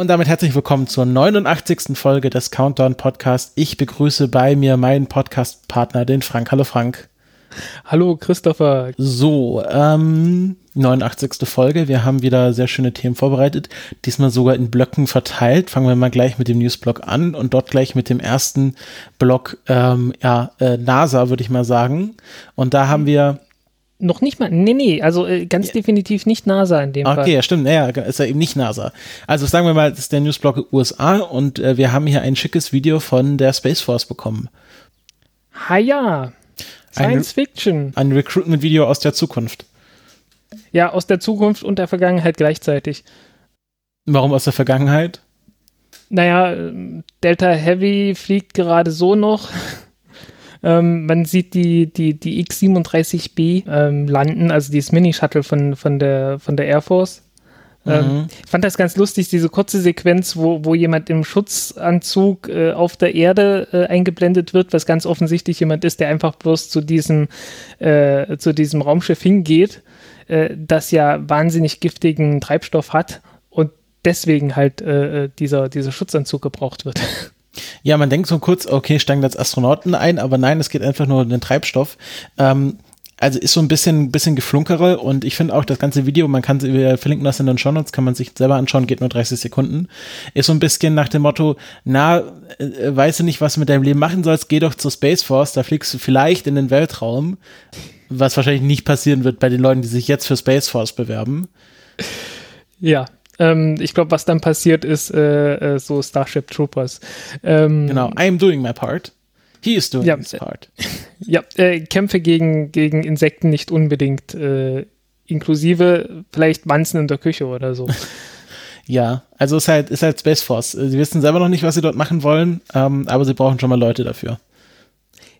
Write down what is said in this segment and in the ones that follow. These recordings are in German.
Und damit herzlich willkommen zur 89. Folge des Countdown Podcast. Ich begrüße bei mir meinen Podcast-Partner, den Frank. Hallo Frank. Hallo Christopher. So, ähm, 89. Folge. Wir haben wieder sehr schöne Themen vorbereitet. Diesmal sogar in Blöcken verteilt. Fangen wir mal gleich mit dem Newsblock an und dort gleich mit dem ersten Block, ähm, ja, äh, NASA, würde ich mal sagen. Und da haben wir noch nicht mal, nee, nee, also äh, ganz ja. definitiv nicht NASA in dem okay, Fall. Okay, ja, stimmt, naja, ist ja eben nicht NASA. Also sagen wir mal, das ist der Newsblock USA und äh, wir haben hier ein schickes Video von der Space Force bekommen. Ha ja, Science ein, Fiction. Ein Recruitment-Video aus der Zukunft. Ja, aus der Zukunft und der Vergangenheit gleichzeitig. Warum aus der Vergangenheit? Naja, Delta Heavy fliegt gerade so noch. Ähm, man sieht die, die, die X-37B ähm, landen, also dieses Mini-Shuttle von, von, der, von der Air Force. Ähm, mhm. ich fand das ganz lustig, diese kurze Sequenz, wo, wo jemand im Schutzanzug äh, auf der Erde äh, eingeblendet wird, was ganz offensichtlich jemand ist, der einfach bloß zu diesem, äh, zu diesem Raumschiff hingeht, äh, das ja wahnsinnig giftigen Treibstoff hat und deswegen halt äh, äh, dieser, dieser Schutzanzug gebraucht wird. Ja, man denkt so kurz, okay, steigen jetzt Astronauten ein, aber nein, es geht einfach nur um den Treibstoff. Ähm, also ist so ein bisschen, bisschen geflunkere und ich finde auch das ganze Video, man kann, wir verlinken das in den Show Notes, kann man sich selber anschauen, geht nur 30 Sekunden, ist so ein bisschen nach dem Motto, na, äh, weißt du nicht, was du mit deinem Leben machen sollst, geh doch zur Space Force, da fliegst du vielleicht in den Weltraum, was wahrscheinlich nicht passieren wird bei den Leuten, die sich jetzt für Space Force bewerben. Ja, ähm, ich glaube, was dann passiert ist, äh, äh, so Starship Troopers. Ähm, genau, I am doing my part. He is doing ja, his part. Ja, äh, Kämpfe gegen, gegen Insekten nicht unbedingt äh, inklusive vielleicht Wanzen in der Küche oder so. Ja, also ist halt, ist halt Space Force. Sie wissen selber noch nicht, was sie dort machen wollen, ähm, aber sie brauchen schon mal Leute dafür.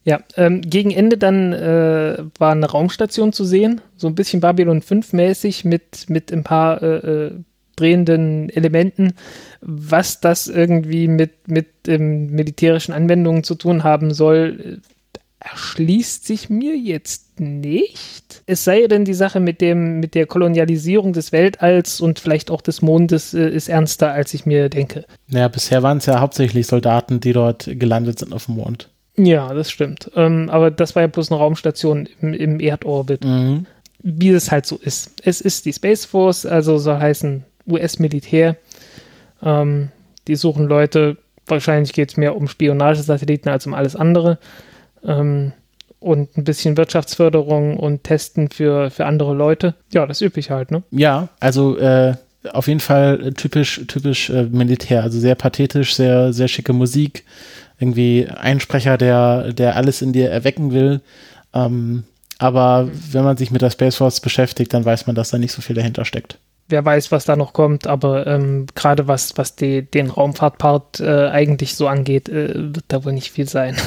Ja, ähm, gegen Ende dann äh, war eine Raumstation zu sehen, so ein bisschen Babylon 5 mäßig mit, mit ein paar äh, äh drehenden Elementen. Was das irgendwie mit, mit ähm, militärischen Anwendungen zu tun haben soll, erschließt sich mir jetzt nicht. Es sei denn, die Sache mit, dem, mit der Kolonialisierung des Weltalls und vielleicht auch des Mondes äh, ist ernster, als ich mir denke. Naja, bisher waren es ja hauptsächlich Soldaten, die dort gelandet sind auf dem Mond. Ja, das stimmt. Ähm, aber das war ja bloß eine Raumstation im, im Erdorbit. Mhm. Wie es halt so ist. Es ist die Space Force, also soll heißen US-Militär. Ähm, die suchen Leute, wahrscheinlich geht es mehr um Spionagesatelliten als um alles andere. Ähm, und ein bisschen Wirtschaftsförderung und Testen für, für andere Leute. Ja, das üblich halt, ne? Ja, also äh, auf jeden Fall typisch, typisch äh, Militär. Also sehr pathetisch, sehr, sehr schicke Musik. Irgendwie ein Sprecher, der, der alles in dir erwecken will. Ähm, aber wenn man sich mit der Space Force beschäftigt, dann weiß man, dass da nicht so viel dahinter steckt wer weiß, was da noch kommt, aber ähm, gerade was, was die, den Raumfahrtpart äh, eigentlich so angeht, äh, wird da wohl nicht viel sein.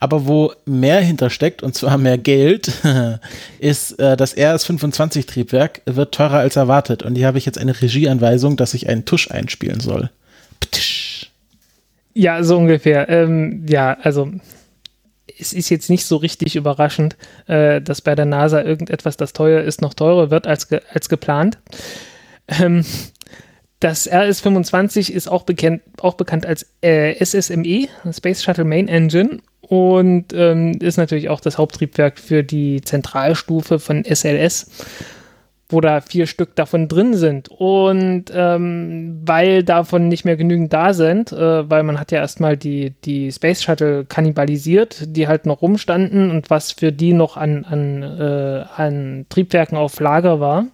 Aber wo mehr hintersteckt, und zwar mehr Geld, ist äh, das RS-25-Triebwerk wird teurer als erwartet. Und hier habe ich jetzt eine Regieanweisung, dass ich einen Tusch einspielen soll. Ptisch. Ja, so ungefähr. Ähm, ja, also es ist jetzt nicht so richtig überraschend, äh, dass bei der NASA irgendetwas, das teuer ist, noch teurer wird als, ge als geplant. Ähm, das RS-25 ist auch bekannt, auch bekannt als äh, SSME, Space Shuttle Main Engine, und ähm, ist natürlich auch das Haupttriebwerk für die Zentralstufe von SLS wo da vier Stück davon drin sind. Und ähm, weil davon nicht mehr genügend da sind, äh, weil man hat ja erstmal die, die Space Shuttle kannibalisiert, die halt noch rumstanden und was für die noch an, an, äh, an Triebwerken auf Lager war.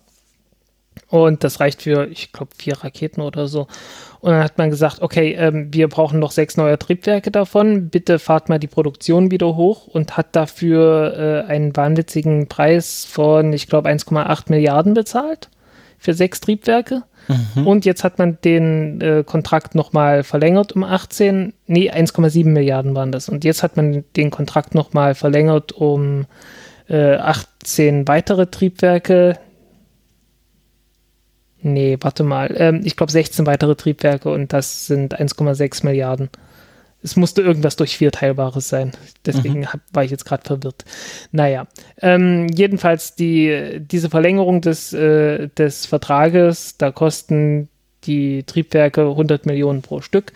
Und das reicht für, ich glaube, vier Raketen oder so. Und dann hat man gesagt, okay, ähm, wir brauchen noch sechs neue Triebwerke davon. Bitte fahrt mal die Produktion wieder hoch und hat dafür äh, einen wahnwitzigen Preis von, ich glaube, 1,8 Milliarden bezahlt für sechs Triebwerke. Mhm. Und jetzt hat man den äh, Kontrakt nochmal verlängert um 18, nee, 1,7 Milliarden waren das. Und jetzt hat man den Kontrakt nochmal verlängert um äh, 18 weitere Triebwerke. Nee, warte mal. Ähm, ich glaube 16 weitere Triebwerke und das sind 1,6 Milliarden. Es musste irgendwas durch vier Teilbares sein. Deswegen mhm. hab, war ich jetzt gerade verwirrt. Naja, ähm, jedenfalls die, diese Verlängerung des, äh, des Vertrages, da kosten die Triebwerke 100 Millionen pro Stück.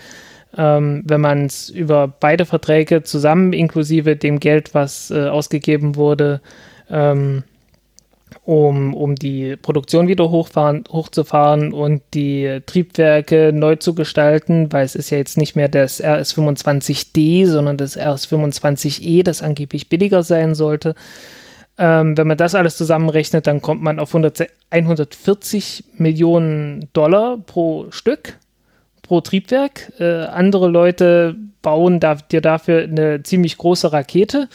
Ähm, wenn man es über beide Verträge zusammen inklusive dem Geld, was äh, ausgegeben wurde, ähm, um, um die Produktion wieder hochfahren, hochzufahren und die Triebwerke neu zu gestalten, weil es ist ja jetzt nicht mehr das RS25D, sondern das RS25E, das angeblich billiger sein sollte. Ähm, wenn man das alles zusammenrechnet, dann kommt man auf 100, 140 Millionen Dollar pro Stück, pro Triebwerk. Äh, andere Leute bauen da, dir dafür eine ziemlich große Rakete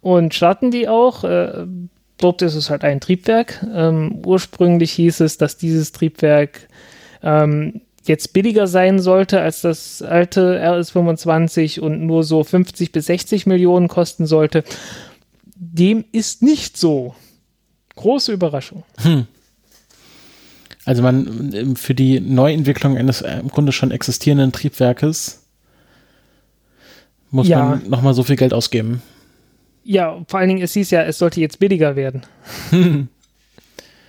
und starten die auch. Äh, dort ist es halt ein Triebwerk. Ähm, ursprünglich hieß es, dass dieses Triebwerk ähm, jetzt billiger sein sollte als das alte RS25 und nur so 50 bis 60 Millionen kosten sollte. Dem ist nicht so. Große Überraschung. Hm. Also man ähm, für die Neuentwicklung eines äh, im Grunde schon existierenden Triebwerkes muss ja. man nochmal so viel Geld ausgeben. Ja, vor allen Dingen, es hieß ja, es sollte jetzt billiger werden.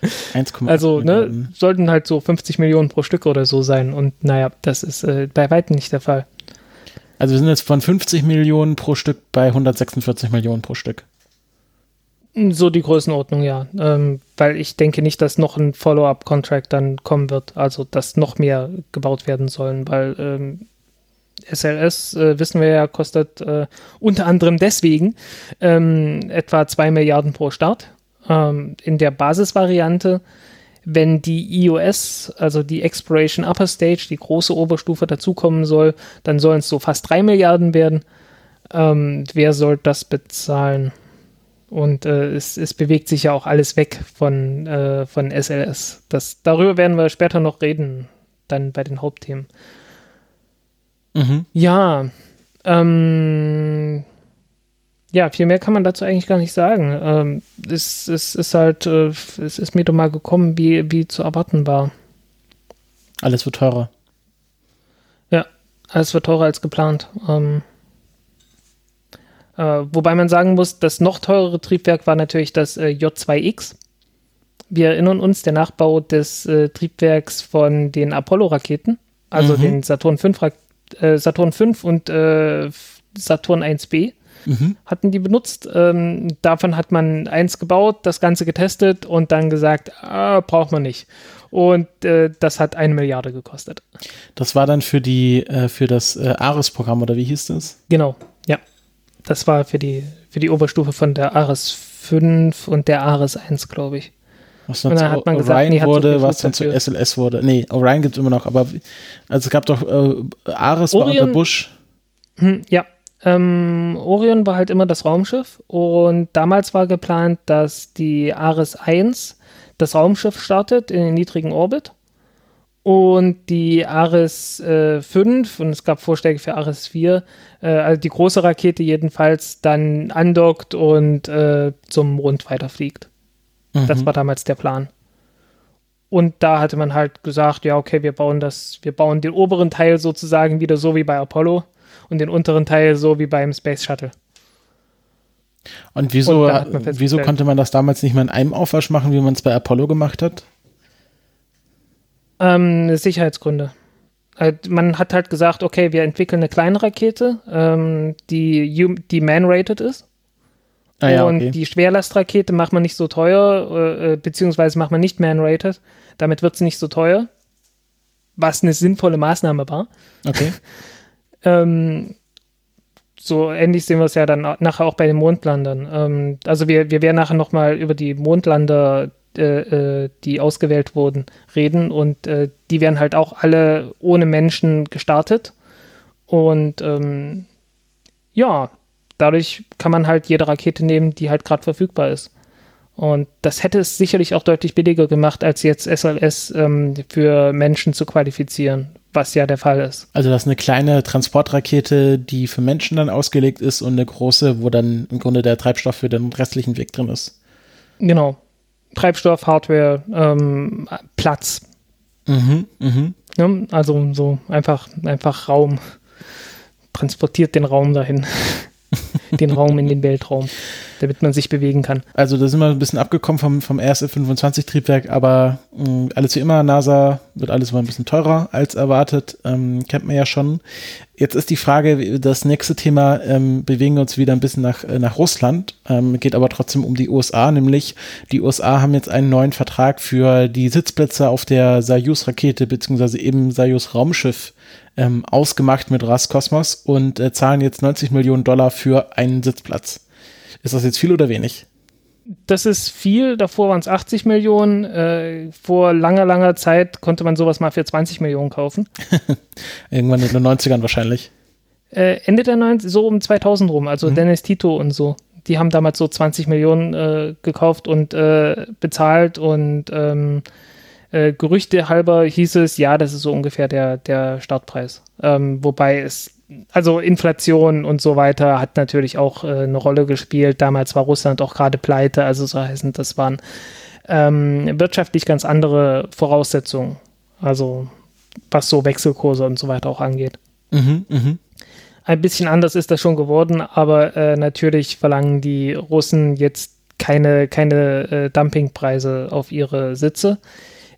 1,8 Also, ne, sollten halt so 50 Millionen pro Stück oder so sein. Und naja, das ist äh, bei weitem nicht der Fall. Also wir sind jetzt von 50 Millionen pro Stück bei 146 Millionen pro Stück. So die Größenordnung, ja. Ähm, weil ich denke nicht, dass noch ein Follow-up-Contract dann kommen wird. Also, dass noch mehr gebaut werden sollen, weil ähm, SLS, äh, wissen wir ja, kostet äh, unter anderem deswegen ähm, etwa 2 Milliarden pro Start. Ähm, in der Basisvariante, wenn die EOS, also die Exploration Upper Stage, die große Oberstufe dazukommen soll, dann sollen es so fast 3 Milliarden werden. Ähm, wer soll das bezahlen? Und äh, es, es, bewegt sich ja auch alles weg von, äh, von SLS. Das, darüber werden wir später noch reden, dann bei den Hauptthemen. Mhm. Ja, ähm, ja, viel mehr kann man dazu eigentlich gar nicht sagen. Ähm, es, es ist halt, äh, es ist mir doch mal gekommen, wie, wie zu erwarten war. Alles wird teurer. Ja, alles wird teurer als geplant. Ähm, äh, wobei man sagen muss, das noch teurere Triebwerk war natürlich das äh, J2X. Wir erinnern uns, der Nachbau des äh, Triebwerks von den Apollo-Raketen, also mhm. den Saturn V-Raketen äh, Saturn 5 und äh, Saturn 1B mhm. hatten die benutzt. Ähm, davon hat man eins gebaut, das Ganze getestet und dann gesagt, ah, braucht man nicht. Und äh, das hat eine Milliarde gekostet. Das war dann für die, äh, für das äh, ARIS-Programm oder wie hieß das? Genau, ja. Das war für die, für die Oberstufe von der ARIS 5 und der ARIS 1, glaube ich. Was dann, dann zu Orion gesagt, nee, wurde, was dann zu SLS wurde. Nee, Orion gibt es immer noch, aber also es gab doch äh, Ares Orion, war unter Bush. Hm, ja, ähm, Orion war halt immer das Raumschiff und damals war geplant, dass die Ares 1 das Raumschiff startet in den niedrigen Orbit und die Ares äh, 5 und es gab Vorschläge für Ares 4, äh, also die große Rakete jedenfalls dann andockt und äh, zum Mond weiterfliegt. Mhm. Das war damals der Plan. Und da hatte man halt gesagt, ja, okay, wir bauen das, wir bauen den oberen Teil sozusagen wieder so wie bei Apollo und den unteren Teil so wie beim Space Shuttle. Und wieso, und wieso konnte man das damals nicht mal in einem Aufwasch machen, wie man es bei Apollo gemacht hat? Ähm, Sicherheitsgründe. Halt, man hat halt gesagt, okay, wir entwickeln eine kleine Rakete, ähm, die, die man-rated ist. Ah, ja, und okay. die Schwerlastrakete macht man nicht so teuer, äh, äh beziehungsweise macht man nicht man-rated. Damit wird sie nicht so teuer. Was eine sinnvolle Maßnahme war. Okay. ähm, so ähnlich sehen wir es ja dann nachher auch bei den Mondlandern. Ähm, also wir, wir werden nachher nochmal über die Mondlander äh, äh, die ausgewählt wurden, reden. Und äh, die werden halt auch alle ohne Menschen gestartet. Und ähm, ja, dadurch kann man halt jede Rakete nehmen, die halt gerade verfügbar ist. Und das hätte es sicherlich auch deutlich billiger gemacht, als jetzt SLS ähm, für Menschen zu qualifizieren, was ja der Fall ist. Also das ist eine kleine Transportrakete, die für Menschen dann ausgelegt ist und eine große, wo dann im Grunde der Treibstoff für den restlichen Weg drin ist. Genau. Treibstoff, Hardware, ähm, Platz. Mhm, mhm. Ja, also so einfach, einfach Raum. Transportiert den Raum dahin. den Raum in den Weltraum, damit man sich bewegen kann. Also da sind wir ein bisschen abgekommen vom, vom RSF-25-Triebwerk, aber mh, alles wie immer, NASA wird alles mal ein bisschen teurer als erwartet, ähm, kennt man ja schon. Jetzt ist die Frage, das nächste Thema, ähm, bewegen wir uns wieder ein bisschen nach, äh, nach Russland, ähm, geht aber trotzdem um die USA, nämlich die USA haben jetzt einen neuen Vertrag für die Sitzplätze auf der Soyuz-Rakete beziehungsweise eben Soyuz-Raumschiff ähm, ausgemacht mit Roskosmos und äh, zahlen jetzt 90 Millionen Dollar für einen Sitzplatz. Ist das jetzt viel oder wenig? Das ist viel, davor waren es 80 Millionen. Äh, vor langer, langer Zeit konnte man sowas mal für 20 Millionen kaufen. Irgendwann in den 90ern wahrscheinlich. Äh, Ende der 90 so um 2000 rum, also mhm. Dennis Tito und so. Die haben damals so 20 Millionen äh, gekauft und äh, bezahlt und ähm, äh, Gerüchte halber hieß es, ja, das ist so ungefähr der, der Startpreis. Ähm, wobei es, also Inflation und so weiter hat natürlich auch äh, eine Rolle gespielt. Damals war Russland auch gerade pleite, also so heißen, das waren ähm, wirtschaftlich ganz andere Voraussetzungen. Also was so Wechselkurse und so weiter auch angeht. Mhm, mh. Ein bisschen anders ist das schon geworden, aber äh, natürlich verlangen die Russen jetzt keine, keine äh, Dumpingpreise auf ihre Sitze.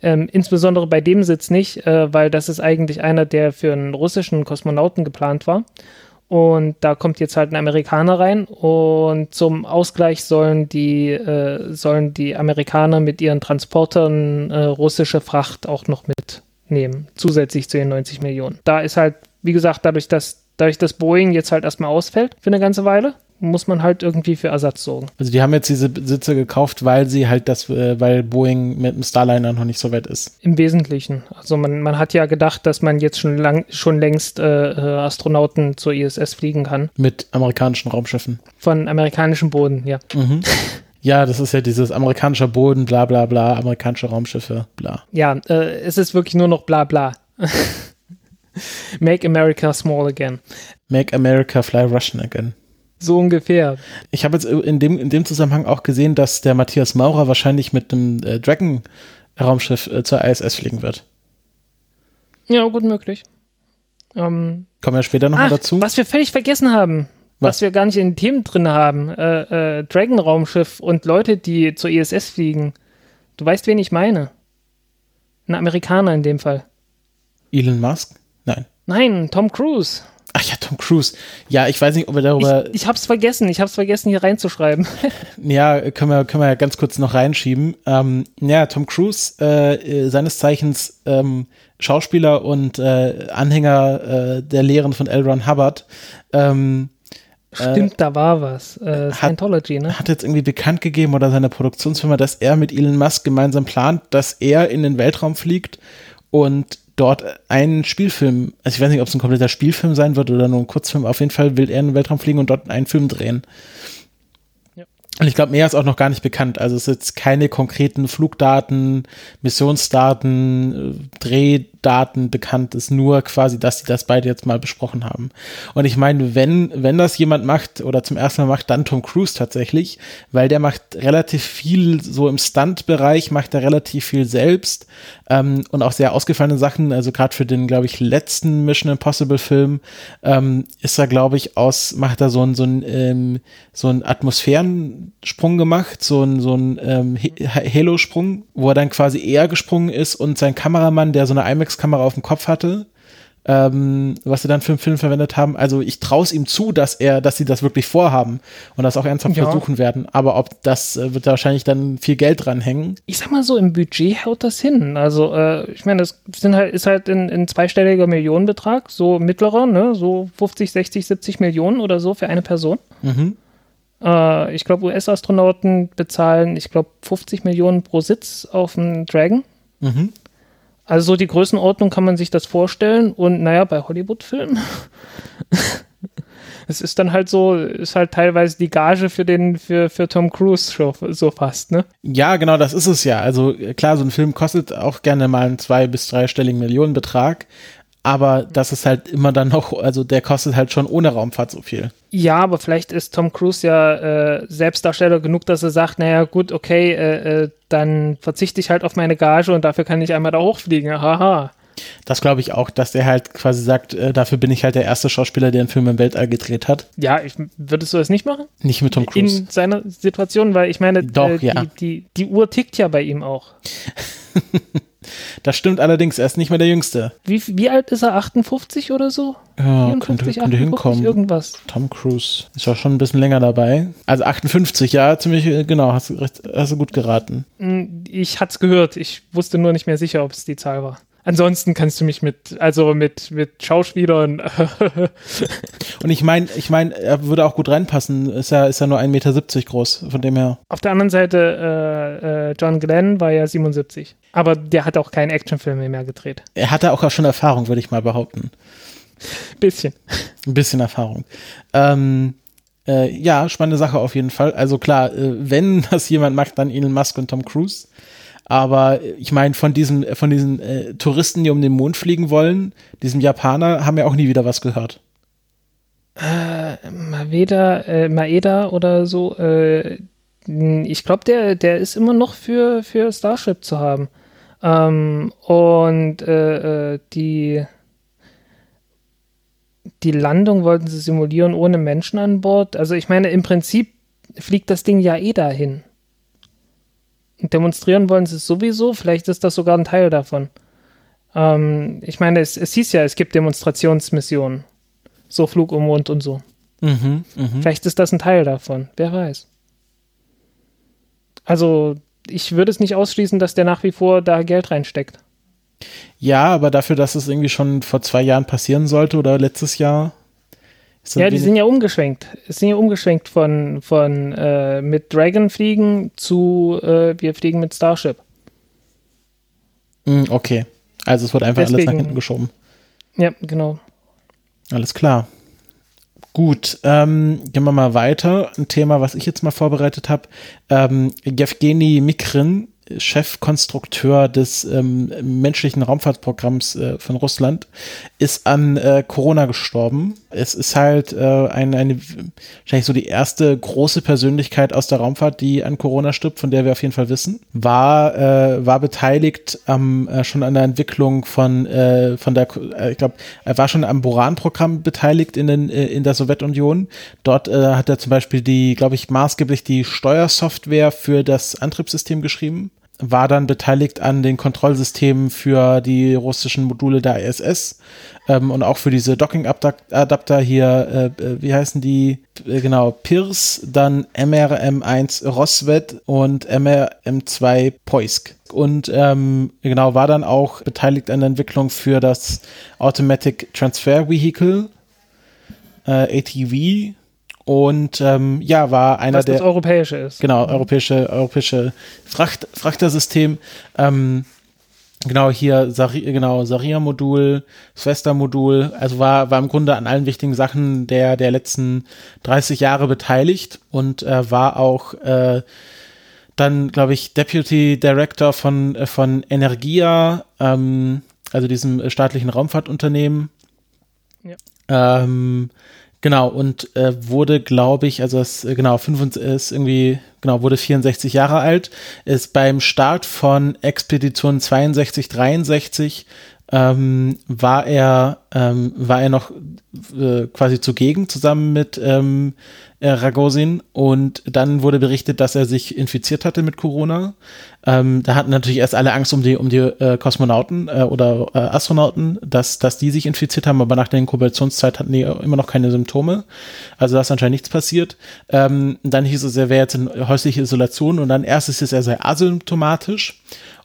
Ähm, insbesondere bei dem Sitz nicht, äh, weil das ist eigentlich einer, der für einen russischen Kosmonauten geplant war. Und da kommt jetzt halt ein Amerikaner rein und zum Ausgleich sollen die, äh, sollen die Amerikaner mit ihren Transportern äh, russische Fracht auch noch mitnehmen, zusätzlich zu den 90 Millionen. Da ist halt, wie gesagt, dadurch, dass, dadurch, dass Boeing jetzt halt erstmal ausfällt für eine ganze Weile, muss man halt irgendwie für Ersatz sorgen. Also die haben jetzt diese Sitze gekauft, weil sie halt das, äh, weil Boeing mit dem Starliner noch nicht so weit ist. Im Wesentlichen. Also man, man hat ja gedacht, dass man jetzt schon lang, schon längst äh, äh Astronauten zur ISS fliegen kann. Mit amerikanischen Raumschiffen. Von amerikanischem Boden, ja. Mhm. Ja, das ist ja dieses amerikanische Boden, bla bla bla, amerikanische Raumschiffe, bla. Ja, äh, es ist wirklich nur noch bla bla. Make America small again. Make America fly Russian again. So ungefähr. Ich habe jetzt in dem, in dem Zusammenhang auch gesehen, dass der Matthias Maurer wahrscheinlich mit einem äh, Dragon-Raumschiff äh, zur ISS fliegen wird. Ja, gut möglich. Ähm, Kommen wir später nochmal dazu. Was wir völlig vergessen haben, was, was wir gar nicht in den Themen drin haben. Äh, äh, Dragon-Raumschiff und Leute, die zur ISS fliegen. Du weißt, wen ich meine. Ein Amerikaner in dem Fall. Elon Musk? Nein. Nein, Tom Cruise. Ach ja, Tom Cruise. Ja, ich weiß nicht, ob wir darüber. Ich, ich hab's vergessen, ich hab's vergessen, hier reinzuschreiben. ja, können wir, können wir ja ganz kurz noch reinschieben. Ähm, ja, Tom Cruise, äh, seines Zeichens ähm, Schauspieler und äh, Anhänger äh, der Lehren von L. Ron Hubbard. Ähm, Stimmt, da war was. Äh, Scientology, hat, ne? Hat jetzt irgendwie bekannt gegeben oder seine Produktionsfirma, dass er mit Elon Musk gemeinsam plant, dass er in den Weltraum fliegt und dort einen Spielfilm, also ich weiß nicht, ob es ein kompletter Spielfilm sein wird oder nur ein Kurzfilm, auf jeden Fall will er in den Weltraum fliegen und dort einen Film drehen. Und ich glaube, mehr ist auch noch gar nicht bekannt. Also es ist jetzt keine konkreten Flugdaten, Missionsdaten, äh, Drehdaten bekannt. Ist nur quasi, dass sie das beide jetzt mal besprochen haben. Und ich meine, wenn, wenn das jemand macht oder zum ersten Mal macht, dann Tom Cruise tatsächlich, weil der macht relativ viel so im Stunt-Bereich, macht er relativ viel selbst ähm, und auch sehr ausgefallene Sachen. Also gerade für den, glaube ich, letzten Mission Impossible Film ähm, ist er, glaube ich, aus, macht er so ein, so ein, ähm, so Atmosphärensprung gemacht, so ein, so ähm, Halo-Sprung, wo er dann quasi eher gesprungen ist und sein Kameramann, der so eine IMAX-Kamera auf dem Kopf hatte, ähm, was sie dann für einen Film verwendet haben. Also ich traue es ihm zu, dass er, dass sie das wirklich vorhaben und das auch ernsthaft ja. versuchen werden. Aber ob das äh, wird da wahrscheinlich dann viel Geld dranhängen. Ich sag mal so, im Budget haut das hin. Also äh, ich meine, das sind halt, ist halt ein, ein zweistelliger Millionenbetrag, so mittlerer, ne, so 50, 60, 70 Millionen oder so für eine Person. Mhm. Äh, ich glaube, US-Astronauten bezahlen, ich glaube, 50 Millionen pro Sitz auf dem Dragon. Mhm. Also so die Größenordnung kann man sich das vorstellen. Und naja, bei Hollywood-Filmen es ist dann halt so, ist halt teilweise die Gage für den, für, für Tom Cruise so fast, ne? Ja, genau, das ist es ja. Also klar, so ein Film kostet auch gerne mal einen zwei- bis dreistelligen Millionenbetrag, aber das ist halt immer dann noch, also der kostet halt schon ohne Raumfahrt so viel. Ja, aber vielleicht ist Tom Cruise ja äh, Selbstdarsteller genug, dass er sagt, naja, gut, okay, äh, äh, dann verzichte ich halt auf meine Gage und dafür kann ich einmal da hochfliegen. Haha. Das glaube ich auch, dass der halt quasi sagt, äh, dafür bin ich halt der erste Schauspieler, der einen Film im Weltall gedreht hat. Ja, ich, würdest du das nicht machen? Nicht mit Tom Cruise. In seiner Situation, weil ich meine, Doch, äh, ja. die, die, die Uhr tickt ja bei ihm auch. Das stimmt allerdings, er ist nicht mehr der Jüngste. Wie, wie alt ist er? 58 oder so? Ja, könnte, könnte hinkommen. irgendwas. Tom Cruise ist ja schon ein bisschen länger dabei. Also 58, ja, ziemlich äh, genau, hast hast du gut geraten. Hm, Ich hatte es gehört, ich wusste nur nicht mehr sicher, ob es die Zahl war. Ansonsten kannst du mich mit, also mit, mit Schauspielern. Und ich meine, ich meine, er würde auch gut reinpassen. Ist ja, ist ja nur 1,70 Meter groß, von dem her. Auf der anderen Seite, äh, äh, John Glenn war ja 77. Aber der hat auch keinen Actionfilm mehr gedreht. Er hatte auch schon Erfahrung, würde ich mal behaupten. Bisschen. Ein bisschen Erfahrung. Ähm, äh, ja, spannende Sache auf jeden Fall. Also klar, äh, wenn das jemand macht, dann Elon Musk und Tom Cruise. Aber ich meine, von diesen, von diesen äh, Touristen, die um den Mond fliegen wollen, diesem Japaner, haben wir auch nie wieder was gehört. Äh, Maeda, äh, Maeda oder so, äh, ich glaube, der, der ist immer noch für, für Starship zu haben. Ähm, und äh, äh, die, die Landung wollten sie simulieren ohne Menschen an Bord. Also ich meine, im Prinzip fliegt das Ding ja eh dahin. Demonstrieren wollen sie es sowieso, vielleicht ist das sogar ein Teil davon. Ähm, ich meine, es, es hieß ja, es gibt Demonstrationsmissionen. So Flug um Mond und so. Mhm, mh. Vielleicht ist das ein Teil davon, wer weiß. Also, ich würde es nicht ausschließen, dass der nach wie vor da Geld reinsteckt. Ja, aber dafür, dass es irgendwie schon vor zwei Jahren passieren sollte oder letztes Jahr. Das Ja, die sind ja umgeschwenkt. Es sind ja umgeschwenkt von, von äh, mit Dragon fliegen zu äh, wir fliegen mit Starship. Mm, Okay. Also es wird einfach alles nach Deswegen- hinten geschoben. Ja, genau. Alles klar. Gut, ähm, gehen wir mal weiter. Ein Thema, was ich jetzt mal vorbereitet habe. Ähm, Jewgeni Mikrin, Chefkonstrukteur des ähm, menschlichen Raumfahrtprogramms äh, von Russland, ist an äh, Corona gestorben. Es ist halt äh, eine, eine, wahrscheinlich so die erste große Persönlichkeit aus der Raumfahrt, die an Corona stirbt, von der wir auf jeden Fall wissen. War, äh, war beteiligt am, äh, schon an der Entwicklung von, äh, von der, äh, ich glaube, er war schon am Boran-Programm beteiligt in, den, äh, in der Sowjetunion. Dort äh, hat er zum Beispiel die, glaube ich, maßgeblich die Steuersoftware für das Antriebssystem geschrieben war dann beteiligt an den Kontrollsystemen für die russischen Module der ISS ähm, und auch für diese Docking-Adapter hier, äh, äh, wie heißen die? Äh, genau, PIRS, dann MRM1 Roswed und MRM2 Poisk. Und ähm, genau, war dann auch beteiligt an der Entwicklung für das Automatic Transfer Vehicle, äh, ATV. Und ähm, ja, war einer Was der das Europäische ist. genau, europäische, europäische Fracht, Frachtersystem. Ähm, genau, hier, Sari, genau, Saria-Modul, Svesta-Modul, also war, war im Grunde an allen wichtigen Sachen der, der letzten 30 Jahre beteiligt und äh, war auch äh, dann, glaube ich, Deputy Director von, äh, von Energia, ähm, also diesem staatlichen Raumfahrtunternehmen. Ja. Ähm, genau, und äh, wurde, glaube ich, also es, äh, genau, 65, ist irgendwie, genau, wurde 64 Jahre alt, ist beim Start von Expedition 62, 63 ähm, war er ähm, war er noch äh, quasi zugegen zusammen mit ähm, äh, Ragosin und dann wurde berichtet, dass er sich infiziert hatte mit Corona. Ähm, da hatten natürlich erst alle Angst um die um die äh, Kosmonauten äh, oder äh, Astronauten, dass dass die sich infiziert haben, aber nach der Inkubationszeit hatten die immer noch keine Symptome. Also da ist anscheinend nichts passiert. Ähm, dann hieß es, er wäre jetzt in häuslicher Isolation und dann erst ist es, er sei asymptomatisch.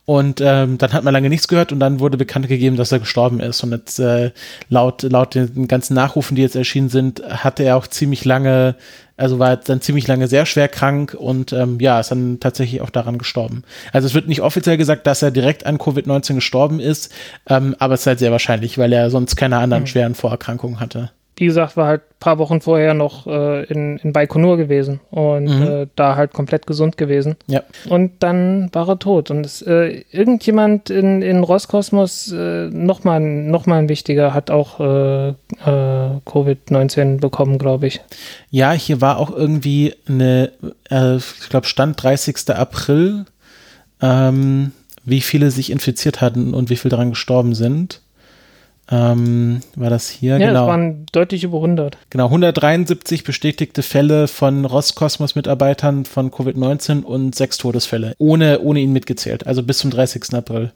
Und ähm, dann hat man lange nichts gehört und dann wurde bekannt gegeben, dass er gestorben ist. Und jetzt äh, laut, laut den ganzen Nachrufen, die jetzt erschienen sind, hatte er auch ziemlich lange, also war dann ziemlich lange sehr schwer krank und ähm, ja, ist dann tatsächlich auch daran gestorben. Also es wird nicht offiziell gesagt, dass er direkt an Covid-19 gestorben ist, ähm, aber es ist halt sehr wahrscheinlich, weil er sonst keine anderen mhm. schweren Vorerkrankungen hatte wie gesagt, war halt ein paar Wochen vorher noch äh, in, in Baikonur gewesen und mhm. äh, da halt komplett gesund gewesen. Ja. Und dann war er tot. Und es, äh, irgendjemand in, in Roskosmos, äh, nochmal noch mal ein wichtiger, hat auch äh, äh, Covid-19 bekommen, glaube ich. Ja, hier war auch irgendwie eine, äh, ich glaube, Stand 30. April, ähm, wie viele sich infiziert hatten und wie viele daran gestorben sind. Ähm, war das hier? Ja, genau. es waren deutlich über 100. Genau, 173 bestätigte Fälle von Roskosmos-Mitarbeitern von Covid-19 und sechs Todesfälle, ohne, ohne ihn mitgezählt, also bis zum 30. April.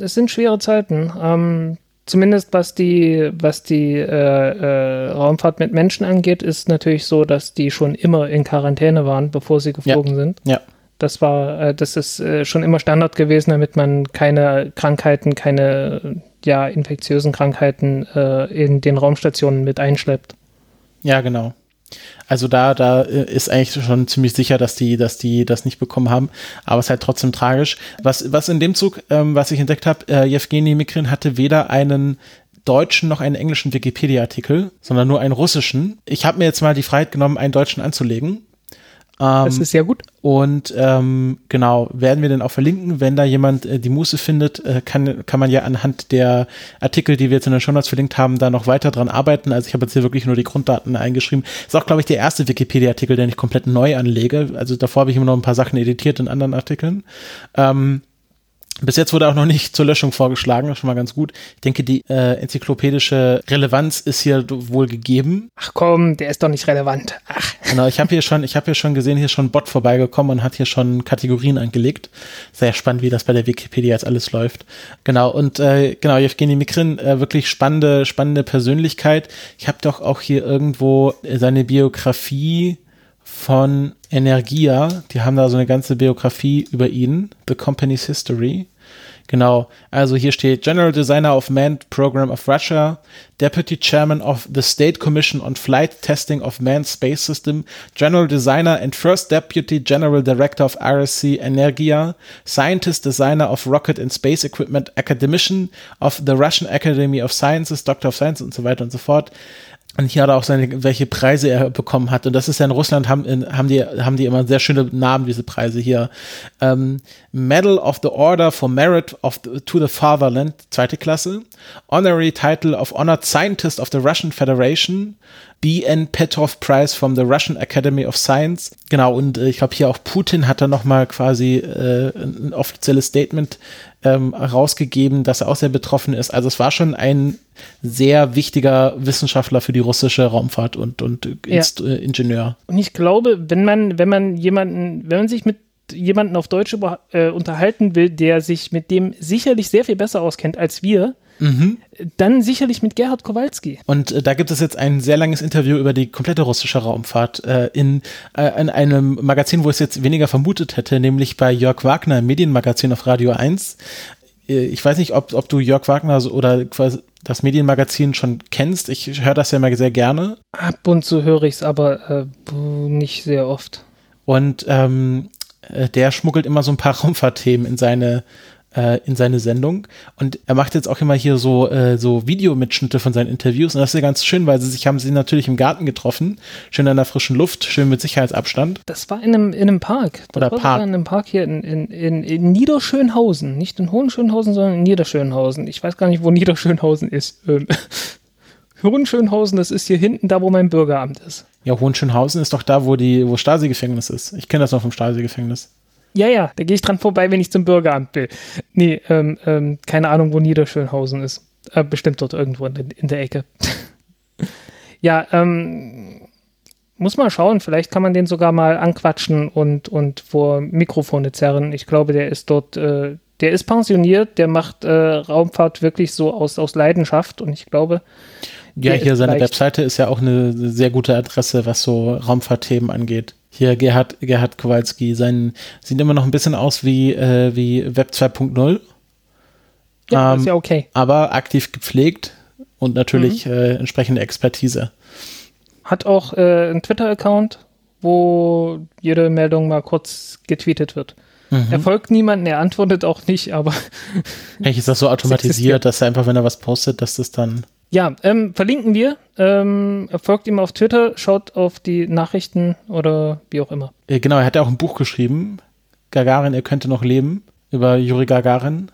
Es sind schwere Zeiten. Ähm, zumindest was die, was die äh, äh, Raumfahrt mit Menschen angeht, ist natürlich so, dass die schon immer in Quarantäne waren, bevor sie geflogen ja. sind. Ja. Das war, äh, das ist äh, schon immer Standard gewesen, damit man keine Krankheiten, keine ja, infektiösen Krankheiten äh, in den Raumstationen mit einschleppt. Ja, genau. Also da, da äh, ist eigentlich schon ziemlich sicher, dass die, dass die das nicht bekommen haben. Aber es ist halt trotzdem tragisch. Was, was in dem Zug, ähm, was ich entdeckt habe, äh, Jewgeni Mikrin hatte weder einen deutschen noch einen englischen Wikipedia-Artikel, sondern nur einen russischen. Ich habe mir jetzt mal die Freiheit genommen, einen deutschen anzulegen. Ähm, das ist sehr gut. Und ähm, genau, werden wir dann auch verlinken. Wenn da jemand äh, die Muße findet, äh, kann, kann man ja anhand der Artikel, die wir jetzt in den Show Notes verlinkt haben, da noch weiter dran arbeiten. Also ich habe jetzt hier wirklich nur die Grunddaten eingeschrieben. Ist auch, glaube ich, der erste Wikipedia-Artikel, den ich komplett neu anlege. Also davor habe ich immer noch ein paar Sachen editiert in anderen Artikeln. Ähm, bis jetzt wurde auch noch nicht zur Löschung vorgeschlagen, das ist schon mal ganz gut. Ich denke, die äh, enzyklopädische Relevanz ist hier wohl gegeben. Ach komm, der ist doch nicht relevant. Ach. Genau, ich habe hier schon, ich habe hier schon gesehen, hier ist schon ein Bot vorbeigekommen und hat hier schon Kategorien angelegt. Sehr spannend, wie das bei der Wikipedia jetzt alles läuft. Genau, und äh, genau, Evgeny Mikrin, äh, wirklich spannende, spannende Persönlichkeit. Ich habe doch auch hier irgendwo seine Biografie von Energia. Die haben da so eine ganze Biografie über ihn, The Company's History. Genau, also hier steht General Designer of Manned Program of Russia, Deputy Chairman of the State Commission on Flight Testing of Manned Space System, General Designer and First Deputy General Director of RSC Energia, Scientist Designer of Rocket and Space Equipment, Academician of the Russian Academy of Sciences, Doctor of Science und so weiter und so fort. Und hier hat er auch seine, welche Preise er bekommen hat. Und das ist ja in Russland, haben, haben, die, haben die immer sehr schöne Namen, diese Preise hier. Ähm, Medal of the Order for Merit of the, to the Fatherland, zweite Klasse. Honorary Title of Honored Scientist of the Russian Federation. B.N. Petrov Prize from the Russian Academy of Science. Genau, und äh, ich glaube hier auch Putin hat da nochmal quasi äh, ein offizielles Statement ähm, rausgegeben, dass er auch sehr betroffen ist. Also es war schon ein sehr wichtiger Wissenschaftler für die russische Raumfahrt und, und ja. Äh, Ingenieur. Und ich glaube, wenn man, wenn man jemanden, wenn man sich mit jemanden auf Deutsch über, äh, unterhalten will, der sich mit dem sicherlich sehr viel besser auskennt als wir, Mhm. Dann sicherlich mit Gerhard Kowalski. Und äh, da gibt es jetzt ein sehr langes Interview über die komplette russische Raumfahrt äh, in, äh, in einem Magazin, wo ich es jetzt weniger vermutet hätte, nämlich bei Jörg Wagner im Medienmagazin auf Radio 1. Äh, ich weiß nicht, ob, ob du Jörg Wagner oder quasi das Medienmagazin schon kennst. Ich höre das ja immer sehr gerne. Ab und zu höre ich es, aber äh, nicht sehr oft. Und ähm, äh, der schmuggelt immer so ein paar Raumfahrtthemen in seine äh, in seine Sendung. Und er macht jetzt auch immer hier so, äh, so Videomitschnitte von seinen Interviews. Und das ist ja ganz schön, weil sie sich haben sie natürlich im Garten getroffen, schön an der frischen Luft, schön mit Sicherheitsabstand. Das war in einem, in einem Park. Das Oder Park. in einem Park hier in, in, in, in Niederschönhausen. Nicht in Hohenschönhausen, sondern in Niederschönhausen. Ich weiß gar nicht, wo Niederschönhausen ist. Ähm, Hohenschönhausen, das ist hier hinten da, wo mein Bürgeramt ist. Ja, Hohenschönhausen ist doch da, wo die, wo Stasi-Gefängnis ist. Ich kenne das noch vom Stasi-Gefängnis. Ja, ja, da gehe ich dran vorbei, wenn ich zum Bürgeramt will. Nee, ähm, ähm, keine Ahnung, wo Niederschönhausen ist. Äh, bestimmt dort irgendwo in, in der Ecke. ja, ähm, muss mal schauen, vielleicht kann man den sogar mal anquatschen und, und vor Mikrofone zerren. Ich glaube, der ist dort, äh, der ist pensioniert, der macht äh, Raumfahrt wirklich so aus, aus Leidenschaft und ich glaube. Ja, hier seine Webseite ist ja auch eine sehr gute Adresse, was so Raumfahrtthemen angeht. Hier Gerhard, Gerhard Kowalski, sein, sieht immer noch ein bisschen aus wie, äh, wie Web 2.0. Ja, Ähm, ist ja okay. aber aktiv gepflegt und natürlich Mhm. äh, entsprechende Expertise. Hat auch äh, einen Twitter-Account, wo jede Meldung mal kurz getweetet wird. Mhm. Er folgt niemanden, er antwortet auch nicht, aber Eigentlich ist das so automatisiert, dass er einfach, wenn er was postet, dass das dann. Ja, ähm, verlinken wir. Ähm, folgt ihm auf Twitter, schaut auf die Nachrichten oder wie auch immer. Äh, genau, er hat ja auch ein Buch geschrieben. Gagarin, er könnte noch leben. Über Juri Gagarin.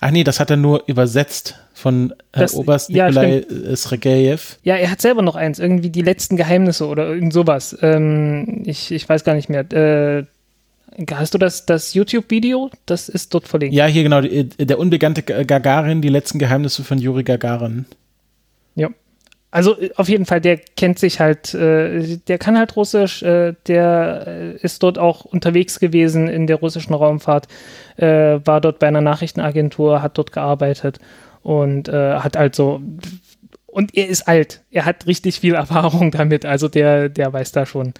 Ach nee, das hat er nur übersetzt von äh, Das- Oberst ja, Nikolai äh, Sergejew. Ja, er hat selber noch eins, irgendwie die letzten Geheimnisse oder irgend sowas. Ähm, ich, ich weiß gar nicht mehr. Äh, hast du das, das YouTube-Video? Das ist dort verlinkt. Ja, hier genau, die, der unbekannte Gagarin, die letzten Geheimnisse von Juri Gagarin. Ja. Also äh, auf jeden Fall, der kennt sich halt, äh, der kann halt Russisch, äh, der äh, ist dort auch unterwegs gewesen in der russischen Raumfahrt, äh, war dort bei einer Nachrichtenagentur, hat dort gearbeitet und hat also und er ist alt, er hat richtig viel Erfahrung damit, also der, der weiß da schon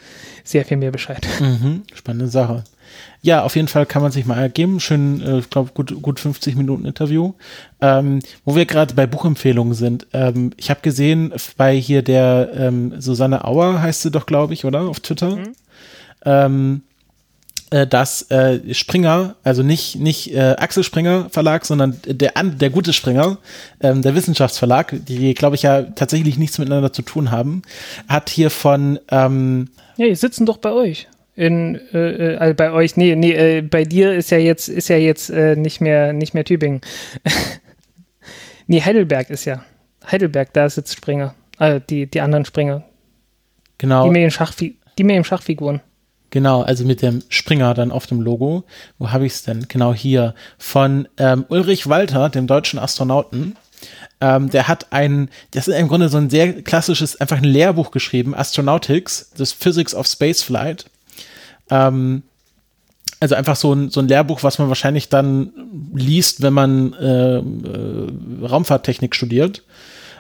sehr viel mehr Bescheid. Mhm, spannende Sache. Ja, auf jeden Fall kann man sich mal ergeben. Schön, äh, ich glaube, gut, gut 50 Minuten Interview. Ähm, wo wir gerade bei Buchempfehlungen sind. Ähm, ich habe gesehen, bei hier der ähm, Susanne Auer heißt sie doch, glaube ich, oder? Auf Twitter. Ähm, äh, dass äh, Springer, also nicht, nicht äh, Axel Springer Verlag, sondern der, der gute Springer, ähm, der Wissenschaftsverlag, die, glaube ich, ja tatsächlich nichts miteinander zu tun haben, hat hier von ähm, Ja, die sitzen doch bei euch. In, äh, äh, also bei euch, nee, nee, äh, bei dir ist ja jetzt, ist ja jetzt äh, nicht mehr, nicht mehr Tübingen. nee, Heidelberg ist ja. Heidelberg, da sitzt Springer. Äh, die, die anderen Springer. genau. Die mit den Schachfi die mit den Schachfiguren. Genau, also mit dem Springer dann auf dem Logo. Wo habe ich es denn? Genau hier. Von ähm, Ulrich Walter, dem deutschen Astronauten. Ähm, der hat ein, das ist im Grunde so ein sehr klassisches, einfach ein Lehrbuch geschrieben, Astronautics, das Physics of Spaceflight. Ähm, also einfach so ein, so ein Lehrbuch, was man wahrscheinlich dann liest, wenn man äh, äh, Raumfahrttechnik studiert.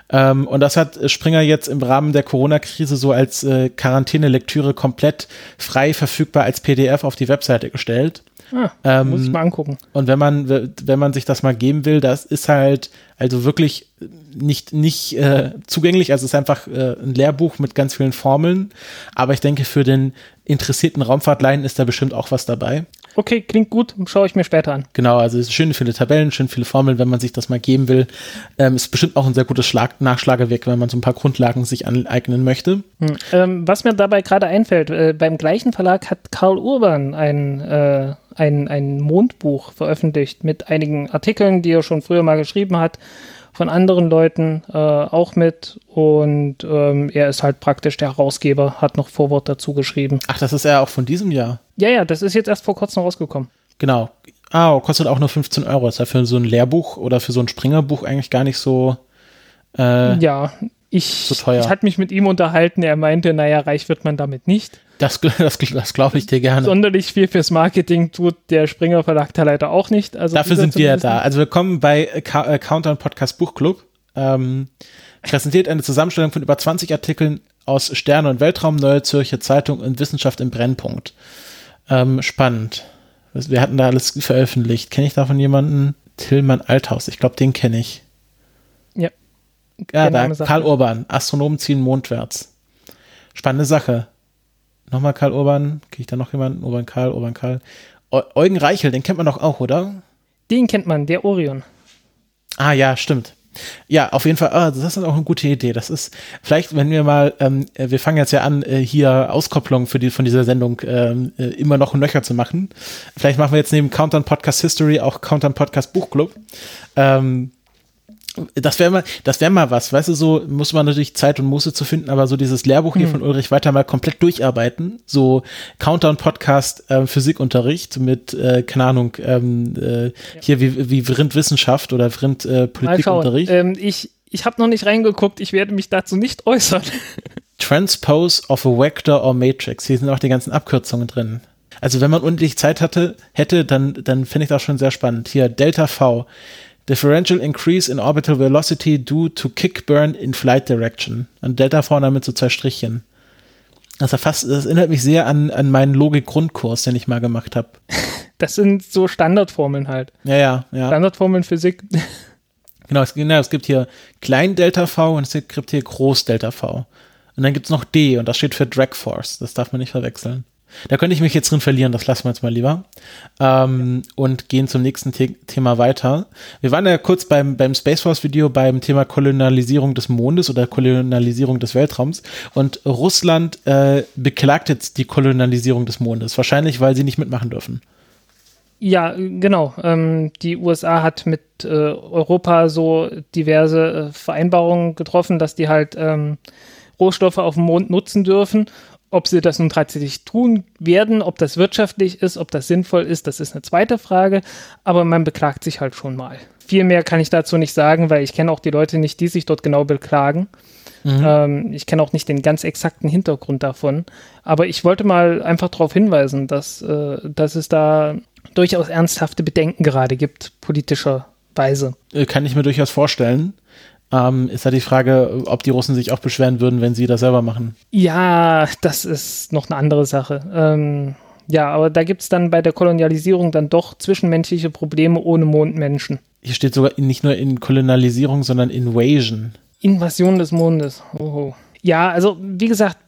Ähm, und das hat Springer jetzt im Rahmen der Corona-Krise so als äh, Quarantäne-Lektüre komplett frei verfügbar als PDF auf die Webseite gestellt. Ah, Ähm, muss ich mal angucken. Und wenn man, wenn man sich das mal geben will, das ist halt also wirklich nicht, nicht äh, zugänglich. Also es ist einfach äh, ein Lehrbuch mit ganz vielen Formeln. Aber ich denke, für den interessierten Raumfahrtleien ist da bestimmt auch was dabei. Okay, klingt gut, schaue ich mir später an. Genau, also es ist schön viele Tabellen, schön viele Formeln, wenn man sich das mal geben will. Ähm, ist bestimmt auch ein sehr gutes Schlag Nachschlagewerk, wenn man so ein paar Grundlagen sich aneignen möchte. Hm. Ähm, was mir dabei gerade einfällt, äh, beim gleichen Verlag hat Karl Urban ein, äh, ein, ein Mondbuch veröffentlicht mit einigen Artikeln, die er schon früher mal geschrieben hat, von anderen Leuten äh, auch mit. Und ähm, er ist halt praktisch der Herausgeber, hat noch Vorwort dazu geschrieben. Ach, das ist ja auch von diesem Jahr. Ja, ja, das ist jetzt erst vor kurzem rausgekommen. Genau. Ah, kostet auch nur 15 Euro. Ist ja für so ein Lehrbuch oder für so ein Springerbuch eigentlich gar nicht so. Äh, Ja, ich, So teuer. ich hatte mich mit ihm unterhalten. Er meinte, naja, reich wird man damit nicht. Das, das, das glaube ich dir gerne. Sonderlich viel fürs Marketing tut der Springer Verlag da leider auch nicht. Also Dafür sind wir ja da. Also willkommen bei äh, Countdown Podcast Buchclub. Ähm, präsentiert eine Zusammenstellung von über 20 Artikeln aus Sterne und Weltraum, Neue Zürcher Zeitung und Wissenschaft im Brennpunkt. Ähm, spannend. Wir hatten da alles veröffentlicht. Kenne ich davon jemanden? Tillmann Althaus. Ich glaube, den kenne ich. Ja. Ja, Der da, Name sagt Karl. Urban. Astronomen ziehen mondwärts. Spannende Sache. Nochmal Karl Urban. Kriege ich da noch jemanden? Urban Karl, Urban Karl. Eu Eugen Reichel, den kennt man doch auch, oder? Den kennt man, der Orion. Ah ja, stimmt. Ja, auf jeden Fall, ah, das ist auch eine gute Idee. Das ist vielleicht, wenn wir mal, ähm, äh, wir fangen jetzt ja an, äh, hier Auskopplung für die, von dieser Sendung ähm, äh, immer noch und nöcher zu machen. Vielleicht machen wir jetzt neben Countdown Podcast History auch Countdown Podcast Buchclub. Ähm, das wäre mal, das wäre mal was, weißt du, so muss man natürlich Zeit und Muße zu finden, aber so dieses Lehrbuch hier von Ulrich weiter mal komplett durcharbeiten, so Countdown Podcast äh, Physikunterricht mit, äh, keine Ahnung, ähm, äh, hier wie, wie Vrind Wissenschaft oder Vrind äh. Politikunterricht. Ähm, ich ich habe noch nicht reingeguckt, ich werde mich dazu nicht äußern. Transpose of a Vector or Matrix. Hier sind auch die ganzen Abkürzungen drin. Also wenn man unendlich Zeit hatte, hätte, dann, dann finde ich das schon sehr spannend. Hier, Delta V. Differential increase in orbital velocity due to kick burn in flight direction. Und Delta V damit so zwei Strichchen. Das, erfasst, das erinnert mich sehr an, an meinen Logik-Grundkurs, den ich mal gemacht habe. Das sind so Standardformeln halt. Ja, ja, ja. Standardformeln Physik. Genau, es, genau, es gibt hier Klein Delta V und es gibt hier Groß Delta V. Und dann gibt es noch D und das steht für Drag Force. Das darf man nicht verwechseln. Da könnte ich mich jetzt drin verlieren, das lassen wir jetzt mal lieber. Ähm, und gehen zum nächsten The Thema weiter. Wir waren ja kurz beim, beim Space Force Video beim Thema Kolonialisierung des Mondes oder Kolonialisierung des Weltraums. Und Russland äh, beklagt jetzt die Kolonialisierung des Mondes. Wahrscheinlich, weil sie nicht mitmachen dürfen. Ja, genau. Ähm, die USA hat mit äh, Europa so diverse äh, Vereinbarungen getroffen, dass die halt ähm, Rohstoffe auf dem Mond nutzen dürfen. Ob sie das nun tatsächlich tun werden, ob das wirtschaftlich ist, ob das sinnvoll ist, das ist eine zweite Frage. Aber man beklagt sich halt schon mal. Viel mehr kann ich dazu nicht sagen, weil ich kenne auch die Leute nicht, die sich dort genau beklagen. Mhm. Ähm, ich kenne auch nicht den ganz exakten Hintergrund davon. Aber ich wollte mal einfach darauf hinweisen, dass, äh, dass es da durchaus ernsthafte Bedenken gerade gibt, politischerweise. Äh, kann ich mir durchaus vorstellen. Ähm, ist halt die Frage, ob die Russen sich auch beschweren würden, wenn sie das selber machen. Ja, das ist noch eine andere Sache. Ähm, ja, aber da gibt es dann bei der Kolonialisierung dann doch zwischenmenschliche Probleme ohne Mondmenschen. Hier steht sogar nicht nur in Kolonialisierung, sondern Invasion. Invasion des Mondes. Oho. Ja, also wie gesagt,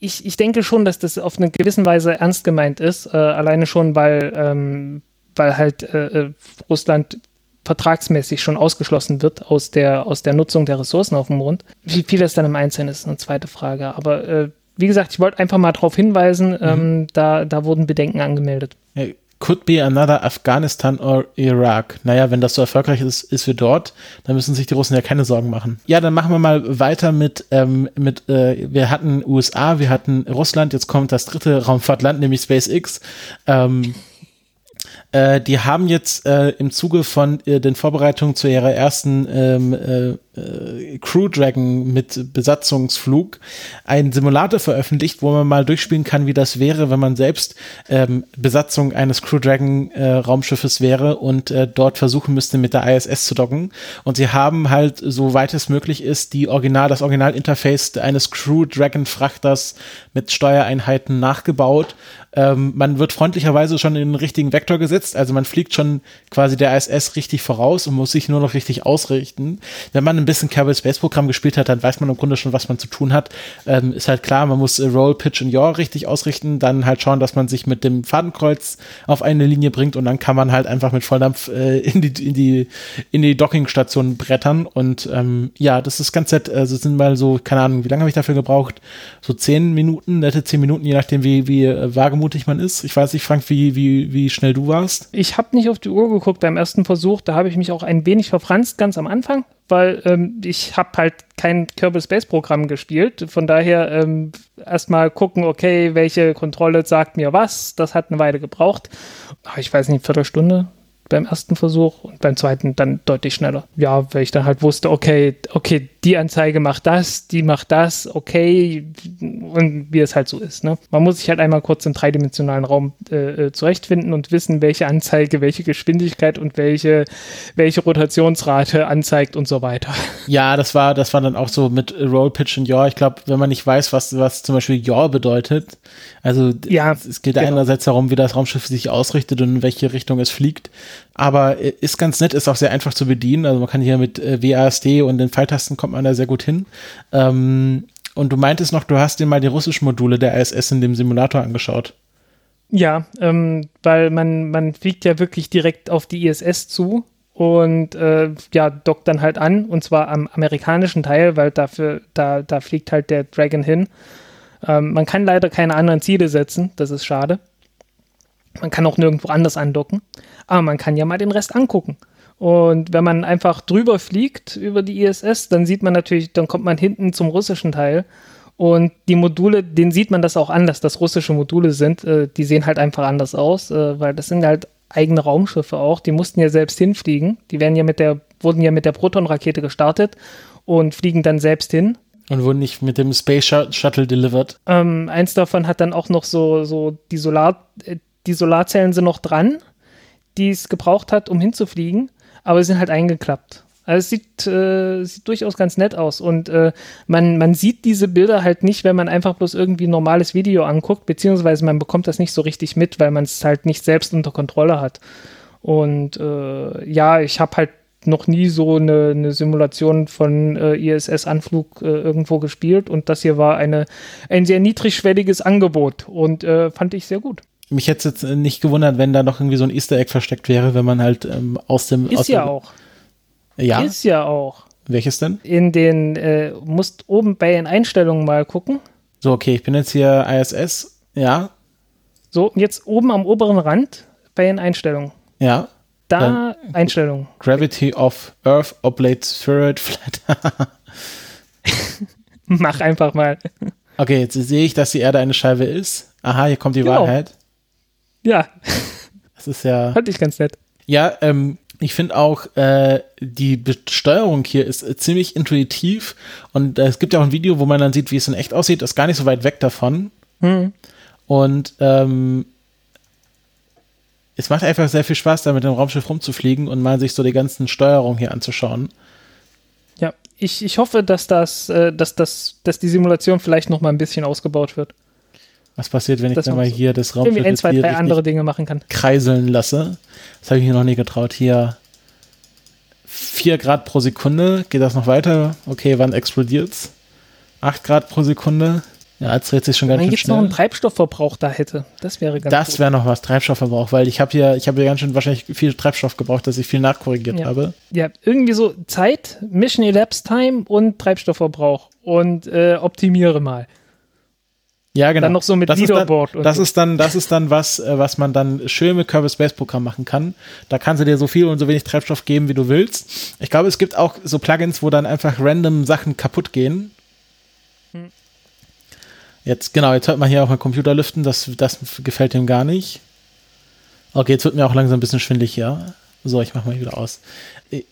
ich, ich denke schon, dass das auf eine gewisse Weise ernst gemeint ist. Äh, alleine schon, weil, ähm, weil halt äh, äh Russland vertragsmäßig schon ausgeschlossen wird aus der, aus der Nutzung der Ressourcen auf dem Mond. Wie viel das dann im Einzelnen ist, ist eine zweite Frage. Aber äh, wie gesagt, ich wollte einfach mal darauf hinweisen, mhm. ähm, da, da wurden Bedenken angemeldet. Could be another Afghanistan or Iraq. Naja, wenn das so erfolgreich ist, ist wir dort, dann müssen sich die Russen ja keine Sorgen machen. Ja, dann machen wir mal weiter mit, ähm, mit äh, wir hatten USA, wir hatten Russland, jetzt kommt das dritte Raumfahrtland, nämlich SpaceX. Ähm, äh, die haben jetzt äh, im Zuge von äh, den Vorbereitungen zu ihrer ersten ähm, äh, Crew Dragon mit Besatzungsflug einen Simulator veröffentlicht, wo man mal durchspielen kann, wie das wäre, wenn man selbst ähm, Besatzung eines Crew Dragon äh, Raumschiffes wäre und äh, dort versuchen müsste, mit der ISS zu docken. Und sie haben halt, soweit es möglich ist, die Original, das Originalinterface eines Crew Dragon Frachters mit Steuereinheiten nachgebaut ähm, man wird freundlicherweise schon in den richtigen Vektor gesetzt, also man fliegt schon quasi der ISS richtig voraus und muss sich nur noch richtig ausrichten. Wenn man ein bisschen Kerbal Space Programm gespielt hat, dann weiß man im Grunde schon, was man zu tun hat. Ähm, ist halt klar, man muss Roll, Pitch und Yaw richtig ausrichten, dann halt schauen, dass man sich mit dem Fadenkreuz auf eine Linie bringt und dann kann man halt einfach mit Volldampf äh, in die, in die, in die Dockingstation brettern und ähm, ja, das ist ganz nett. Also sind mal so, keine Ahnung, wie lange habe ich dafür gebraucht? So zehn Minuten, nette zehn Minuten, je nachdem, wie, wie äh, wagemutig man ist. Ich weiß nicht, Frank, wie, wie, wie schnell du warst. Ich habe nicht auf die Uhr geguckt beim ersten Versuch, da habe ich mich auch ein wenig verfranst ganz am Anfang weil ähm, ich habe halt kein Kerbal Space Programm gespielt. Von daher ähm, erstmal gucken, okay, welche Kontrolle sagt mir was. Das hat eine Weile gebraucht. Aber ich weiß nicht, eine Viertelstunde, beim ersten Versuch und beim zweiten dann deutlich schneller. Ja, weil ich dann halt wusste, okay, okay, die Anzeige macht das, die macht das, okay, und wie es halt so ist. Ne? Man muss sich halt einmal kurz im dreidimensionalen Raum äh, äh, zurechtfinden und wissen, welche Anzeige, welche Geschwindigkeit und welche, welche Rotationsrate anzeigt und so weiter. Ja, das war, das war dann auch so mit Roll, Pitch und Yaw. Ich glaube, wenn man nicht weiß, was, was zum Beispiel Yaw bedeutet, also ja, es geht genau. einerseits darum, wie das Raumschiff sich ausrichtet und in welche Richtung es fliegt. Aber äh, ist ganz nett, ist auch sehr einfach zu bedienen. Also man kann hier mit äh, WASD und den Pfeiltasten kommt man da sehr gut hin. Ähm, und du meintest noch, du hast dir mal die russischen Module der ISS in dem Simulator angeschaut. Ja, ähm, weil man, man fliegt ja wirklich direkt auf die ISS zu und äh, ja, dockt dann halt an und zwar am amerikanischen Teil, weil dafür, da, da fliegt halt der Dragon hin. Ähm, man kann leider keine anderen Ziele setzen, das ist schade. Man kann auch nirgendwo anders andocken, aber man kann ja mal den Rest angucken. Und wenn man einfach drüber fliegt über die ISS, dann sieht man natürlich, dann kommt man hinten zum russischen Teil. Und die Module, den sieht man das auch an, dass das russische Module sind. Äh, die sehen halt einfach anders aus, äh, weil das sind halt eigene Raumschiffe auch. Die mussten ja selbst hinfliegen. Die werden ja mit der, wurden ja mit der Proton-Rakete gestartet und fliegen dann selbst hin. Und wurden nicht mit dem Space Shuttle delivered. Ähm, eins davon hat dann auch noch so, so die, Solar, äh, die Solarzellen sind noch dran, die es gebraucht hat, um hinzufliegen, aber sie sind halt eingeklappt. Also es sieht, äh, sieht durchaus ganz nett aus und äh, man, man sieht diese Bilder halt nicht, wenn man einfach bloß irgendwie normales Video anguckt, beziehungsweise man bekommt das nicht so richtig mit, weil man es halt nicht selbst unter Kontrolle hat. Und äh, ja, ich habe halt noch nie so eine, eine Simulation von äh, ISS-Anflug äh, irgendwo gespielt und das hier war eine, ein sehr niedrigschwelliges Angebot und äh, fand ich sehr gut. Mich hätte es jetzt nicht gewundert, wenn da noch irgendwie so ein Easter Egg versteckt wäre, wenn man halt ähm, aus dem. Ist aus ja dem, auch. Ja. Ist ja auch. Welches denn? In den, äh, musst oben bei den Einstellungen mal gucken. So, okay, ich bin jetzt hier ISS. Ja. So, jetzt oben am oberen Rand bei den Einstellungen. Ja. Da Dann- Einstellungen. Gravity of Earth Oblate Spheroid Flat. Mach einfach mal. okay, jetzt sehe ich, dass die Erde eine Scheibe ist. Aha, hier kommt die Genau. Wahrheit. Ja, Das ist ja. fand ich ganz nett. Ja, ähm, ich finde auch, äh, die Besteuerung hier ist äh, ziemlich intuitiv und äh, es gibt ja auch ein Video, wo man dann sieht, wie es in echt aussieht, ist gar nicht so weit weg davon. Hm. Und ähm, es macht einfach sehr viel Spaß, da mit dem Raumschiff rumzufliegen und mal sich so die ganzen Steuerungen hier anzuschauen. Ja, ich, ich hoffe, dass das, äh, dass das, dass die Simulation vielleicht noch mal ein bisschen ausgebaut wird. Was passiert, wenn ich Das dann mal so. hier das Raumschiff ein, zwei, drei andere Dinge machen kann. kreiseln lasse? Das habe ich mir noch nie getraut. Hier 4 Grad pro Sekunde. Geht das noch weiter? Okay, wann explodiert's? 8 Grad pro Sekunde. Ja, jetzt dreht sich schon ganz Wenn schön jetzt noch einen schnell. Treibstoffverbrauch da hätte, das wäre ganz Das wäre noch was, Treibstoffverbrauch, weil ich habe hier, ich habe hier ganz schön wahrscheinlich viel Treibstoff gebraucht, dass ich viel nachkorrigiert Ja. habe. Ja, irgendwie so Zeit, Mission Elapsed Time und Treibstoffverbrauch und äh, optimiere mal. Ja, genau. Dann noch so mit das Leaderboard Ist dann, das so. ist dann, das ist dann was, äh, was man dann schön mit Kerbal Space Programm machen kann. Da kannst du dir so viel und so wenig Treibstoff geben, wie du willst. Ich glaube, es gibt auch so Plugins, wo dann einfach random Sachen kaputt gehen. Hm. Jetzt, genau, jetzt hört man hier auch mal Computer lüften, das, das gefällt dem gar nicht. Okay, jetzt wird mir auch langsam ein bisschen schwindelig hier. So, ich mach mal wieder aus.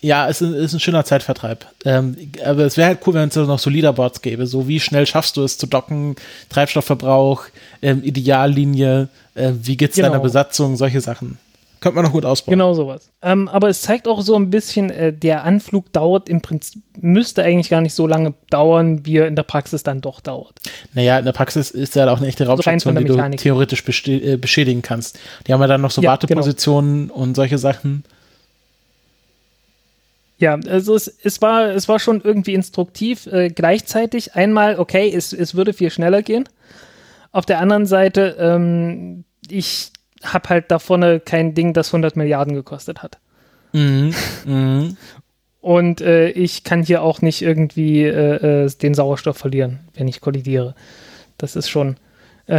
Ja, es ist, ein schöner Zeitvertreib. Ähm, aber es wäre halt cool, wenn es noch so Leaderboards gäbe. So, wie schnell schaffst du es zu docken, Treibstoffverbrauch, ähm, Ideallinie, äh, wie geht's Genau. deiner Besatzung, solche Sachen. Könnte man noch gut ausbauen. Genau sowas. Ähm, aber es zeigt auch so ein bisschen, äh, der Anflug dauert im Prinzip, müsste eigentlich gar nicht so lange dauern, wie er in der Praxis dann doch dauert. Naja, in der Praxis ist ja auch eine echte Raumstation, die du theoretisch äh, beschädigen kannst. Die haben ja dann noch so Ja, Wartepositionen und solche Sachen. Ja, also es, es, war, es war schon irgendwie instruktiv. Äh, gleichzeitig einmal, okay, es, es würde viel schneller gehen. Auf der anderen Seite, ähm, ich habe halt da vorne kein Ding, das 100 Milliarden gekostet hat. Mhm. Mhm. Und äh, ich kann hier auch nicht irgendwie äh, äh, den Sauerstoff verlieren, wenn ich kollidiere. Das ist schon,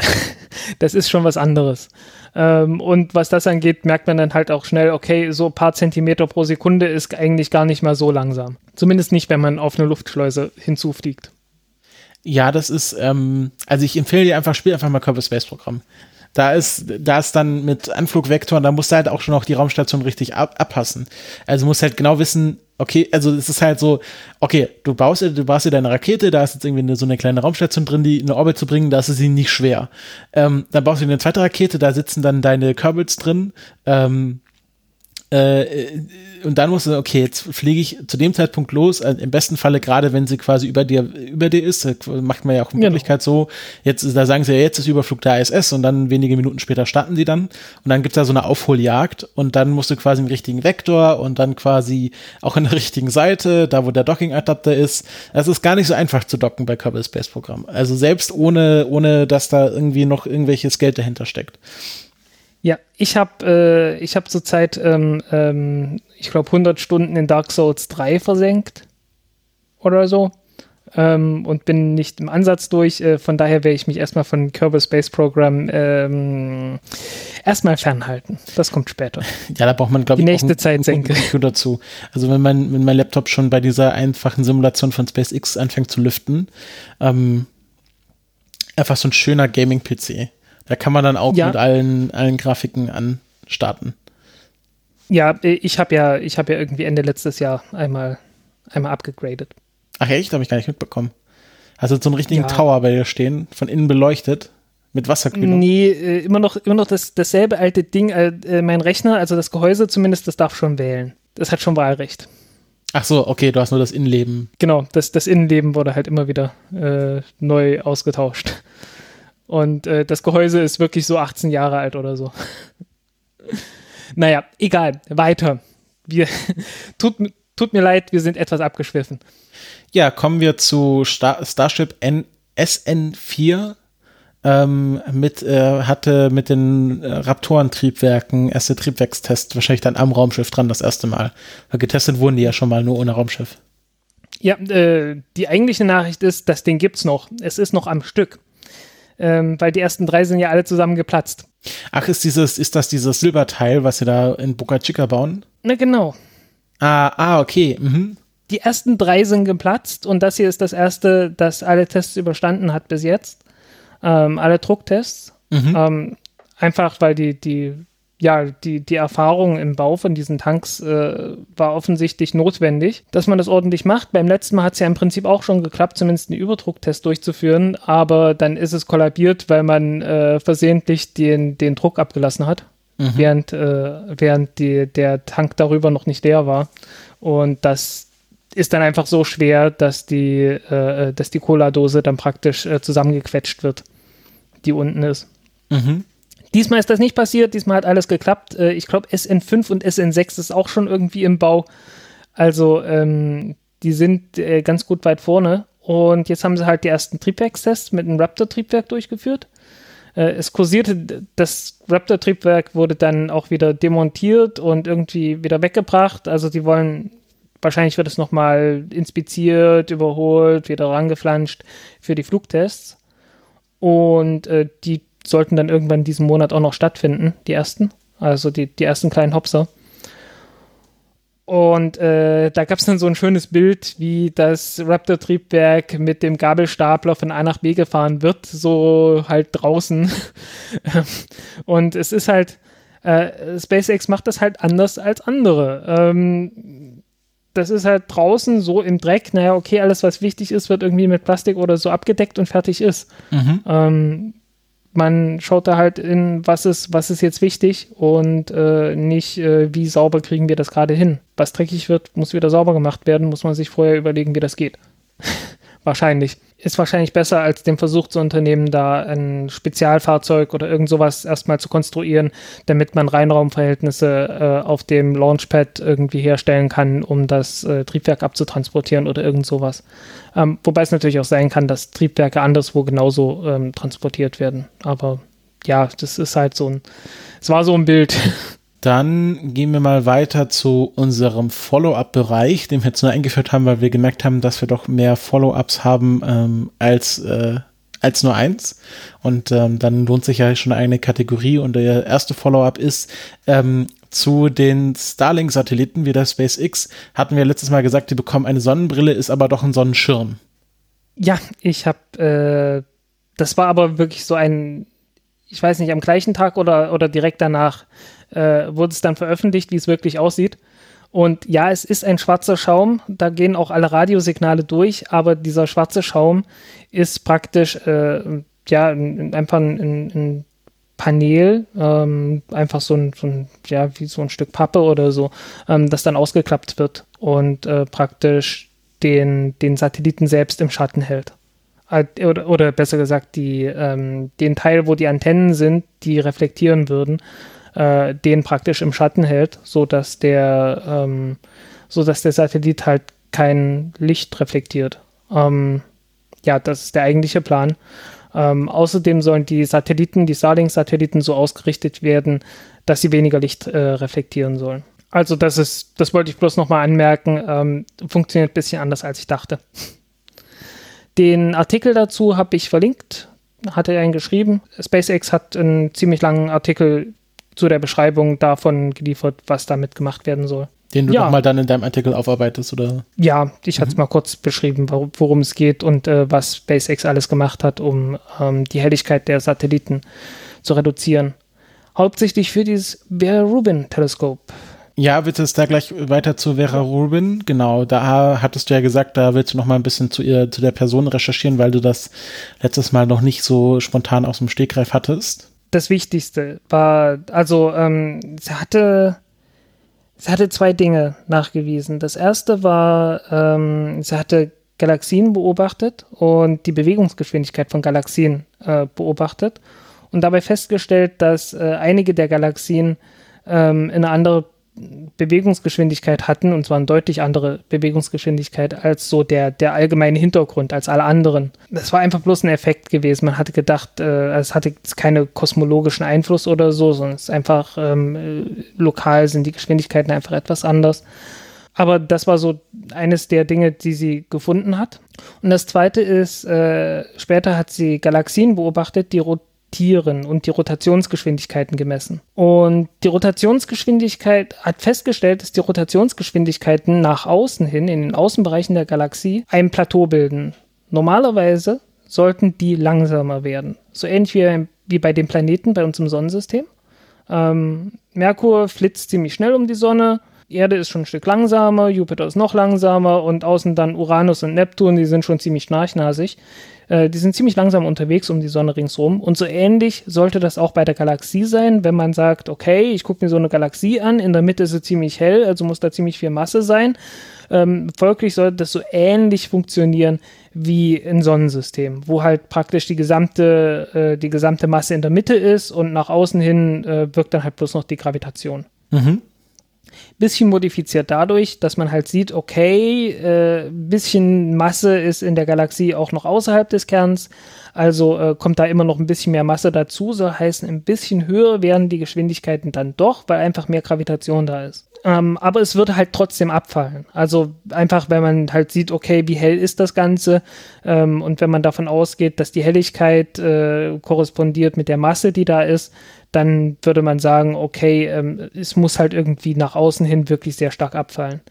das ist schon was anderes. Ähm, und was das angeht, merkt man dann halt auch schnell, okay, so ein paar Zentimeter pro Sekunde ist eigentlich gar nicht mal so langsam. Zumindest nicht, wenn man auf eine Luftschleuse hinzufliegt. Ja, das ist, ähm, also ich empfehle dir einfach, spiel einfach mal Kerbal Space Programm. Da ist, da ist dann mit Anflugvektoren, da musst du halt auch schon auch die Raumstation richtig ab, abpassen. Also musst halt genau wissen, okay, also es ist halt so, okay, du baust, dir- du baust dir deine Rakete, da ist jetzt irgendwie eine, so eine kleine Raumstation drin, die in eine Orbit zu bringen, da ist sie nicht schwer. Ähm, dann baust du eine zweite Rakete, da sitzen dann deine Kerbals drin, ähm, äh, und dann musst du, okay, jetzt fliege ich zu dem Zeitpunkt los, äh, im besten Falle gerade, wenn sie quasi über dir, über dir ist, äh, macht man ja auch in Genau. Wirklichkeit so, jetzt, da sagen sie ja, jetzt ist Überflug der ISS und dann wenige Minuten später starten sie dann und dann gibt's da so eine Aufholjagd und dann musst du quasi im richtigen Vektor und dann quasi auch an der richtigen Seite, da wo der Docking-Adapter ist. Es ist gar nicht so einfach zu docken bei Kerbal Space Programm. Also selbst ohne, ohne, dass da irgendwie noch irgendwelches Geld dahinter steckt. Ja, ich habe äh, ich hab zurzeit, ähm, ähm, ich glaube, 100 Stunden in Dark Souls 3 versenkt oder so ähm, und bin nicht im Ansatz durch. Äh, von daher werde ich mich erstmal von Kerbal Space Program ähm, erstmal fernhalten. Das kommt später. Ja, da braucht man, glaube Die ich, nächste auch einen, Zeit senke. dazu. Also wenn mein, wenn mein Laptop schon bei dieser einfachen Simulation von SpaceX anfängt zu lüften, ähm, einfach so ein schöner Gaming-PC. Da kann man dann auch Ja. mit allen, allen Grafiken anstarten. Ja, ich habe ja, ich habe ja irgendwie Ende letztes Jahr einmal, einmal abgegradet. Ach echt? Habe ich gar nicht mitbekommen. Also so einen richtigen Ja. Tower bei dir stehen, von innen beleuchtet, mit Wasserkühlung. Nee, äh, immer noch, immer noch das, dasselbe alte Ding. Äh, äh, mein Rechner, also das Gehäuse zumindest, das darf schon wählen. Das hat schon Wahlrecht. Ach so, okay, du hast nur das Innenleben. Genau, das, das Innenleben wurde halt immer wieder äh, neu ausgetauscht. Und äh, das Gehäuse ist wirklich so 18 Jahre alt oder so. naja, egal, weiter. Wir, tut, tut mir leid, wir sind etwas abgeschwiffen. Ja, kommen wir zu Star Starship N SN4 ähm, mit, äh, hatte mit den äh, Raptoren-Triebwerken erste Triebwerkstest wahrscheinlich dann am Raumschiff dran das erste Mal. Weil getestet wurden die ja schon mal nur ohne Raumschiff. Ja, äh, die eigentliche Nachricht ist, das Ding gibt's noch. Es ist noch am Stück. Ähm, weil die ersten drei sind ja alle zusammen geplatzt. Ach, ist dieses, ist das dieses Silberteil, was sie da in Boca Chica bauen? Na genau. Ah, ah, okay. Mhm. Die ersten drei sind geplatzt und das hier ist das erste, das alle Tests überstanden hat bis jetzt ähm, alle Drucktests. Mhm. Ähm, einfach weil die, die, ja, die, die Erfahrung im Bau von diesen Tanks äh, war offensichtlich notwendig, dass man das ordentlich macht. Beim letzten Mal hat es ja im Prinzip auch schon geklappt, zumindest einen Überdrucktest durchzuführen, aber dann ist es kollabiert, weil man äh, versehentlich den, den Druck abgelassen hat. Mhm. Während, äh, während die, der Tank darüber noch nicht leer war. Und das ist dann einfach so schwer, dass die, äh, dass die Cola-Dose dann praktisch äh, zusammengequetscht wird die unten ist. Mhm. Diesmal ist das nicht passiert, diesmal hat alles geklappt. Äh, ich glaube, SN5 und SN6 ist auch schon irgendwie im Bau. Also, ähm, die sind äh, ganz gut weit vorne. Und jetzt haben sie halt die ersten Triebwerkstests mit einem Raptor-Triebwerk durchgeführt. Äh, es kursierte, das Raptor-Triebwerk wurde dann auch wieder demontiert und irgendwie wieder weggebracht. Also, die wollen, wahrscheinlich wird es nochmal inspiziert, überholt, wieder rangeflanscht für die Flugtests. Und äh, die sollten dann irgendwann diesen Monat auch noch stattfinden, die ersten. Also die, die ersten kleinen Hopser. Und äh, da gab es dann so ein schönes Bild, wie das Raptor-Triebwerk mit dem Gabelstapler von A nach B gefahren wird, so halt draußen. Und es ist halt, äh, SpaceX macht das halt anders als andere. Ähm, das ist halt draußen so im Dreck, naja, okay, alles, was wichtig ist, wird irgendwie mit Plastik oder so abgedeckt und fertig ist. Mhm. Ähm, man schaut da halt in, was ist, was ist jetzt wichtig und äh, nicht, äh, wie sauber kriegen wir das gerade hin. Was dreckig wird, muss wieder sauber gemacht werden, muss man sich vorher überlegen, wie das geht. Wahrscheinlich ist wahrscheinlich besser, als den Versuch zu unternehmen, da ein Spezialfahrzeug oder irgend sowas erstmal zu konstruieren, damit man Reinraumverhältnisse äh, auf dem Launchpad irgendwie herstellen kann, um das äh, Triebwerk abzutransportieren oder irgend sowas. Ähm, wobei es natürlich auch sein kann, dass Triebwerke anderswo genauso ähm, transportiert werden. Aber ja, das ist halt so ein, es war so ein Bild. Dann gehen wir mal weiter zu unserem Follow-up-Bereich, den wir jetzt nur eingeführt haben, weil wir gemerkt haben, dass wir doch mehr Follow-ups haben ähm, als, äh, als nur eins. Und ähm, dann lohnt sich ja schon eine Kategorie. Und der erste Follow-up ist ähm, zu den Starlink-Satelliten wie der SpaceX. Hatten wir letztes Mal gesagt, die bekommen eine Sonnenbrille, ist aber doch ein Sonnenschirm. Ja, ich habe, äh, das war aber wirklich so ein, ich weiß nicht, am gleichen Tag oder, oder direkt danach äh, wurde es dann veröffentlicht, wie es wirklich aussieht. Und ja, es ist ein schwarzer Schaum, da gehen auch alle Radiosignale durch, aber dieser schwarze Schaum ist praktisch äh, ja einfach ein, ein Panel, ähm, einfach so ein, so ein, ja, wie so ein Stück Pappe oder so, ähm, das dann ausgeklappt wird und äh, praktisch den, den Satelliten selbst im Schatten hält. Oder, oder besser gesagt, die, ähm, den Teil, wo die Antennen sind, die reflektieren würden äh, den praktisch im Schatten hält, sodass der, ähm, sodass der Satellit halt kein Licht reflektiert. Ähm, ja, das ist der eigentliche Plan. Ähm, außerdem sollen die Satelliten, die Starlink-Satelliten so ausgerichtet werden, dass sie weniger Licht äh, reflektieren sollen. Also das ist, das wollte ich bloß nochmal anmerken, ähm, funktioniert ein bisschen anders, als ich dachte. Den Artikel dazu habe ich verlinkt, hat er einen geschrieben. SpaceX hat einen ziemlich langen Artikel zu der Beschreibung davon geliefert, was damit gemacht werden soll. Den du ja. mal dann in deinem Artikel aufarbeitest, oder? Ja, ich mhm. hatte es mal kurz beschrieben, worum es geht und äh, was SpaceX alles gemacht hat, um ähm, die Helligkeit der Satelliten zu reduzieren. Hauptsächlich für dieses Vera Rubin Ja, wird es da gleich weiter zu Vera Rubin? Genau, da hattest du ja gesagt, da willst du noch mal ein bisschen zu ihr, zu der Person recherchieren, weil du das letztes Mal noch nicht so spontan aus dem Stegreif hattest das Wichtigste war, also ähm, sie hatte, sie hatte zwei Dinge nachgewiesen. Das erste war, ähm, sie hatte Galaxien beobachtet und die Bewegungsgeschwindigkeit von Galaxien äh, beobachtet und dabei festgestellt, dass äh, einige der Galaxien ähm, eine andere Bewegungsgeschwindigkeit hatten, und zwar eine deutlich andere Bewegungsgeschwindigkeit als so der, der allgemeine Hintergrund, als alle anderen. Das war einfach bloß ein Effekt gewesen. Man hatte gedacht, äh, es hatte keine kosmologischen Einfluss oder so, sondern es ist einfach ähm, äh, lokal sind die Geschwindigkeiten einfach etwas anders. Aber das war so eines der Dinge, die sie gefunden hat. Und das zweite ist, äh, später hat sie Galaxien beobachtet, die rotieren und die Rotationsgeschwindigkeiten gemessen. Und die Rotationsgeschwindigkeit hat festgestellt, dass die Rotationsgeschwindigkeiten nach außen hin, in den Außenbereichen der Galaxie, ein Plateau bilden. Normalerweise sollten die langsamer werden. So ähnlich wie, wie bei den Planeten bei uns im Sonnensystem. Ähm, Merkur flitzt ziemlich schnell um die Sonne, Erde ist schon ein Stück langsamer, Jupiter ist noch langsamer und außen dann Uranus und Neptun, die sind schon ziemlich schnarchnasig. Äh, die sind ziemlich langsam unterwegs um die Sonne ringsherum. Und so ähnlich sollte das auch bei der Galaxie sein, wenn man sagt, okay, ich gucke mir so eine Galaxie an, in der Mitte ist sie ziemlich hell, also muss da ziemlich viel Masse sein. Ähm, folglich sollte das so ähnlich funktionieren wie ein Sonnensystem, wo halt praktisch die gesamte, äh, die gesamte Masse in der Mitte ist und nach außen hin äh, wirkt dann halt bloß noch die Gravitation. Mhm bisschen modifiziert dadurch, dass man halt sieht, okay, äh, bisschen Masse ist in der Galaxie auch noch außerhalb des Kerns, also äh, kommt da immer noch ein bisschen mehr Masse dazu, so heißen ein bisschen höher werden die Geschwindigkeiten dann doch, weil einfach mehr Gravitation da ist. Ähm, aber es wird halt trotzdem abfallen. Also einfach, wenn man halt sieht, okay, wie hell ist das Ganze ähm, und wenn man davon ausgeht, dass die Helligkeit äh, korrespondiert mit der Masse, die da ist, dann würde man sagen, okay, ähm, es muss halt irgendwie nach außen hin wirklich sehr stark abfallen.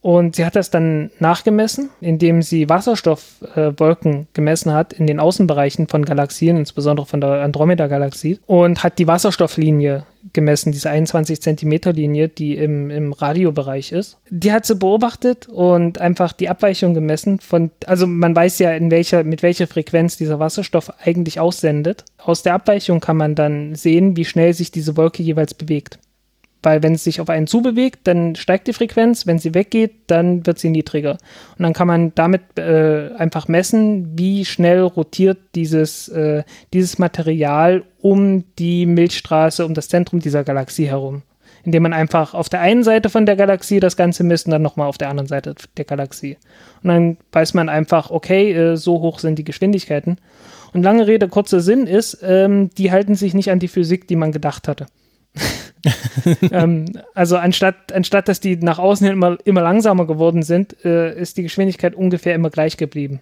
Und sie hat das dann nachgemessen, indem sie Wasserstoffwolken äh, gemessen hat in den Außenbereichen von Galaxien, insbesondere von der Andromeda-Galaxie, und hat die Wasserstofflinie gemessen, diese 21 Zentimeter Linie, die im, im Radiobereich ist. Die hat sie beobachtet und einfach die Abweichung gemessen von, also man weiß ja, in welcher, mit welcher Frequenz dieser Wasserstoff eigentlich aussendet. Aus der Abweichung kann man dann sehen, wie schnell sich diese Wolke jeweils bewegt. Weil wenn es sich auf einen zubewegt, dann steigt die Frequenz, wenn sie weggeht, dann wird sie niedriger. Und dann kann man damit äh, einfach messen, wie schnell rotiert dieses, äh, dieses Material um die Milchstraße, um das Zentrum dieser Galaxie herum. Indem man einfach auf der einen Seite von der Galaxie das Ganze misst und dann nochmal auf der anderen Seite der Galaxie. Und dann weiß man einfach, okay, äh, so hoch sind die Geschwindigkeiten. Und lange Rede, kurzer Sinn ist, ähm, die halten sich nicht an die Physik, die man gedacht hatte. ähm, also anstatt, anstatt dass die nach außen hin immer, immer langsamer geworden sind, äh, ist die Geschwindigkeit ungefähr immer gleich geblieben.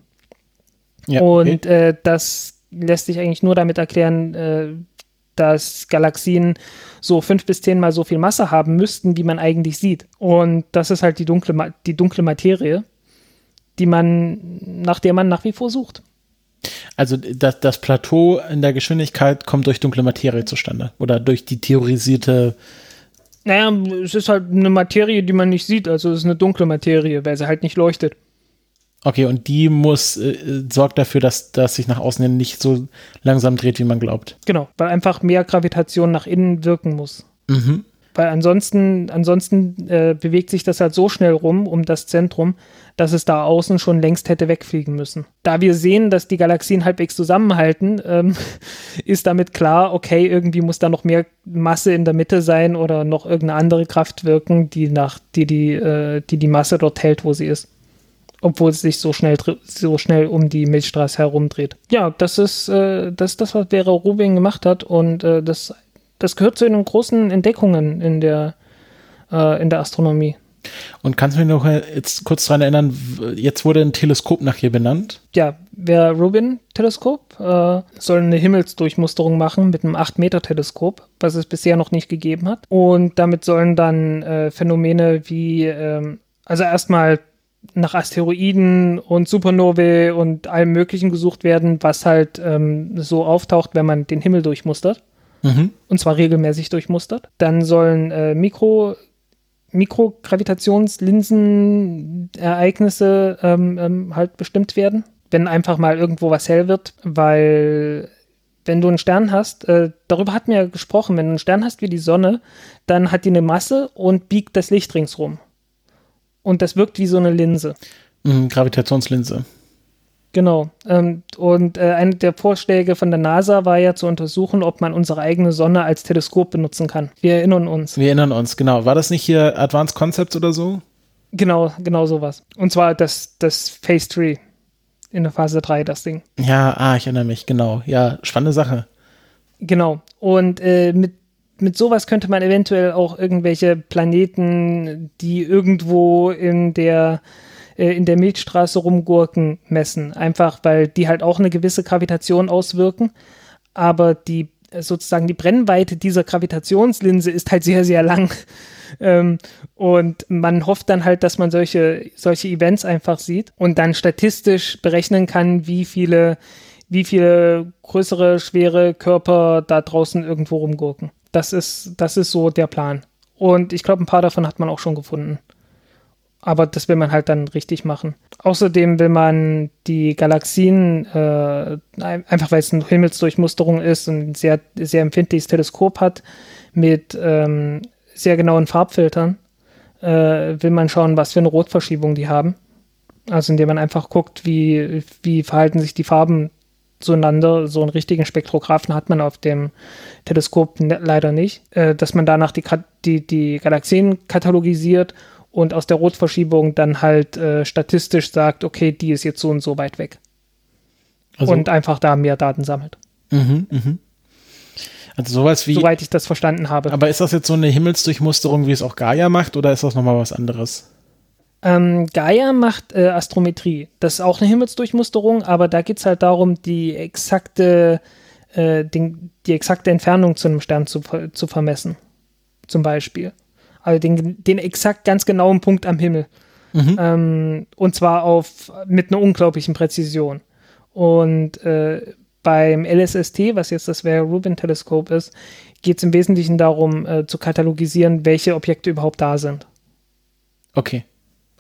Ja, okay. Und äh, das lässt sich eigentlich nur damit erklären, äh, dass Galaxien so fünf bis zehnmal so viel Masse haben müssten, wie man eigentlich sieht. Und das ist halt die dunkle, die dunkle Materie, die man, nach der man nach wie vor sucht. Also das, das Plateau in der Geschwindigkeit kommt durch dunkle Materie zustande oder durch die theorisierte. Naja, es ist halt eine Materie, die man nicht sieht, also es ist eine dunkle Materie, weil sie halt nicht leuchtet. Okay, und die muss, äh, sorgt dafür, dass das sich nach außen hin nicht so langsam dreht, wie man glaubt. Genau, weil einfach mehr Gravitation nach innen wirken muss. Mhm. Weil ansonsten, ansonsten äh, bewegt sich das halt so schnell rum um das Zentrum, dass es da außen schon längst hätte wegfliegen müssen. Da wir sehen, dass die Galaxien halbwegs zusammenhalten, ähm, ist damit klar, okay, irgendwie muss da noch mehr Masse in der Mitte sein oder noch irgendeine andere Kraft wirken, die nach, die die, äh, die, die Masse dort hält, wo sie ist obwohl es sich so schnell so schnell um die Milchstraße herumdreht. Ja, das ist äh, das, das, was Vera Rubin gemacht hat und äh, das das gehört zu den großen Entdeckungen in der, äh, in der Astronomie. Und kannst du mich noch jetzt kurz daran erinnern, jetzt wurde ein Teleskop nach ihr benannt? Ja, der Rubin-Teleskop äh, soll eine Himmelsdurchmusterung machen mit einem 8-Meter-Teleskop, was es bisher noch nicht gegeben hat. Und damit sollen dann äh, Phänomene wie, ähm, also erstmal nach Asteroiden und Supernovae und allem Möglichen gesucht werden, was halt ähm, so auftaucht, wenn man den Himmel durchmustert mhm. und zwar regelmäßig durchmustert. Dann sollen äh, Mikro, Mikrogravitationslinsenereignisse ähm, ähm, halt bestimmt werden, wenn einfach mal irgendwo was hell wird, weil wenn du einen Stern hast, äh, darüber hatten wir ja gesprochen, wenn du einen Stern hast wie die Sonne, dann hat die eine Masse und biegt das Licht ringsrum. Und das wirkt wie so eine Linse. Mhm, Gravitationslinse. Genau. Ähm, und äh, einer der Vorschläge von der NASA war ja zu untersuchen, ob man unsere eigene Sonne als Teleskop benutzen kann. Wir erinnern uns. Wir erinnern uns, genau. War das nicht hier Advanced Concepts oder so? Genau, genau sowas. Und zwar das, das Phase 3 in der Phase 3, das Ding. Ja, ah, ich erinnere mich, genau. Ja, spannende Sache. Genau. Und äh, mit, mit sowas könnte man eventuell auch irgendwelche Planeten, die irgendwo in der äh, in der Milchstraße rumgurken, messen. Einfach, weil die halt auch eine gewisse Gravitation auswirken. Aber die sozusagen die Brennweite dieser Gravitationslinse ist halt sehr, sehr lang. Ähm, und man hofft dann halt, dass man solche, solche Events einfach sieht und dann statistisch berechnen kann, wie viele, wie viele größere, schwere Körper da draußen irgendwo rumgurken. Das ist, das ist so der Plan. Und ich glaube, ein paar davon hat man auch schon gefunden. Aber das will man halt dann richtig machen. Außerdem will man die Galaxien, äh, einfach weil es eine Himmelsdurchmusterung ist und ein sehr, sehr empfindliches Teleskop hat, mit ähm, sehr genauen Farbfiltern, äh, will man schauen, was für eine Rotverschiebung die haben. Also indem man einfach guckt, wie, wie verhalten sich die Farben zueinander. So einen richtigen Spektrographen hat man auf dem Teleskop leider nicht. Äh, dass man danach die, die, die Galaxien katalogisiert und aus der Rotverschiebung dann halt äh, statistisch sagt, okay, die ist jetzt so und so weit weg. Also, und einfach da mehr Daten sammelt. Mhm, mhm. Also sowas wie. Soweit ich das verstanden habe. Aber ist das jetzt so eine Himmelsdurchmusterung, wie es auch Gaia macht, oder ist das nochmal was anderes? Ähm, Gaia macht äh, Astrometrie. Das ist auch eine Himmelsdurchmusterung, aber da geht es halt darum, die exakte, äh, den, die exakte Entfernung zu einem Stern zu, zu vermessen. Zum Beispiel also den, den exakt ganz genauen Punkt am Himmel. Mhm. Ähm, und zwar auf, mit einer unglaublichen Präzision. Und äh, beim LSST, was jetzt das Vera Rubin Teleskop ist, geht es im Wesentlichen darum, äh, zu katalogisieren, welche Objekte überhaupt da sind. Okay.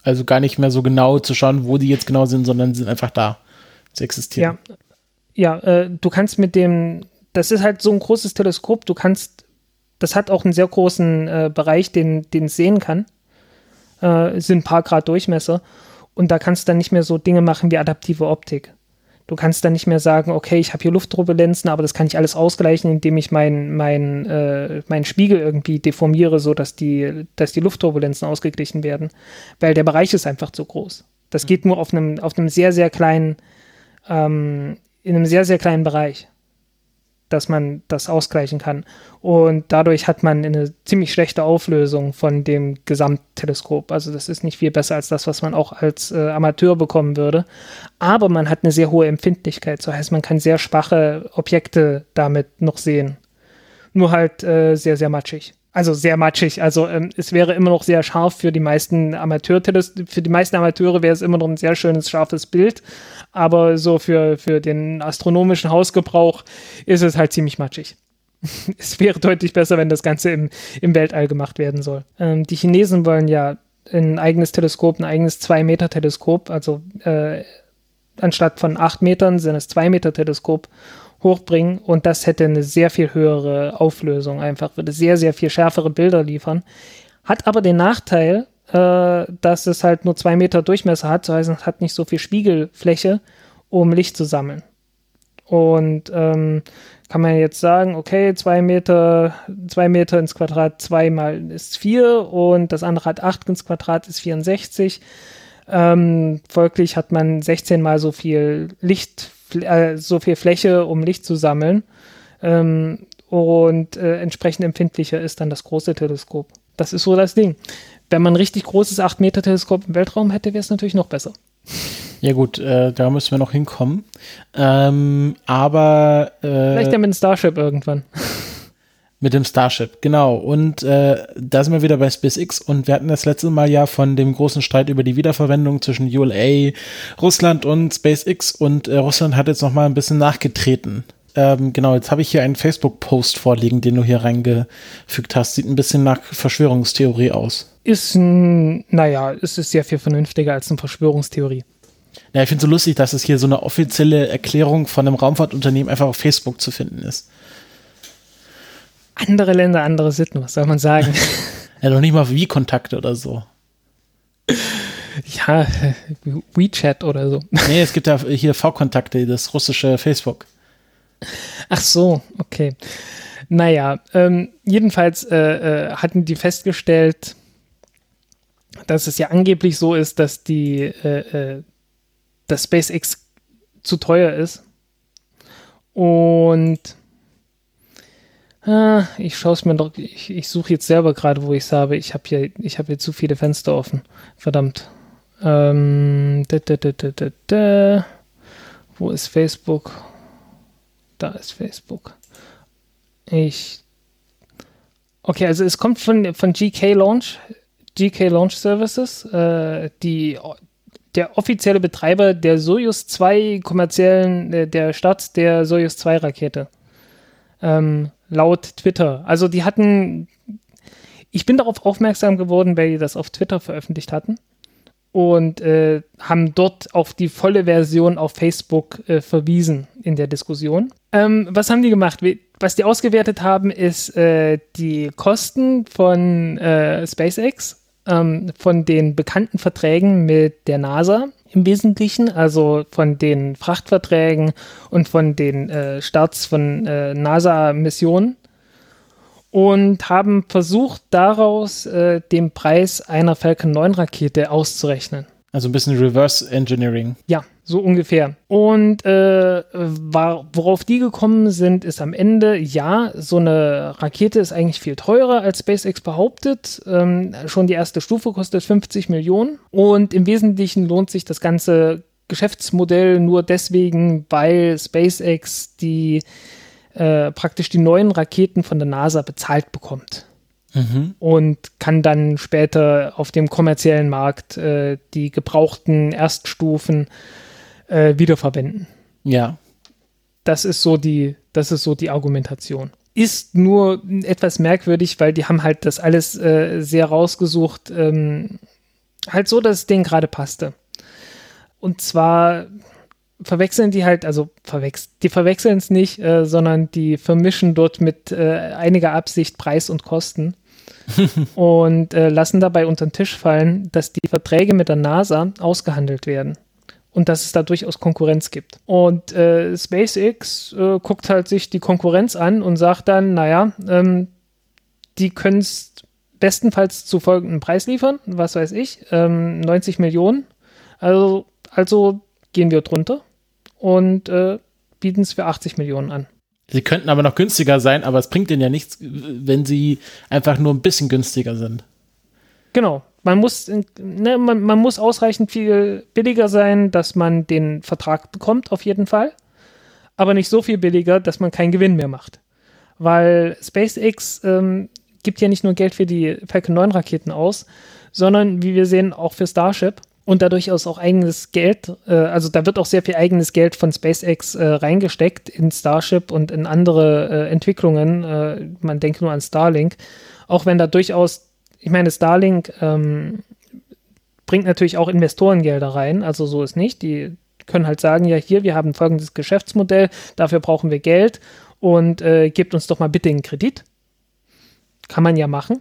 Also gar nicht mehr so genau zu schauen, wo die jetzt genau sind, sondern sind einfach da. Sie existieren. Ja, ja äh, du kannst mit dem, das ist halt so ein großes Teleskop, du kannst das hat auch einen sehr großen äh, Bereich, den, den es sehen kann. Äh, sind ein paar Grad Durchmesser. Und da kannst du dann nicht mehr so Dinge machen wie adaptive Optik. Du kannst dann nicht mehr sagen, okay, ich habe hier Luftturbulenzen, aber das kann ich alles ausgleichen, indem ich meinen mein, äh, mein Spiegel irgendwie deformiere, so dass die, dass die Luftturbulenzen ausgeglichen werden. Weil der Bereich ist einfach zu groß. Das geht nur auf einem, auf einem sehr, sehr kleinen, ähm, in einem sehr, sehr kleinen Bereich dass man das ausgleichen kann. Und dadurch hat man eine ziemlich schlechte Auflösung von dem Gesamtteleskop. Also das ist nicht viel besser als das, was man auch als äh, Amateur bekommen würde. Aber man hat eine sehr hohe Empfindlichkeit. So heißt, man kann sehr schwache Objekte damit noch sehen. Nur halt äh, sehr, sehr matschig also sehr matschig. Also ähm, es wäre immer noch sehr scharf für die meisten Amateur für die meisten Amateure wäre es immer noch ein sehr schönes scharfes Bild, aber so für für den astronomischen Hausgebrauch ist es halt ziemlich matschig. es wäre deutlich besser, wenn das Ganze im, im Weltall gemacht werden soll. Ähm, die Chinesen wollen ja ein eigenes Teleskop, ein eigenes 2-Meter-Teleskop, also äh, anstatt von 8 Metern sind es 2 Meter Teleskop hochbringen und das hätte eine sehr viel höhere Auflösung einfach, würde sehr, sehr viel schärfere Bilder liefern. Hat aber den Nachteil, äh, dass es halt nur zwei Meter Durchmesser hat, das heißt, es hat nicht so viel Spiegelfläche, um Licht zu sammeln. Und ähm, kann man jetzt sagen, okay, zwei Meter, zwei Meter ins Quadrat, zweimal ist vier und das andere hat acht ins Quadrat ist 64. Ähm, folglich hat man 16 mal so viel Licht äh, so viel Fläche, um Licht zu sammeln. Ähm, und äh, entsprechend empfindlicher ist dann das große Teleskop. Das ist so das Ding. Wenn man ein richtig großes 8-Meter-Teleskop im Weltraum hätte, wäre es natürlich noch besser. Ja gut, äh, da müssen wir noch hinkommen. Ähm, aber äh, vielleicht ja mit dem Starship irgendwann. Mit dem Starship, genau. Und äh, da sind wir wieder bei SpaceX und wir hatten das letzte Mal ja von dem großen Streit über die Wiederverwendung zwischen ULA, Russland und SpaceX und äh, Russland hat jetzt nochmal ein bisschen nachgetreten. Ähm, genau, jetzt habe ich hier einen Facebook-Post vorliegen, den du hier reingefügt hast. Sieht ein bisschen nach Verschwörungstheorie aus. Ist, naja, es ist sehr viel vernünftiger als eine Verschwörungstheorie. Ja, ich finde es so lustig, dass es hier so eine offizielle Erklärung von einem Raumfahrtunternehmen einfach auf Facebook zu finden ist. Andere Länder, andere Sitten, was soll man sagen? ja, noch nicht mal wie Kontakte oder so. Ja, WeChat oder so. Nee, es gibt ja hier V-Kontakte, das russische Facebook. Ach so, okay. Naja, ähm, jedenfalls äh, äh, hatten die festgestellt, dass es ja angeblich so ist, dass die äh, äh dass SpaceX zu teuer ist. Und ich schaue es mir doch, ich, ich suche jetzt selber gerade, wo ich es habe. Ich habe hier, ich habe hier zu viele Fenster offen. Verdammt. Ähm, da, da, da, wo ist Facebook? Da ist Facebook. Ich. Okay, also es kommt von, von GK Launch, GK Launch Services, äh, die der offizielle Betreiber der Soyuz 2 kommerziellen, äh, der Start der Soyuz 2 Rakete. Ähm, laut Twitter. Also die hatten, ich bin darauf aufmerksam geworden, weil die das auf Twitter veröffentlicht hatten und äh, haben dort auf die volle Version auf Facebook äh, verwiesen in der Diskussion. Ähm, was haben die gemacht? Was die ausgewertet haben, ist äh, die Kosten von äh, SpaceX ähm, von den bekannten Verträgen mit der NASA im Wesentlichen, also von den Frachtverträgen und von den äh, Starts von äh, NASA-Missionen und haben versucht, daraus äh, den Preis einer Falcon 9 Rakete auszurechnen. Also ein bisschen Reverse Engineering. Ja, so ungefähr. Und äh, war, worauf die gekommen sind, ist am Ende, ja, so eine Rakete ist eigentlich viel teurer, als SpaceX behauptet. Ähm, schon die erste Stufe kostet 50 Millionen. Und im Wesentlichen lohnt sich das ganze Geschäftsmodell nur deswegen, weil SpaceX die äh, praktisch die neuen Raketen von der NASA bezahlt bekommt. Mhm. Und kann dann später auf dem kommerziellen Markt äh, die gebrauchten Erststufen äh, wiederverwenden. Ja. Das ist so die, das ist so die Argumentation. Ist nur etwas merkwürdig, weil die haben halt das alles äh, sehr rausgesucht, ähm, halt so, dass es denen gerade passte. Und zwar verwechseln die halt, also verwechseln, die verwechseln es nicht, äh, sondern die vermischen dort mit äh, einiger Absicht Preis und Kosten und äh, lassen dabei unter den Tisch fallen, dass die Verträge mit der NASA ausgehandelt werden und dass es da durchaus Konkurrenz gibt. Und äh, SpaceX äh, guckt halt sich die Konkurrenz an und sagt dann, naja, ähm, die können es bestenfalls zu folgendem Preis liefern, was weiß ich, ähm, 90 Millionen. Also, also gehen wir drunter und äh, bieten es für 80 Millionen an. Sie könnten aber noch günstiger sein, aber es bringt denen ja nichts, wenn sie einfach nur ein bisschen günstiger sind. Genau, man muss, ne, man, man muss ausreichend viel billiger sein, dass man den Vertrag bekommt, auf jeden Fall. Aber nicht so viel billiger, dass man keinen Gewinn mehr macht. Weil SpaceX ähm, gibt ja nicht nur Geld für die Falcon 9 Raketen aus, sondern wie wir sehen auch für Starship und da durchaus auch eigenes Geld, äh, also da wird auch sehr viel eigenes Geld von SpaceX äh, reingesteckt in Starship und in andere äh, Entwicklungen. Äh, man denke nur an Starlink. Auch wenn da durchaus ich meine, Starlink ähm, bringt natürlich auch Investorengelder rein, also so ist nicht. Die können halt sagen, ja, hier, wir haben folgendes Geschäftsmodell, dafür brauchen wir Geld und äh, gebt uns doch mal bitte einen Kredit. Kann man ja machen.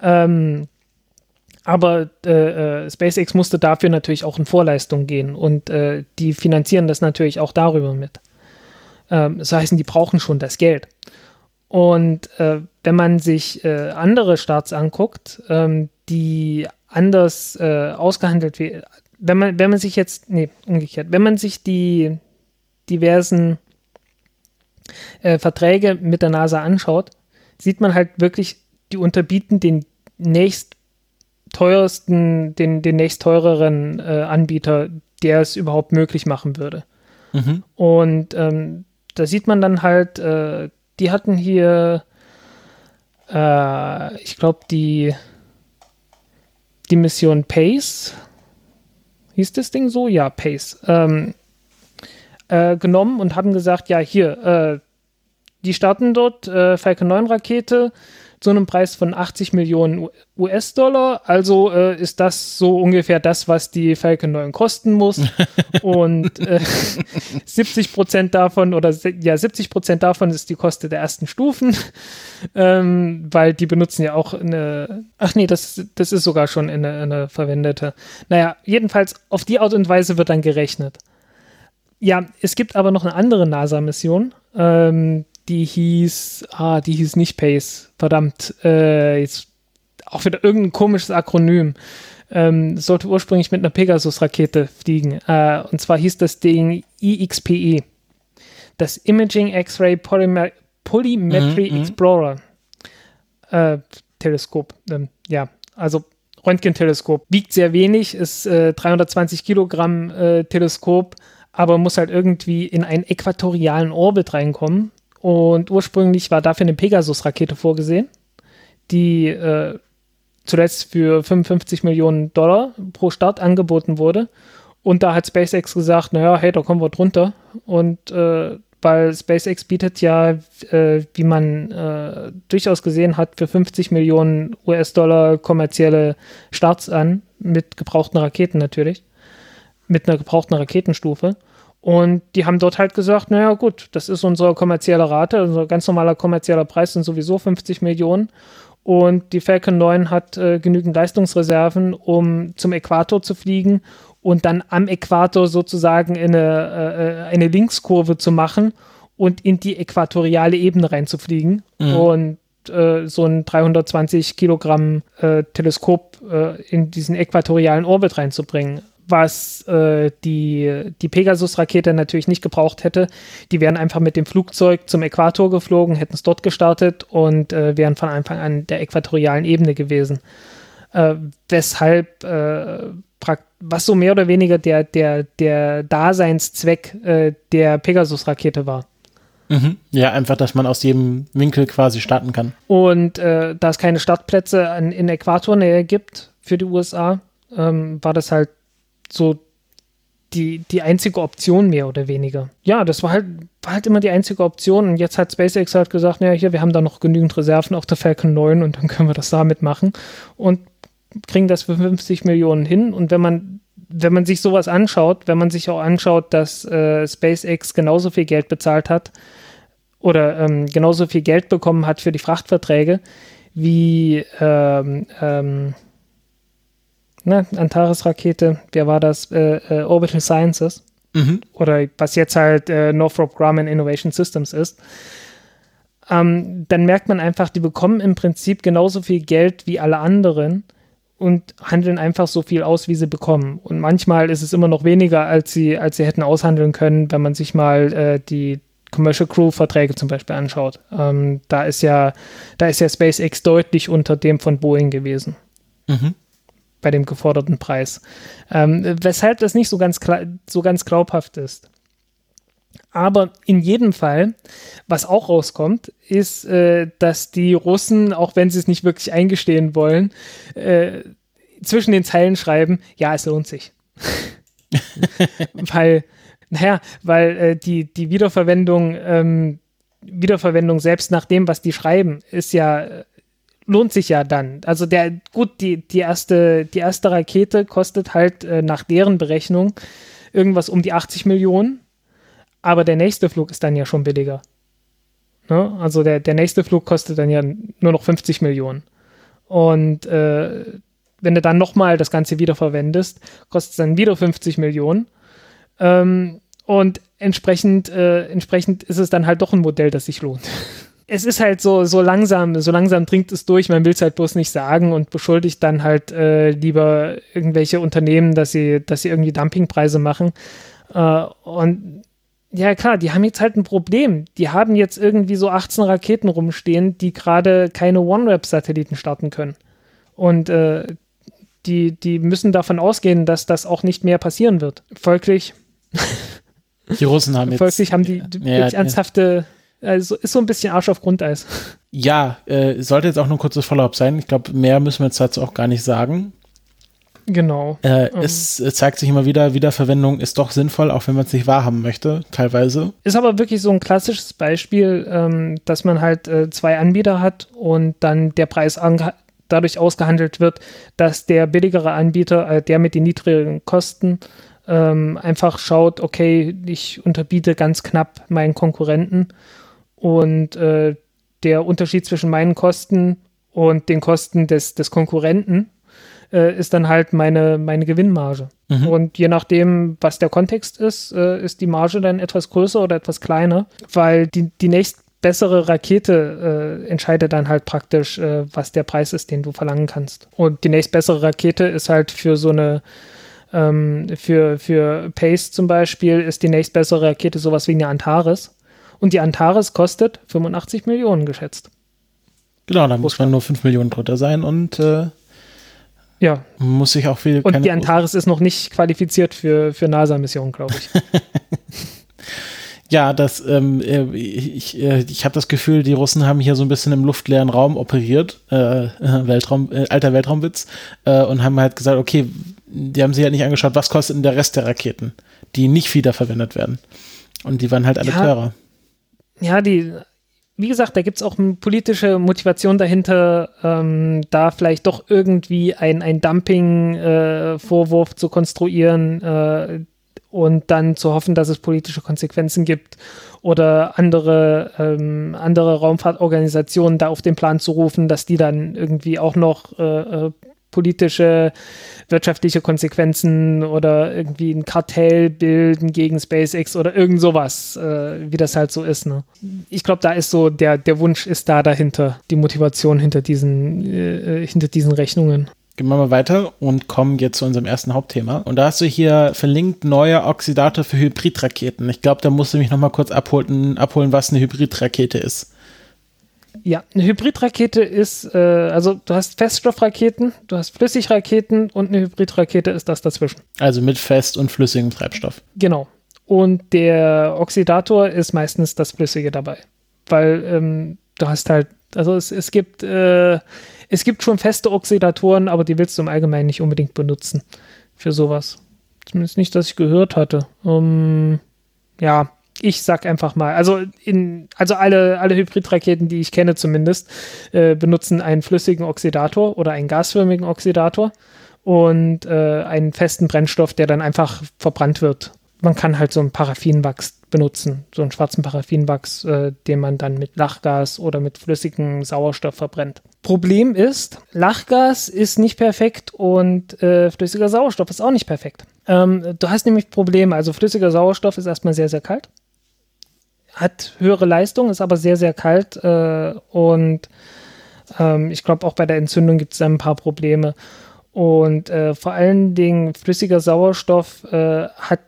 Ähm, aber äh, äh, SpaceX musste dafür natürlich auch in Vorleistung gehen und äh, die finanzieren das natürlich auch darüber mit. Ähm, das heißt, die brauchen schon das Geld. Und äh, wenn man sich äh, andere Staats anguckt, ähm, die anders äh, ausgehandelt werden, wenn man, wenn man sich jetzt, nee, umgekehrt, wenn man sich die diversen äh, Verträge mit der NASA anschaut, sieht man halt wirklich, die unterbieten den nächst teuersten, den, den nächst teureren äh, Anbieter, der es überhaupt möglich machen würde. Mhm. Und ähm, da sieht man dann halt, äh, die hatten hier, äh, ich glaube, die, die Mission Pace, hieß das Ding so? Ja, Pace, ähm, äh, genommen und haben gesagt, ja, hier, äh, die starten dort, äh, Falcon 9 Rakete, zu einem Preis von 80 Millionen US-Dollar. Also äh, ist das so ungefähr das, was die Falcon 9 kosten muss. Und äh, 70 Prozent davon oder ja 70 Prozent davon ist die Koste der ersten Stufen, ähm, weil die benutzen ja auch eine. Ach nee, das, das ist sogar schon eine, eine verwendete. Naja, jedenfalls auf die Art und Weise wird dann gerechnet. Ja, es gibt aber noch eine andere NASA-Mission. Ähm, die hieß, ah, die hieß nicht Pace, verdammt, äh, jetzt auch wieder irgendein komisches Akronym. Ähm, sollte ursprünglich mit einer Pegasus-Rakete fliegen. Äh, und zwar hieß das Ding IXPE. Das Imaging X-Ray Polymer Polymetry mhm, mhm, Explorer äh, Teleskop. Ähm, ja, also Röntgenteleskop. Wiegt sehr wenig, ist äh, 320 Kilogramm äh, Teleskop, aber muss halt irgendwie in einen äquatorialen Orbit reinkommen. Und ursprünglich war dafür eine Pegasus-Rakete vorgesehen, die äh, zuletzt für 55 Millionen Dollar pro Start angeboten wurde. Und da hat SpaceX gesagt, naja, hey, da kommen wir drunter. Und äh, weil SpaceX bietet ja, äh, wie man äh, durchaus gesehen hat, für 50 Millionen US-Dollar kommerzielle Starts an, mit gebrauchten Raketen natürlich, mit einer gebrauchten Raketenstufe. Und die haben dort halt gesagt, naja gut, das ist unsere kommerzielle Rate, unser ganz normaler kommerzieller Preis sind sowieso 50 Millionen. Und die Falcon 9 hat äh, genügend Leistungsreserven, um zum Äquator zu fliegen und dann am Äquator sozusagen eine, äh, eine Linkskurve zu machen und in die äquatoriale Ebene reinzufliegen. Mhm. Und äh, so ein 320 Kilogramm äh, Teleskop äh, in diesen äquatorialen Orbit reinzubringen was äh, die, die Pegasus-Rakete natürlich nicht gebraucht hätte. Die wären einfach mit dem Flugzeug zum Äquator geflogen, hätten es dort gestartet und äh, wären von Anfang an der äquatorialen Ebene gewesen. Äh, weshalb, äh, was so mehr oder weniger der, der, der Daseinszweck äh, der Pegasus-Rakete war. Mhm. Ja, einfach, dass man aus jedem Winkel quasi starten kann. Und äh, da es keine Startplätze an, in Äquatornähe gibt für die USA, ähm, war das halt so die, die einzige Option mehr oder weniger. Ja, das war halt, war halt immer die einzige Option und jetzt hat SpaceX halt gesagt, ja, hier, wir haben da noch genügend Reserven auf der Falcon 9 und dann können wir das damit machen und kriegen das für 50 Millionen hin und wenn man wenn man sich sowas anschaut, wenn man sich auch anschaut, dass äh, SpaceX genauso viel Geld bezahlt hat oder ähm, genauso viel Geld bekommen hat für die Frachtverträge wie ähm, ähm, ne, Antares-Rakete, wer war das? Äh, äh, Orbital Sciences. Mhm. Oder was jetzt halt äh, Northrop Grumman Innovation Systems ist. Ähm, dann merkt man einfach, die bekommen im Prinzip genauso viel Geld wie alle anderen und handeln einfach so viel aus, wie sie bekommen. Und manchmal ist es immer noch weniger, als sie, als sie hätten aushandeln können, wenn man sich mal äh, die Commercial Crew Verträge zum Beispiel anschaut. Ähm, da ist ja, da ist ja SpaceX deutlich unter dem von Boeing gewesen. Mhm bei dem geforderten Preis. Ähm, weshalb das nicht so ganz, so ganz glaubhaft ist. Aber in jedem Fall, was auch rauskommt, ist, äh, dass die Russen, auch wenn sie es nicht wirklich eingestehen wollen, äh, zwischen den Zeilen schreiben, ja, es lohnt sich. weil, naja, weil äh, die, die Wiederverwendung, ähm, Wiederverwendung selbst nach dem, was die schreiben, ist ja lohnt sich ja dann. Also der, gut, die, die erste, die erste Rakete kostet halt äh, nach deren Berechnung irgendwas um die 80 Millionen, aber der nächste Flug ist dann ja schon billiger. Ne? Also der, der nächste Flug kostet dann ja nur noch 50 Millionen. Und äh, wenn du dann nochmal das Ganze wieder verwendest, kostet es dann wieder 50 Millionen. Ähm, und entsprechend, äh, entsprechend ist es dann halt doch ein Modell, das sich lohnt. es ist halt so, so langsam, so langsam dringt es durch, man will es halt bloß nicht sagen und beschuldigt dann halt äh, lieber irgendwelche Unternehmen, dass sie, dass sie irgendwie Dumpingpreise machen. Äh, und ja, klar, die haben jetzt halt ein Problem. Die haben jetzt irgendwie so 18 Raketen rumstehen, die gerade keine OneWeb-Satelliten starten können. Und äh, die, die müssen davon ausgehen, dass das auch nicht mehr passieren wird. Folglich. Die Russen haben jetzt. Folglich haben die ja, wirklich ernsthafte also ist so ein bisschen Arsch auf Grundeis. Ja, äh, sollte jetzt auch nur ein kurzes Follow-up sein. Ich glaube, mehr müssen wir jetzt dazu auch gar nicht sagen. Genau. Äh, ähm. Es zeigt sich immer wieder, Wiederverwendung ist doch sinnvoll, auch wenn man es nicht wahrhaben möchte, teilweise. Ist aber wirklich so ein klassisches Beispiel, ähm, dass man halt äh, zwei Anbieter hat und dann der Preis dadurch ausgehandelt wird, dass der billigere Anbieter, äh, der mit den niedrigen Kosten, ähm, einfach schaut, okay, ich unterbiete ganz knapp meinen Konkurrenten und äh, der Unterschied zwischen meinen Kosten und den Kosten des, des Konkurrenten äh, ist dann halt meine, meine Gewinnmarge. Mhm. Und je nachdem, was der Kontext ist, äh, ist die Marge dann etwas größer oder etwas kleiner, weil die, die nächst bessere Rakete äh, entscheidet dann halt praktisch, äh, was der Preis ist, den du verlangen kannst. Und die nächstbessere Rakete ist halt für so eine, ähm, für, für Pace zum Beispiel, ist die nächstbessere Rakete sowas wie eine Antares. Und die Antares kostet 85 Millionen geschätzt. Genau, da muss man nur 5 Millionen drunter sein und äh, ja. muss sich auch viel. Und die Antares ist noch nicht qualifiziert für, für NASA-Missionen, glaube ich. ja, das, ähm, äh, ich, äh, ich habe das Gefühl, die Russen haben hier so ein bisschen im luftleeren Raum operiert, äh, Weltraum, äh, alter Weltraumwitz, äh, und haben halt gesagt, okay, die haben sich halt nicht angeschaut, was kostet denn der Rest der Raketen, die nicht wiederverwendet werden. Und die waren halt alle ja, teurer. Ja, die, wie gesagt, da gibt es auch eine politische Motivation dahinter, ähm, da vielleicht doch irgendwie ein, Dumping-Vorwurf äh, zu konstruieren, äh, und dann zu hoffen, dass es politische Konsequenzen gibt oder andere, ähm, andere Raumfahrtorganisationen da auf den Plan zu rufen, dass die dann irgendwie auch noch äh, äh, politische, wirtschaftliche Konsequenzen oder irgendwie ein Kartell bilden gegen SpaceX oder irgend sowas, äh, wie das halt so ist. Ne? Ich glaube, da ist so, der, der Wunsch ist da dahinter, die Motivation hinter diesen, äh, hinter diesen Rechnungen. Gehen wir mal weiter und kommen jetzt zu unserem ersten Hauptthema. Und da hast du hier verlinkt neuer Oxidator für Hybridraketen. Ich glaube, da musst du mich noch mal kurz abholen, abholen, was eine Hybridrakete ist. Ja, eine Hybridrakete ist, äh, also du hast Feststoffraketen, du hast Flüssigraketen und eine Hybridrakete ist das dazwischen. Also mit fest und flüssigem Treibstoff. Genau. Und der Oxidator ist meistens das Flüssige dabei. Weil ähm, du hast halt, also es, es gibt äh, es gibt schon feste Oxidatoren, aber die willst du im Allgemeinen nicht unbedingt benutzen für sowas. Zumindest nicht, dass ich gehört hatte. Um, ja, ich sag einfach mal, also in, also alle, alle Hybridraketen, die ich kenne zumindest, äh, benutzen einen flüssigen Oxidator oder einen gasförmigen Oxidator und äh, einen festen Brennstoff, der dann einfach verbrannt wird. Man kann halt so einen Paraffinwachs benutzen, so einen schwarzen Paraffinwachs, äh, den man dann mit Lachgas oder mit flüssigem Sauerstoff verbrennt. Problem ist, Lachgas ist nicht perfekt und äh, flüssiger Sauerstoff ist auch nicht perfekt. Ähm, du hast nämlich Probleme, also flüssiger Sauerstoff ist erstmal sehr, sehr kalt, hat höhere Leistung, ist aber sehr, sehr kalt äh, und ähm, ich glaube auch bei der Entzündung gibt es ein paar Probleme. Und äh, vor allen Dingen flüssiger Sauerstoff äh, hat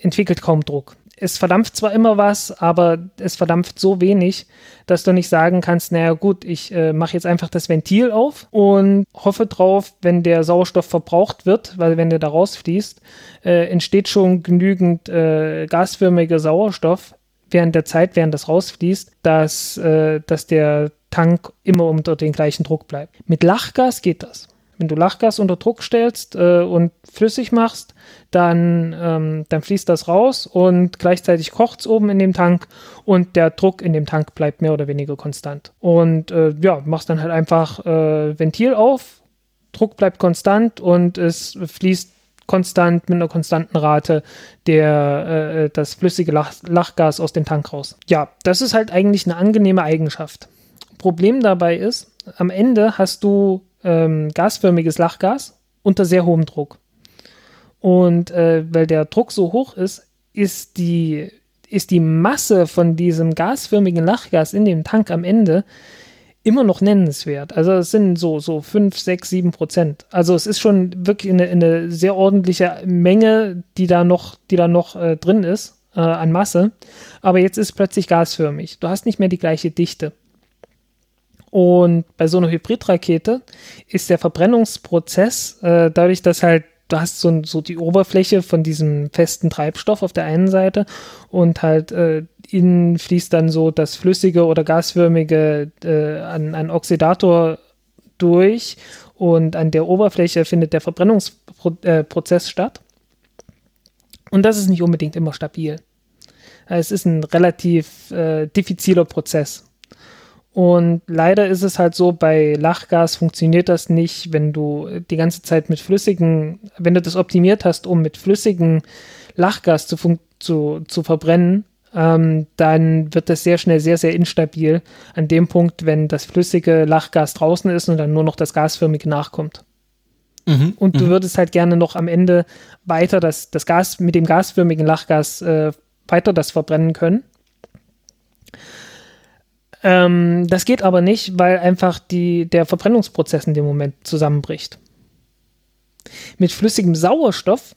entwickelt kaum Druck es verdampft zwar immer was, aber es verdampft so wenig, dass du nicht sagen kannst, naja gut, ich äh, mache jetzt einfach das Ventil auf und hoffe drauf, wenn der Sauerstoff verbraucht wird, weil wenn der da rausfließt, äh, entsteht schon genügend äh, gasförmiger Sauerstoff während der Zeit, während das rausfließt, dass, äh, dass der Tank immer unter den gleichen Druck bleibt. Mit Lachgas geht das. Wenn du Lachgas unter Druck stellst äh, und flüssig machst, dann, ähm, dann fließt das raus und gleichzeitig kocht es oben in dem Tank und der Druck in dem Tank bleibt mehr oder weniger konstant. Und äh, ja, machst dann halt einfach äh, Ventil auf, Druck bleibt konstant und es fließt konstant mit einer konstanten Rate der, äh, das flüssige Lach Lachgas aus dem Tank raus. Ja, das ist halt eigentlich eine angenehme Eigenschaft. Problem dabei ist, am Ende hast du ähm, gasförmiges Lachgas unter sehr hohem Druck. Und äh, weil der Druck so hoch ist, ist die, ist die Masse von diesem gasförmigen Lachgas in dem Tank am Ende immer noch nennenswert. Also es sind so, so 5, 6, 7 Prozent. Also es ist schon wirklich eine, eine sehr ordentliche Menge, die da noch, die da noch äh, drin ist äh, an Masse. Aber jetzt ist plötzlich gasförmig. Du hast nicht mehr die gleiche Dichte. Und bei so einer Hybridrakete ist der Verbrennungsprozess, äh, dadurch, dass halt du hast so, so die Oberfläche von diesem festen Treibstoff auf der einen Seite und halt äh, innen fließt dann so das flüssige oder gasförmige äh, an, an Oxidator durch und an der Oberfläche findet der Verbrennungsprozess statt. Und das ist nicht unbedingt immer stabil. Es ist ein relativ äh, diffiziler Prozess. Und leider ist es halt so, bei Lachgas funktioniert das nicht, wenn du die ganze Zeit mit flüssigen, wenn du das optimiert hast, um mit flüssigen Lachgas zu, zu, zu verbrennen, ähm, dann wird das sehr schnell sehr, sehr instabil an dem Punkt, wenn das flüssige Lachgas draußen ist und dann nur noch das gasförmige nachkommt. Mhm, und du mhm. würdest halt gerne noch am Ende weiter das, das Gas mit dem gasförmigen Lachgas äh, weiter das verbrennen können. Ähm, das geht aber nicht, weil einfach die, der Verbrennungsprozess in dem Moment zusammenbricht. Mit flüssigem Sauerstoff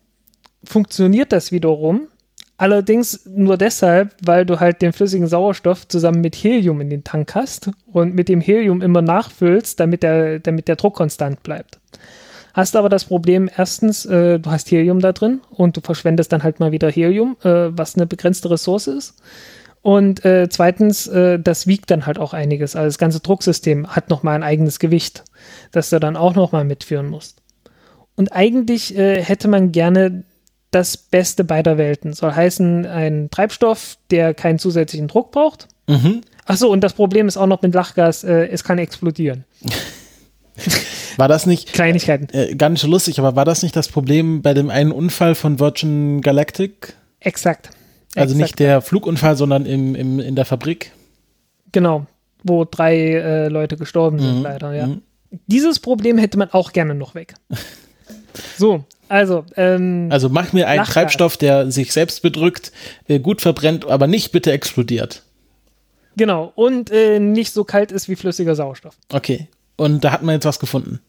funktioniert das wiederum, allerdings nur deshalb, weil du halt den flüssigen Sauerstoff zusammen mit Helium in den Tank hast und mit dem Helium immer nachfüllst, damit der, damit der Druck konstant bleibt. Hast aber das Problem, erstens, äh, du hast Helium da drin und du verschwendest dann halt mal wieder Helium, äh, was eine begrenzte Ressource ist. Und äh, zweitens, äh, das wiegt dann halt auch einiges. Also das ganze Drucksystem hat nochmal ein eigenes Gewicht, das du dann auch nochmal mitführen musst. Und eigentlich äh, hätte man gerne das Beste beider Welten. Soll heißen, ein Treibstoff, der keinen zusätzlichen Druck braucht. Mhm. Achso, und das Problem ist auch noch mit Lachgas, äh, es kann explodieren. War das nicht. Kleinigkeiten. Äh, gar nicht so lustig, aber war das nicht das Problem bei dem einen Unfall von Virgin Galactic? Exakt. Also Exakt. nicht der Flugunfall, sondern im, im, in der Fabrik? Genau, wo drei äh, Leute gestorben sind, mhm. leider, ja. Mhm. Dieses Problem hätte man auch gerne noch weg. so, also. Ähm, also mach mir einen Treibstoff, der sich selbst bedrückt, äh, gut verbrennt, aber nicht bitte explodiert. Genau, und äh, nicht so kalt ist wie flüssiger Sauerstoff. Okay, und da hat man jetzt was gefunden.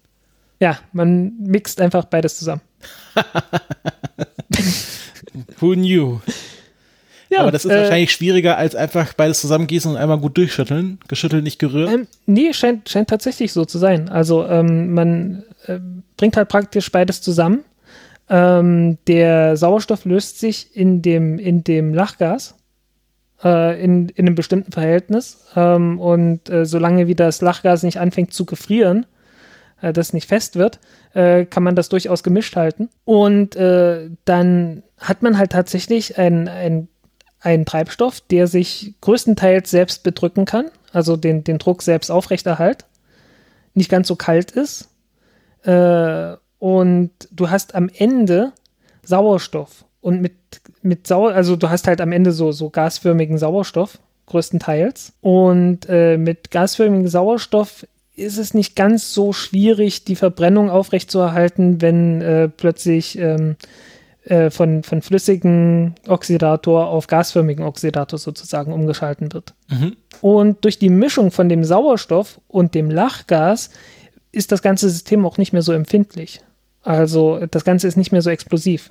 Ja, man mixt einfach beides zusammen. Who knew? Ja, Aber das ist äh, wahrscheinlich schwieriger, als einfach beides zusammengießen und einmal gut durchschütteln. Geschüttelt, nicht gerührt. Ähm, nee, scheint, scheint tatsächlich so zu sein. Also ähm, man äh, bringt halt praktisch beides zusammen. Ähm, der Sauerstoff löst sich in dem, in dem Lachgas äh, in, in einem bestimmten Verhältnis. Ähm, und äh, solange wie das Lachgas nicht anfängt zu gefrieren, äh, das nicht fest wird, äh, kann man das durchaus gemischt halten. Und äh, dann hat man halt tatsächlich ein, ein, einen Treibstoff, der sich größtenteils selbst bedrücken kann, also den, den Druck selbst aufrechterhalt, nicht ganz so kalt ist. Äh, und du hast am Ende Sauerstoff. Und mit, mit Sauer, also du hast halt am Ende so, so gasförmigen Sauerstoff, größtenteils. Und äh, mit gasförmigem Sauerstoff ist es nicht ganz so schwierig, die Verbrennung aufrechtzuerhalten, wenn äh, plötzlich ähm, äh, von, von flüssigen Oxidator auf gasförmigen Oxidator sozusagen umgeschalten wird. Mhm. Und durch die Mischung von dem Sauerstoff und dem Lachgas ist das ganze System auch nicht mehr so empfindlich. Also das Ganze ist nicht mehr so explosiv.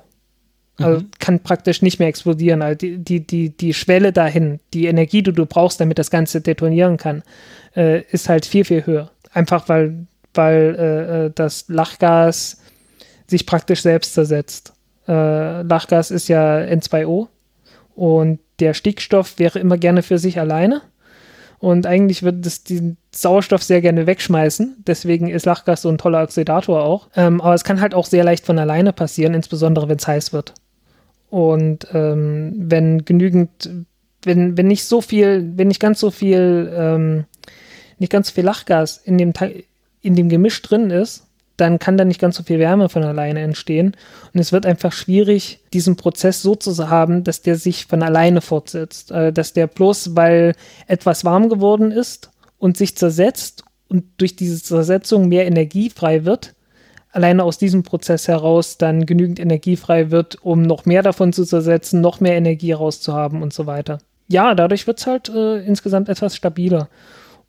Also mhm. kann praktisch nicht mehr explodieren. Also die, die, die, die Schwelle dahin, die Energie, die du brauchst, damit das Ganze detonieren kann, äh, ist halt viel, viel höher. Einfach weil, weil äh, äh das Lachgas sich praktisch selbst zersetzt. Äh, Lachgas ist ja N2O und der Stickstoff wäre immer gerne für sich alleine. Und eigentlich würde es den Sauerstoff sehr gerne wegschmeißen. Deswegen ist Lachgas so ein toller Oxidator auch. Ähm, aber es kann halt auch sehr leicht von alleine passieren, insbesondere wenn es heiß wird. Und ähm, wenn genügend, wenn, wenn nicht so viel, wenn nicht ganz so viel, ähm, nicht ganz so viel Lachgas in dem, in dem Gemisch drin ist, dann kann da nicht ganz so viel Wärme von alleine entstehen. Und es wird einfach schwierig, diesen Prozess so zu haben, dass der sich von alleine fortsetzt. Äh, dass der bloß, weil etwas warm geworden ist und sich zersetzt und durch diese Zersetzung mehr Energie frei wird, alleine aus diesem Prozess heraus dann genügend Energie frei wird, um noch mehr davon zu zersetzen, noch mehr Energie rauszuhaben und so weiter. Ja, dadurch wird es halt äh, insgesamt etwas stabiler.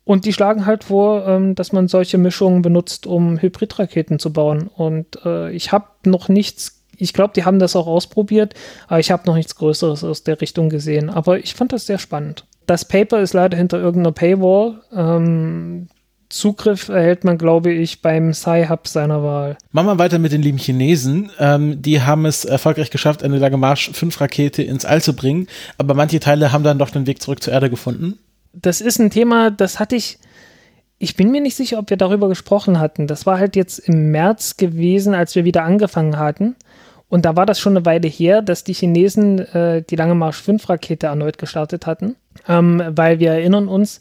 Und die schlagen halt vor, ähm, dass man solche Mischungen benutzt, um Hybridraketen zu bauen. Und äh, ich habe noch nichts, ich glaube, die haben das auch ausprobiert, aber ich habe noch nichts Größeres aus der Richtung gesehen. Aber ich fand das sehr spannend. Das Paper ist leider hinter irgendeiner Paywall. Ähm, Zugriff erhält man, glaube ich, beim Sci-Hub seiner Wahl. Machen wir weiter mit den lieben Chinesen. Ähm, die haben es erfolgreich geschafft, eine Lagemarsch 5 Rakete ins All zu bringen, aber manche Teile haben dann doch den Weg zurück zur Erde gefunden. Das ist ein Thema, das hatte ich ich bin mir nicht sicher, ob wir darüber gesprochen hatten. Das war halt jetzt im März gewesen, als wir wieder angefangen hatten. Und da war das schon eine Weile her, dass die Chinesen äh, die Lange Marsch 5 Rakete erneut gestartet hatten. Ähm, weil wir erinnern uns,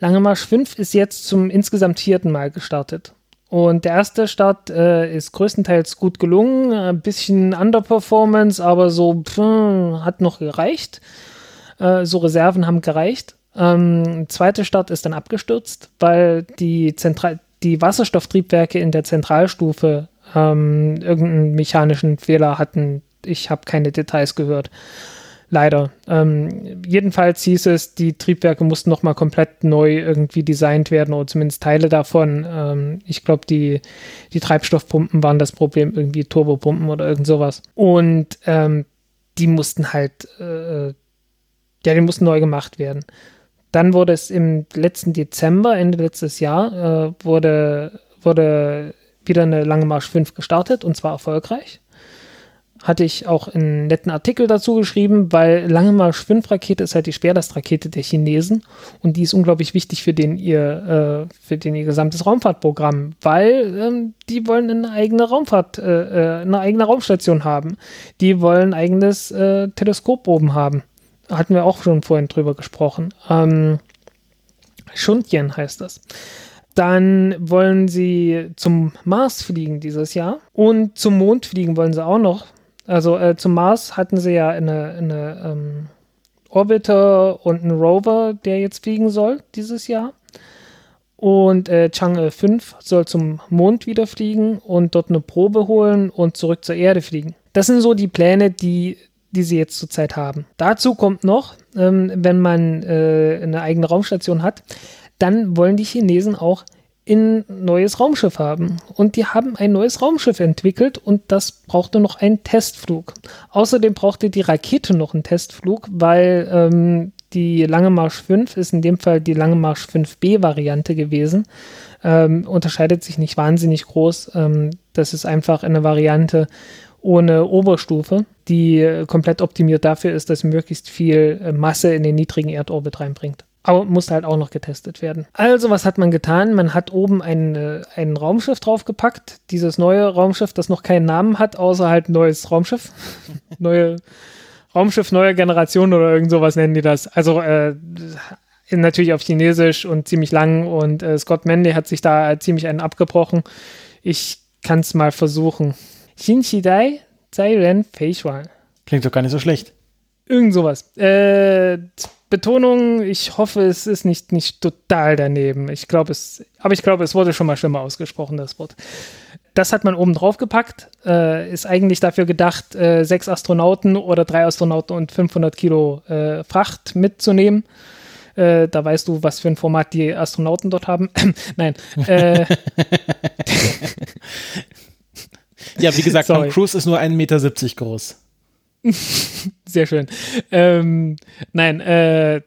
Lange Marsch 5 ist jetzt zum insgesamt vierten Mal gestartet. Und der erste Start äh, ist größtenteils gut gelungen, ein bisschen Underperformance, aber so pff, hat noch gereicht. Äh, so Reserven haben gereicht. Ähm, zweiter Start ist dann abgestürzt, weil die, Zentral die Wasserstofftriebwerke in der Zentralstufe ähm, irgendeinen mechanischen Fehler hatten. Ich habe keine Details gehört. Leider. Ähm, jedenfalls hieß es, die Triebwerke mussten nochmal komplett neu irgendwie designt werden oder zumindest Teile davon. Ähm, ich glaube, die, die Treibstoffpumpen waren das Problem, irgendwie Turbopumpen oder irgend sowas. Und ähm, die mussten halt, äh, ja, die mussten neu gemacht werden. Dann wurde es im letzten Dezember, Ende letztes Jahr, äh, wurde, wurde wieder eine Lange Marsch 5 gestartet und zwar erfolgreich hatte ich auch einen netten Artikel dazu geschrieben, weil Lange Marsch 5 Rakete ist halt die Schwerlastrakete der Chinesen und die ist unglaublich wichtig für den ihr, äh, für den ihr gesamtes Raumfahrtprogramm, weil ähm, die wollen eine eigene Raumfahrt, äh, äh, eine eigene Raumstation haben. Die wollen ein eigenes äh, Teleskop oben haben. Hatten wir auch schon vorhin drüber gesprochen. Ähm, Shuntian heißt das. Dann wollen sie zum Mars fliegen dieses Jahr und zum Mond fliegen wollen sie auch noch. Also äh, zum Mars hatten sie ja eine, eine ähm, Orbiter und einen Rover, der jetzt fliegen soll dieses Jahr. Und äh, Chang'e 5 soll zum Mond wieder fliegen und dort eine Probe holen und zurück zur Erde fliegen. Das sind so die Pläne, die, die sie jetzt zurzeit haben. Dazu kommt noch, ähm, wenn man äh, eine eigene Raumstation hat, dann wollen die Chinesen auch ein neues Raumschiff haben. Und die haben ein neues Raumschiff entwickelt und das brauchte noch einen Testflug. Außerdem brauchte die Rakete noch einen Testflug, weil ähm, die Lange Marsch 5 ist in dem Fall die Lange Marsch 5B-Variante gewesen. Ähm, unterscheidet sich nicht wahnsinnig groß. Ähm, das ist einfach eine Variante ohne Oberstufe, die komplett optimiert dafür ist, dass möglichst viel äh, Masse in den niedrigen Erdorbit reinbringt. Aber musste halt auch noch getestet werden. Also, was hat man getan? Man hat oben ein, äh, ein Raumschiff draufgepackt. Dieses neue Raumschiff, das noch keinen Namen hat, außer halt neues Raumschiff. neue Raumschiff neuer Generation oder irgend sowas nennen die das. Also, äh, natürlich auf Chinesisch und ziemlich lang und äh, Scott Manley hat sich da ziemlich einen abgebrochen. Ich kann es mal versuchen. Xinqidai Zairen Feishuan. Klingt doch gar nicht so schlecht. Irgend sowas. Äh, Betonung, ich hoffe, es ist nicht, nicht total daneben. Ich glaube, es, aber ich glaube, es wurde schon mal schlimmer ausgesprochen, das Wort. Das hat man oben drauf gepackt, äh, ist eigentlich dafür gedacht, äh, sechs Astronauten oder drei Astronauten und 500 Kilo äh, Fracht mitzunehmen. Äh, da weißt du, was für ein Format die Astronauten dort haben. Nein. Ja, wie gesagt, Tom Cruise ist nur 1,70 Meter groß. Sehr schön. Ähm, nein, äh,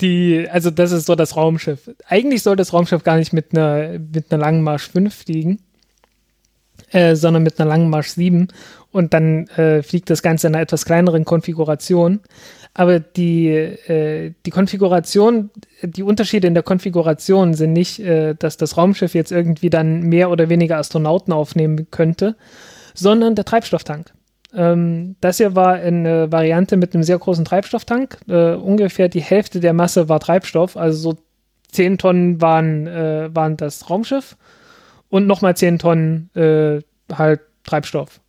die, also das ist so das Raumschiff. Eigentlich soll das Raumschiff gar nicht mit einer, mit einer langen Marsch 5 fliegen, äh, sondern mit einer langen Marsch 7 und dann äh, fliegt das Ganze in einer etwas kleineren Konfiguration. Aber die, äh, die Konfiguration, die Unterschiede in der Konfiguration sind nicht, äh, dass das Raumschiff jetzt irgendwie dann mehr oder weniger Astronauten aufnehmen könnte, sondern der Treibstofftank. Ähm, das hier war eine Variante mit einem sehr großen Treibstofftank. Äh, ungefähr die Hälfte der Masse war Treibstoff, also so 10 Tonnen waren, äh, waren das Raumschiff und nochmal 10 Tonnen äh, halt Treibstoff.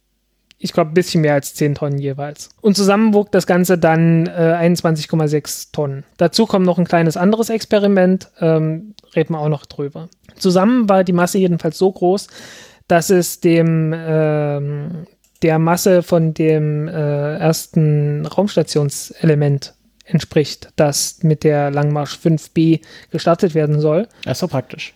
Ich glaube, ein bisschen mehr als 10 Tonnen jeweils. Und zusammen wog das Ganze dann 21,6 äh, Tonnen. Dazu kommt noch ein kleines anderes Experiment, ähm, reden wir auch noch drüber. Zusammen war die Masse jedenfalls so groß, dass es dem, ähm, der Masse von dem äh, ersten Raumstationselement entspricht, das mit der Langmarsch 5B gestartet werden soll. Das ist so praktisch.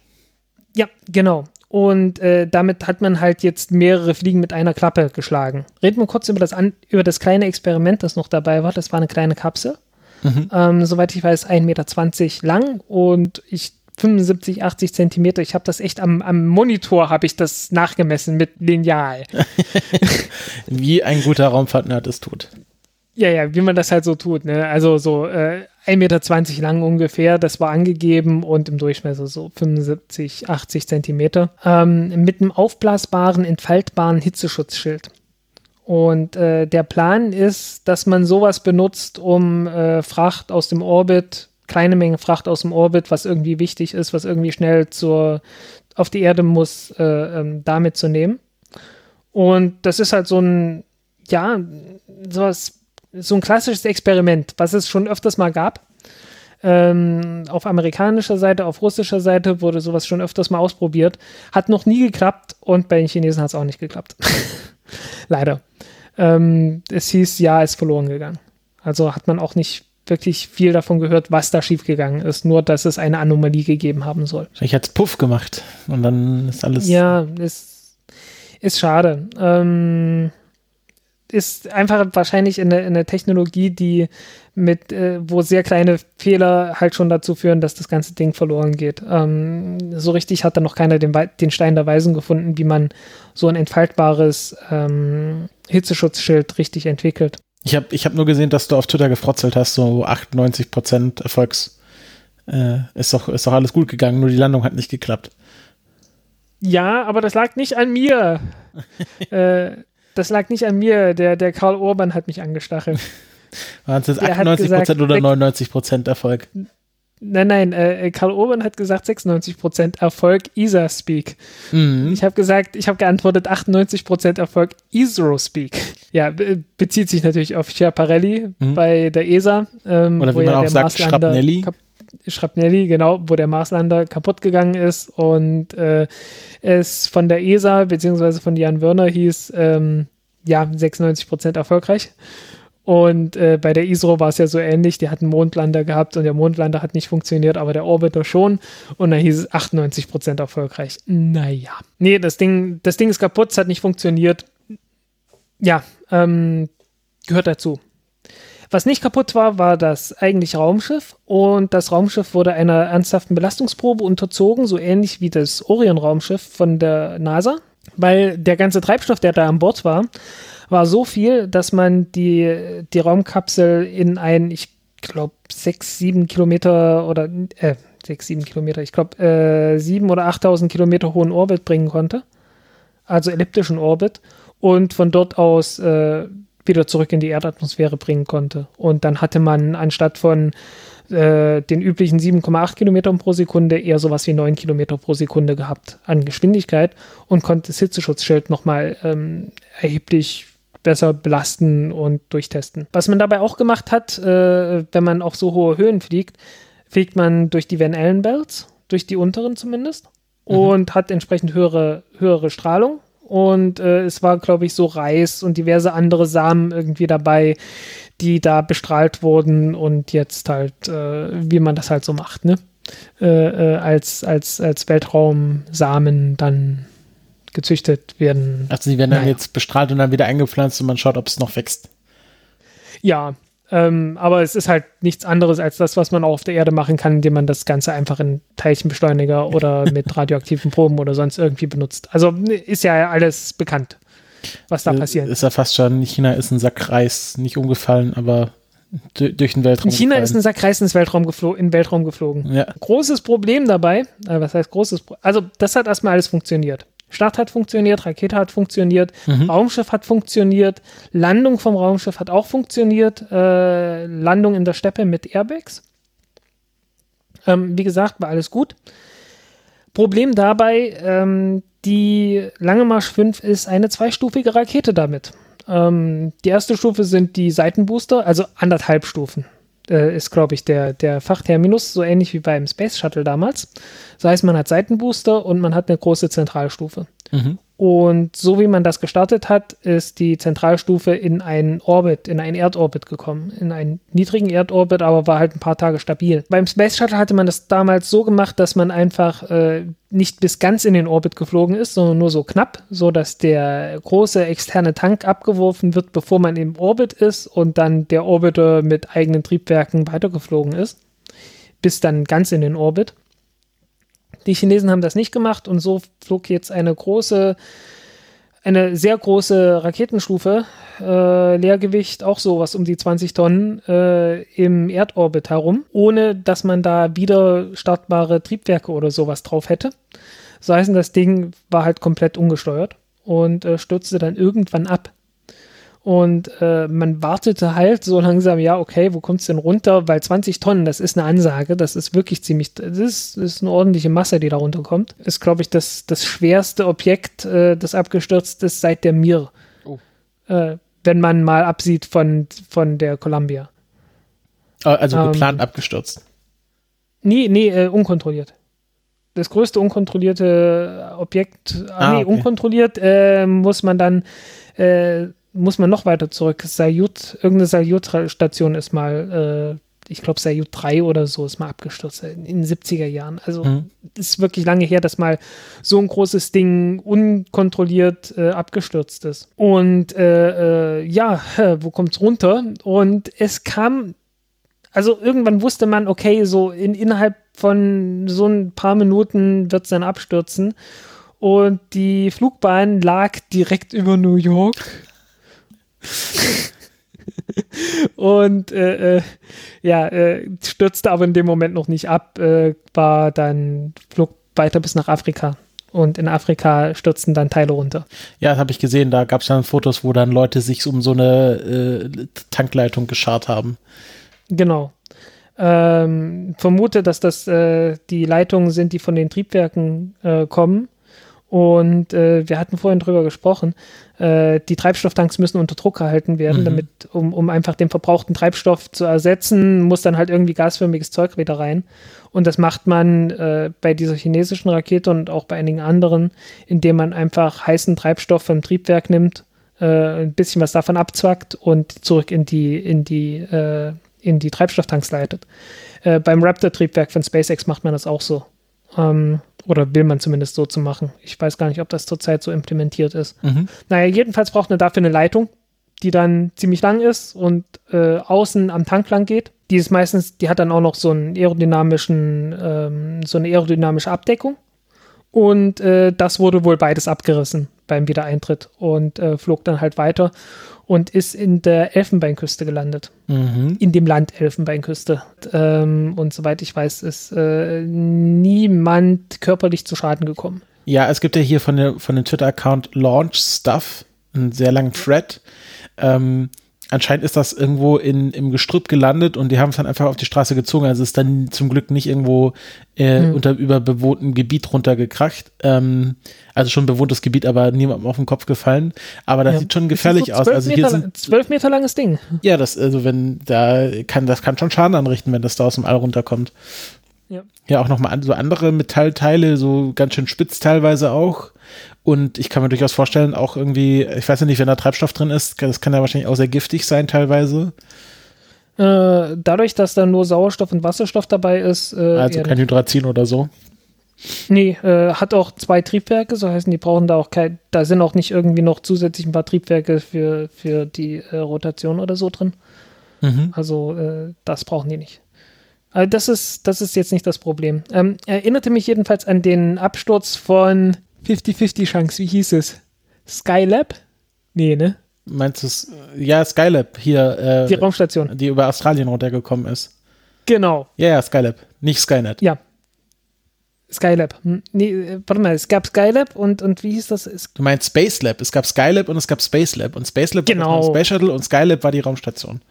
Ja, genau. Und äh, damit hat man halt jetzt mehrere Fliegen mit einer Klappe geschlagen. Reden wir kurz über das, an, über das kleine Experiment, das noch dabei war. Das war eine kleine Kapsel. Mhm. Ähm, soweit ich weiß, 1,20 Meter lang und ich 75, 80 Zentimeter. Ich habe das echt am, am Monitor, habe ich das nachgemessen mit Lineal. wie ein guter Raumfahrtnerd es tut. Ja, ja, wie man das halt so tut. Ne? Also so äh, 1,20 Meter lang ungefähr, das war angegeben und im Durchmesser so 75, 80 Zentimeter, ähm, mit einem aufblasbaren, entfaltbaren Hitzeschutzschild. Und äh, der Plan ist, dass man sowas benutzt, um äh, Fracht aus dem Orbit, kleine Menge Fracht aus dem Orbit, was irgendwie wichtig ist, was irgendwie schnell zur, auf die Erde muss, äh, ähm, damit zu nehmen. Und das ist halt so ein, ja, sowas, so ein klassisches Experiment, was es schon öfters mal gab. Ähm, auf amerikanischer Seite, auf russischer Seite wurde sowas schon öfters mal ausprobiert. Hat noch nie geklappt und bei den Chinesen hat es auch nicht geklappt. Leider. Ähm, es hieß, ja, ist verloren gegangen. Also hat man auch nicht wirklich viel davon gehört, was da schiefgegangen ist. Nur, dass es eine Anomalie gegeben haben soll. Ich hat es Puff gemacht und dann ist alles. Ja, ist, ist schade. Ähm, ist einfach wahrscheinlich eine, eine Technologie, die mit, äh, wo sehr kleine Fehler halt schon dazu führen, dass das ganze Ding verloren geht. Ähm, so richtig hat da noch keiner den, den Stein der Weisen gefunden, wie man so ein entfaltbares ähm, Hitzeschutzschild richtig entwickelt. Ich habe ich hab nur gesehen, dass du auf Twitter gefrotzelt hast, so 98% Erfolgs. Äh, ist, doch, ist doch alles gut gegangen, nur die Landung hat nicht geklappt. Ja, aber das lag nicht an mir. äh, das lag nicht an mir. Der, der Karl Urban hat mich angestachelt. Waren es jetzt 98% gesagt, oder 99% Erfolg? Nein, nein, äh, Karl Urban hat gesagt 96% Erfolg ISA-Speak. Mhm. Ich habe gesagt, ich habe geantwortet 98% Erfolg ISRO-Speak. Ja, be bezieht sich natürlich auf Schiaparelli mhm. bei der ESA. Ähm, Oder wie man ja auch sagt, Schrapnelli. Schrapnelli, genau, wo der Marslander kaputt gegangen ist und äh, es von der ESA beziehungsweise von Jan Wörner hieß, ähm, ja, 96% erfolgreich. Und äh, bei der ISRO war es ja so ähnlich, die hatten Mondlander gehabt und der Mondlander hat nicht funktioniert, aber der Orbiter schon. Und da hieß es 98% erfolgreich. Naja. Nee, das Ding, das Ding ist kaputt, es hat nicht funktioniert. Ja, ähm, gehört dazu. Was nicht kaputt war, war das eigentliche Raumschiff und das Raumschiff wurde einer ernsthaften Belastungsprobe unterzogen, so ähnlich wie das Orion-Raumschiff von der NASA, weil der ganze Treibstoff, der da an Bord war, war so viel, dass man die, die Raumkapsel in ein, ich glaube, sechs, sieben Kilometer oder, äh, sechs, sieben Kilometer, ich glaube, äh, sieben oder achttausend Kilometer hohen Orbit bringen konnte. Also elliptischen Orbit. Und von dort aus äh, wieder zurück in die Erdatmosphäre bringen konnte. Und dann hatte man anstatt von äh, den üblichen 7,8 Kilometern pro Sekunde eher sowas wie 9 Kilometer pro Sekunde gehabt an Geschwindigkeit und konnte das Hitzeschutzschild nochmal ähm, erheblich besser belasten und durchtesten. Was man dabei auch gemacht hat, äh, wenn man auf so hohe Höhen fliegt, fliegt man durch die Van Allen Belts, durch die unteren zumindest, mhm. und hat entsprechend höhere, höhere Strahlung. Und äh, es war, glaube ich, so Reis und diverse andere Samen irgendwie dabei, die da bestrahlt wurden und jetzt halt, äh, wie man das halt so macht, ne? Äh, äh als, als, als Weltraumsamen dann gezüchtet werden. Also sie werden naja. dann jetzt bestrahlt und dann wieder eingepflanzt und man schaut, ob es noch wächst. Ja, ähm, aber es ist halt nichts anderes als das, was man auch auf der Erde machen kann, indem man das Ganze einfach in Teilchenbeschleuniger oder mit radioaktiven Proben oder sonst irgendwie benutzt. Also ist ja alles bekannt, was da äh, passiert. Ist ja fast schon, China ist ein Sack Reis, nicht umgefallen, aber durch den Weltraum. China gefallen. ist ein Sack Reis ins Weltraum geflo in den Weltraum geflogen. Ja. Großes Problem dabei, äh, was heißt großes Problem? Also das hat erstmal alles funktioniert. Start hat funktioniert, Rakete hat funktioniert, mhm. Raumschiff hat funktioniert, Landung vom Raumschiff hat auch funktioniert, äh, Landung in der Steppe mit Airbags. Ähm, wie gesagt, war alles gut. Problem dabei, ähm, die Lange Marsch 5 ist eine zweistufige Rakete damit. Ähm, die erste Stufe sind die Seitenbooster, also anderthalb Stufen äh, ist, glaube ich, der, der Fachterminus, so ähnlich wie beim Space Shuttle damals. Das heißt, man hat Seitenbooster und man hat eine große Zentralstufe. Mhm. Und so wie man das gestartet hat, ist die Zentralstufe in einen Orbit, in einen Erdorbit gekommen. In einen niedrigen Erdorbit, aber war halt ein paar Tage stabil. Beim Space Shuttle hatte man das damals so gemacht, dass man einfach äh, nicht bis ganz in den Orbit geflogen ist, sondern nur so knapp, so dass der große externe Tank abgeworfen wird, bevor man im Orbit ist und dann der Orbiter mit eigenen Triebwerken weitergeflogen ist. Bis dann ganz in den Orbit. Die Chinesen haben das nicht gemacht und so flog jetzt eine große eine sehr große Raketenstufe, äh, Leergewicht auch sowas um die 20 Tonnen äh, im Erdorbit herum, ohne dass man da wieder startbare Triebwerke oder sowas drauf hätte. So heißen, das Ding war halt komplett ungesteuert und äh, stürzte dann irgendwann ab. Und äh, man wartete halt so langsam, ja, okay, wo kommt es denn runter? Weil 20 Tonnen, das ist eine Ansage, das ist wirklich ziemlich, das ist, das ist eine ordentliche Masse, die da runterkommt. Ist, glaube ich, das, das schwerste Objekt, äh, das abgestürzt ist seit der Mir. Oh. Äh, wenn man mal absieht von, von der Columbia. Ah, also geplant ähm, abgestürzt. Nee, nee, äh, unkontrolliert. Das größte unkontrollierte Objekt, ah, nee, okay. unkontrolliert äh, muss man dann äh, muss man noch weiter zurück. Sayut, irgendeine Sayut-Station ist mal, äh, ich glaube Sayut 3 oder so ist mal abgestürzt in den 70er Jahren. Also mhm. ist wirklich lange her, dass mal so ein großes Ding unkontrolliert äh, abgestürzt ist. Und äh, äh ja, wo kommt es runter? Und es kam, also irgendwann wusste man, okay, so in, innerhalb von so ein paar Minuten wird es dann abstürzen. Und die Flugbahn lag direkt über New York. und äh, äh, ja, äh, stürzte aber in dem Moment noch nicht ab, äh, war dann flog weiter bis nach Afrika. Und in Afrika stürzten dann Teile runter. Ja, das habe ich gesehen. Da gab es dann Fotos, wo dann Leute sich um so eine äh, Tankleitung geschart haben. Genau. Ähm, vermute, dass das äh, die Leitungen sind, die von den Triebwerken kommen und äh, wir hatten vorhin drüber gesprochen, äh, die Treibstofftanks müssen unter Druck gehalten werden, mhm. damit, um, um einfach den verbrauchten Treibstoff zu ersetzen, muss dann halt irgendwie gasförmiges Zeug wieder rein. Und das macht man äh, bei dieser chinesischen Rakete und auch bei einigen anderen, indem man einfach heißen Treibstoff vom Triebwerk nimmt, äh, ein bisschen was davon abzwackt und zurück in die, in die, äh, in die Treibstofftanks leitet. Äh, beim Raptor-Triebwerk von SpaceX macht man das auch so. Ähm, oder will man zumindest so zu machen. Ich weiß gar nicht, ob das zurzeit so implementiert ist. Mhm. Naja, jedenfalls braucht man dafür eine Leitung, die dann ziemlich lang ist und äh, außen am Tank lang geht. Die ist meistens, die hat dann auch noch so einen aerodynamischen, ähm, so eine aerodynamische Abdeckung. Und äh, das wurde wohl beides abgerissen beim Wiedereintritt und äh, flog dann halt weiter und ist in der Elfenbeinküste gelandet. Mhm. In dem Land Elfenbeinküste. Ähm, und soweit ich weiß, ist äh, niemand körperlich zu Schaden gekommen. Ja, es gibt ja hier von, der, von dem Twitter-Account Launch Stuff einen sehr langen Thread. Ähm, anscheinend ist das irgendwo in, im Gestrüpp gelandet und die haben es dann einfach auf die Straße gezogen. Also ist dann zum Glück nicht irgendwo äh, mhm. unter überbewohntem Gebiet runtergekracht. Ähm, also schon bewohntes Gebiet, aber niemandem auf den Kopf gefallen. Aber das ja. sieht schon gefährlich so aus. Also hier Meter, sind zwölf Meter langes Ding. Ja, das also wenn da kann das kann schon Schaden anrichten, wenn das da aus dem All runterkommt. Ja, ja auch nochmal so andere Metallteile, so ganz schön spitz teilweise auch. Und ich kann mir durchaus vorstellen, auch irgendwie, ich weiß ja nicht, wenn da Treibstoff drin ist, das kann ja wahrscheinlich auch sehr giftig sein teilweise. Äh, dadurch, dass da nur Sauerstoff und Wasserstoff dabei ist. Äh, also kein Hydrazin oder so. Nee, äh, hat auch zwei Triebwerke, so heißen, die brauchen da auch kein, da sind auch nicht irgendwie noch zusätzlich ein paar Triebwerke für, für die äh, Rotation oder so drin. Mhm. Also äh, das brauchen die nicht. Also das ist, das ist jetzt nicht das Problem. Ähm, erinnerte mich jedenfalls an den Absturz von 50-50 Chance, wie hieß es? Skylab? Nee, ne? Meinst du es? Ja, Skylab hier. Äh, die Raumstation. Die über Australien runtergekommen ist. Genau. Ja, ja, Skylab. Nicht Skynet. Ja. Skylab. Hm, nee, äh, warte mal, es gab Skylab und, und wie hieß das? Es du meinst Space Lab. Es gab Skylab und es gab Space Lab. Und Space Lab genau. war das Space Shuttle und Skylab war die Raumstation.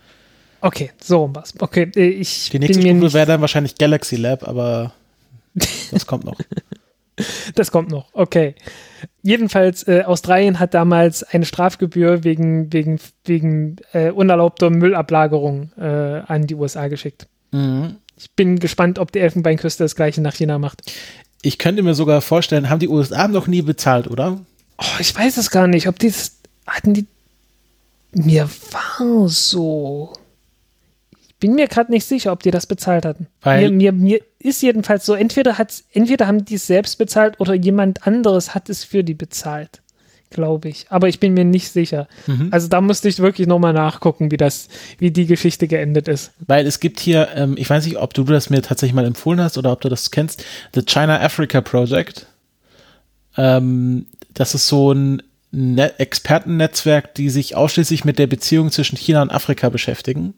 Okay, so was. Okay, äh, ich. Die nächste Stufe wäre dann wahrscheinlich Galaxy Lab, aber das kommt noch. Das kommt noch, okay. Jedenfalls, äh, Australien hat damals eine Strafgebühr wegen, wegen, wegen äh, unerlaubter Müllablagerung äh, an die USA geschickt. Mhm. Ich bin gespannt, ob die Elfenbeinküste das gleiche nach China macht. Ich könnte mir sogar vorstellen, haben die USA noch nie bezahlt, oder? Oh, ich weiß es gar nicht. Ob die hatten die. Mir war so bin mir gerade nicht sicher, ob die das bezahlt hatten. Weil mir, mir, mir ist jedenfalls so, entweder, hat's, entweder haben die es selbst bezahlt oder jemand anderes hat es für die bezahlt, glaube ich. Aber ich bin mir nicht sicher. Mhm. Also da musste ich wirklich nochmal nachgucken, wie das, wie die Geschichte geendet ist. Weil es gibt hier, ähm, ich weiß nicht, ob du das mir tatsächlich mal empfohlen hast oder ob du das kennst, The China Africa Project. Ähm, das ist so ein ne Expertennetzwerk, die sich ausschließlich mit der Beziehung zwischen China und Afrika beschäftigen.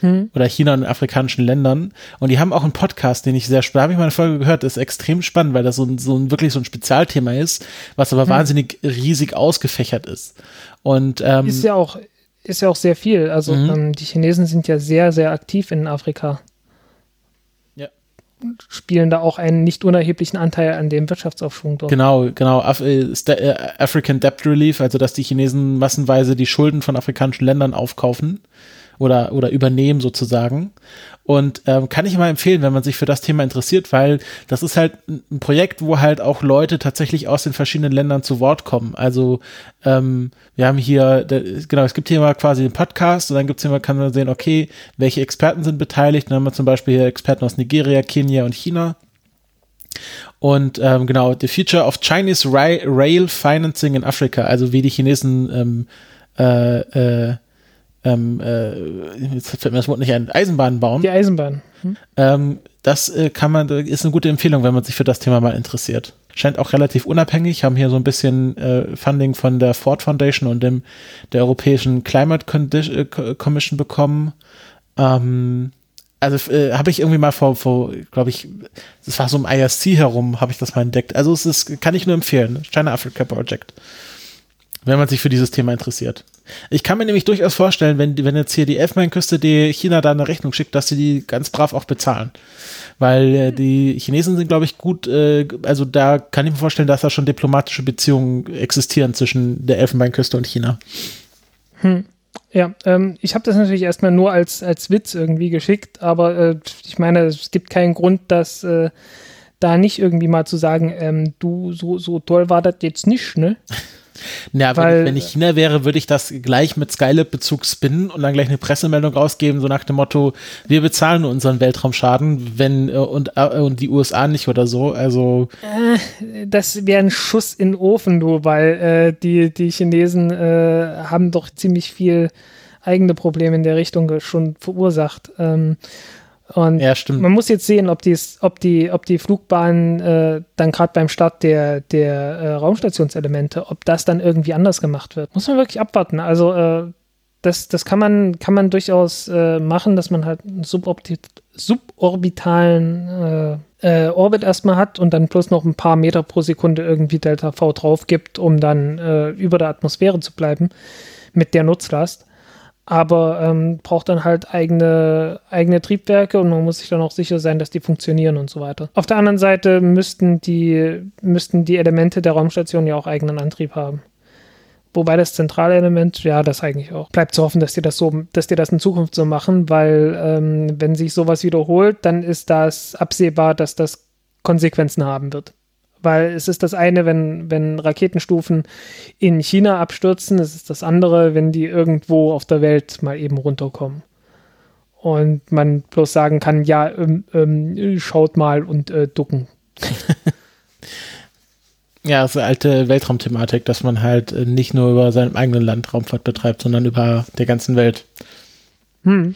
Hm. Oder China und afrikanischen Ländern. Und die haben auch einen Podcast, den ich sehr spannend, habe ich mal eine Folge gehört, das ist extrem spannend, weil das so ein, so ein wirklich so ein Spezialthema ist, was aber hm. wahnsinnig riesig ausgefächert ist. Und ähm, ist ja auch, ist ja auch sehr viel. Also mhm. ähm, die Chinesen sind ja sehr, sehr aktiv in Afrika spielen da auch einen nicht unerheblichen Anteil an dem Wirtschaftsaufschwung dort. Genau, genau. Af äh, äh, African Debt Relief, also dass die Chinesen massenweise die Schulden von afrikanischen Ländern aufkaufen oder, oder übernehmen sozusagen. Und ähm, kann ich mal empfehlen, wenn man sich für das Thema interessiert, weil das ist halt ein Projekt, wo halt auch Leute tatsächlich aus den verschiedenen Ländern zu Wort kommen. Also ähm, wir haben hier, genau, es gibt hier mal quasi den Podcast und dann gibt's hier mal, kann man sehen, okay, welche Experten sind beteiligt. Dann haben wir zum Beispiel hier Experten aus Nigeria, Kenia und China. Und ähm, genau, The Future of Chinese Rail Financing in Africa, also wie die Chinesen ähm, äh, äh, ähm, äh, jetzt fällt mir das Wort nicht ein, Eisenbahnen bauen. Die Eisenbahn. Hm. Ähm, das äh, kann man, ist eine gute Empfehlung, wenn man sich für das Thema mal interessiert. Scheint auch relativ unabhängig, haben hier so ein bisschen äh, Funding von der Ford Foundation und dem der Europäischen Climate Condi äh, Commission bekommen. Ähm, also äh, habe ich irgendwie mal vor, vor glaube ich, das war so im IRC herum, habe ich das mal entdeckt. Also es ist, kann ich nur empfehlen, China Africa Project, wenn man sich für dieses Thema interessiert. Ich kann mir nämlich durchaus vorstellen, wenn, wenn jetzt hier die Elfenbeinküste die China da eine Rechnung schickt, dass sie die ganz brav auch bezahlen. Weil äh, die Chinesen sind, glaube ich, gut, äh, also da kann ich mir vorstellen, dass da schon diplomatische Beziehungen existieren zwischen der Elfenbeinküste und China. Hm. Ja, ähm, ich habe das natürlich erstmal nur als, als Witz irgendwie geschickt, aber äh, ich meine, es gibt keinen Grund, dass äh, da nicht irgendwie mal zu sagen, ähm, du, so, so toll war das jetzt nicht, ne? Ja, Weil, wenn, ich, wenn ich China wäre, würde ich das gleich mit Skylab-Bezug spinnen und dann gleich eine Pressemeldung rausgeben, so nach dem Motto, wir bezahlen unseren Weltraumschaden, wenn äh, und, äh, und die USA nicht oder so. Also äh, das wäre ein Schuss in den Ofen, du, weil äh, die, die Chinesen äh, haben doch ziemlich viel eigene Probleme in der Richtung schon verursacht. Ähm, und ja, man muss jetzt sehen, ob, dies, ob, die, ob die Flugbahnen äh, dann gerade beim Start der, der äh, Raumstationselemente, ob das dann irgendwie anders gemacht wird. Muss man wirklich abwarten. Also äh, das, das kann man, kann man durchaus äh, machen, dass man halt einen suborbitalen äh, äh, Orbit erstmal hat und dann plus noch ein paar Meter pro Sekunde irgendwie Delta V drauf gibt, um dann über der Atmosphäre zu bleiben mit der Nutzlast aber ähm, braucht dann halt eigene, eigene Triebwerke und man muss sich dann auch sicher sein, dass die funktionieren und so weiter. Auf der anderen Seite müssten die, müssten die Elemente der Raumstation ja auch eigenen Antrieb haben. Wobei das zentrale Element, ja, das eigentlich auch. Bleibt zu hoffen, dass die das so, dass die das in Zukunft so machen, weil ähm, wenn sich sowas wiederholt, dann ist das absehbar, dass das Konsequenzen haben wird. Weil es ist das eine, wenn, wenn Raketenstufen in China abstürzen, es ist das andere, wenn die irgendwo auf der Welt mal eben runterkommen. Und man bloß sagen kann, ja, ähm, ähm, schaut mal und äh, ducken. ja, eine alte Weltraumthematik, dass man halt äh, nicht nur über seinem eigenen Land Raumfahrt betreibt, sondern über der ganzen Welt. Hm.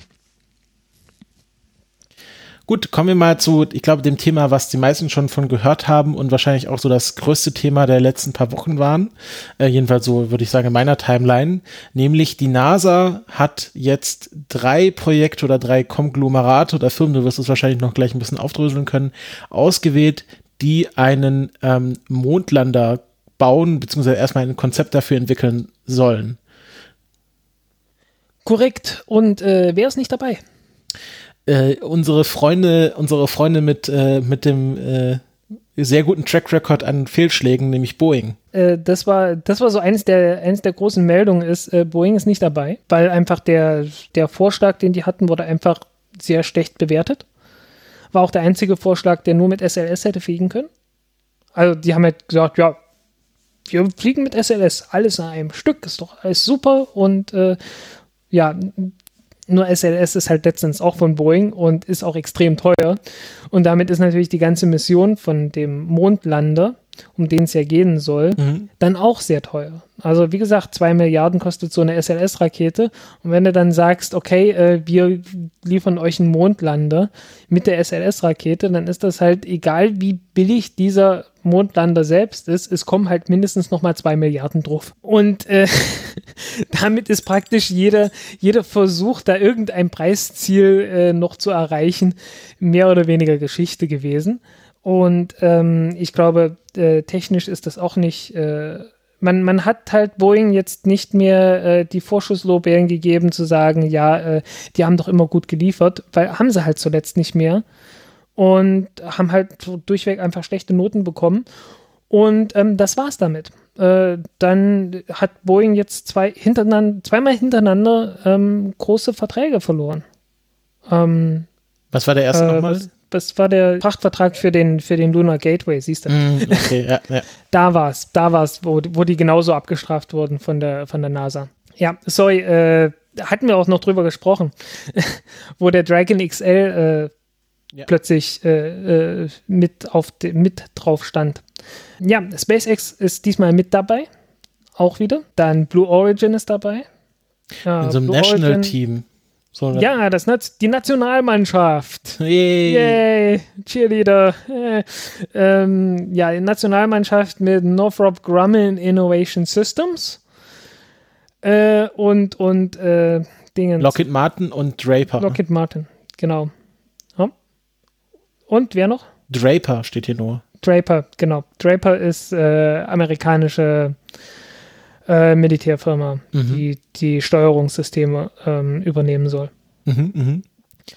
Gut, kommen wir mal zu, ich glaube, dem Thema, was die meisten schon von gehört haben und wahrscheinlich auch so das größte Thema der letzten paar Wochen waren. Äh, jedenfalls so, würde ich sagen, in meiner Timeline. Nämlich die NASA hat jetzt drei Projekte oder drei Konglomerate oder Firmen, du wirst es wahrscheinlich noch gleich ein bisschen aufdröseln können, ausgewählt, die einen ähm, Mondlander bauen, beziehungsweise erstmal ein Konzept dafür entwickeln sollen. Korrekt. Und äh, wer ist nicht dabei? Äh, unsere Freunde, unsere Freunde mit, äh, mit dem äh, sehr guten Track Record an Fehlschlägen, nämlich Boeing. Äh, das war, das war so eines der, eines der großen Meldungen ist, äh, Boeing ist nicht dabei, weil einfach der, der Vorschlag, den die hatten, wurde einfach sehr schlecht bewertet. War auch der einzige Vorschlag, der nur mit SLS hätte fliegen können. Also die haben halt gesagt, ja, wir fliegen mit SLS, alles in einem Stück, ist doch alles super und äh, ja, nur SLS ist halt letztens auch von Boeing und ist auch extrem teuer. Und damit ist natürlich die ganze Mission von dem Mondlander, um den es ja gehen soll, Mhm. dann auch sehr teuer. Also wie gesagt, zwei Milliarden kostet so eine SLS-Rakete. Und wenn du dann sagst, okay, äh, wir liefern euch einen Mondlander mit der SLS-Rakete, dann ist das halt egal, wie billig dieser Mondlander selbst ist, es kommen halt mindestens nochmal zwei Milliarden drauf. Und äh, damit ist praktisch jeder, jeder Versuch, da irgendein Preisziel äh, noch zu erreichen, mehr oder weniger Geschichte gewesen. Und ähm, ich glaube, äh, technisch ist das auch nicht. Äh, man, man hat halt Boeing jetzt nicht mehr äh, die Vorschusslorbeeren gegeben, zu sagen, ja, äh, die haben doch immer gut geliefert, weil haben sie halt zuletzt nicht mehr. Und haben halt durchweg einfach schlechte Noten bekommen. Und ähm, das war's damit. Äh, dann hat Boeing jetzt zwei hintereinander, zweimal hintereinander ähm, große Verträge verloren. Ähm, Was war der erste äh, nochmal? Was war der Frachtvertrag für den, für den Lunar Gateway, siehst du? Mhm, okay, ja, ja. Da war's, da war's, wo, wo die genauso abgestraft wurden von der, von der NASA. Ja, sorry, äh, hatten wir auch noch drüber gesprochen, wo der Dragon XL äh, Ja. plötzlich äh, äh, mit, auf de, mit drauf stand. Ja, SpaceX ist diesmal mit dabei, auch wieder. Dann Blue Origin ist dabei. Ja, In so einem National-Team. So, Ja, das Nat die Nationalmannschaft. Yay. Yay, Cheerleader. Äh, ähm, ja, die Nationalmannschaft mit Northrop Grumman Innovation Systems äh, und, und äh, Dingen. Lockheed Martin und Draper. Lockheed Martin, genau. Ja. Und wer noch? Draper steht hier nur. Draper, genau. Draper ist äh, amerikanische äh, Militärfirma, Mhm. die die Steuerungssysteme ähm, übernehmen soll. Mhm, mhm.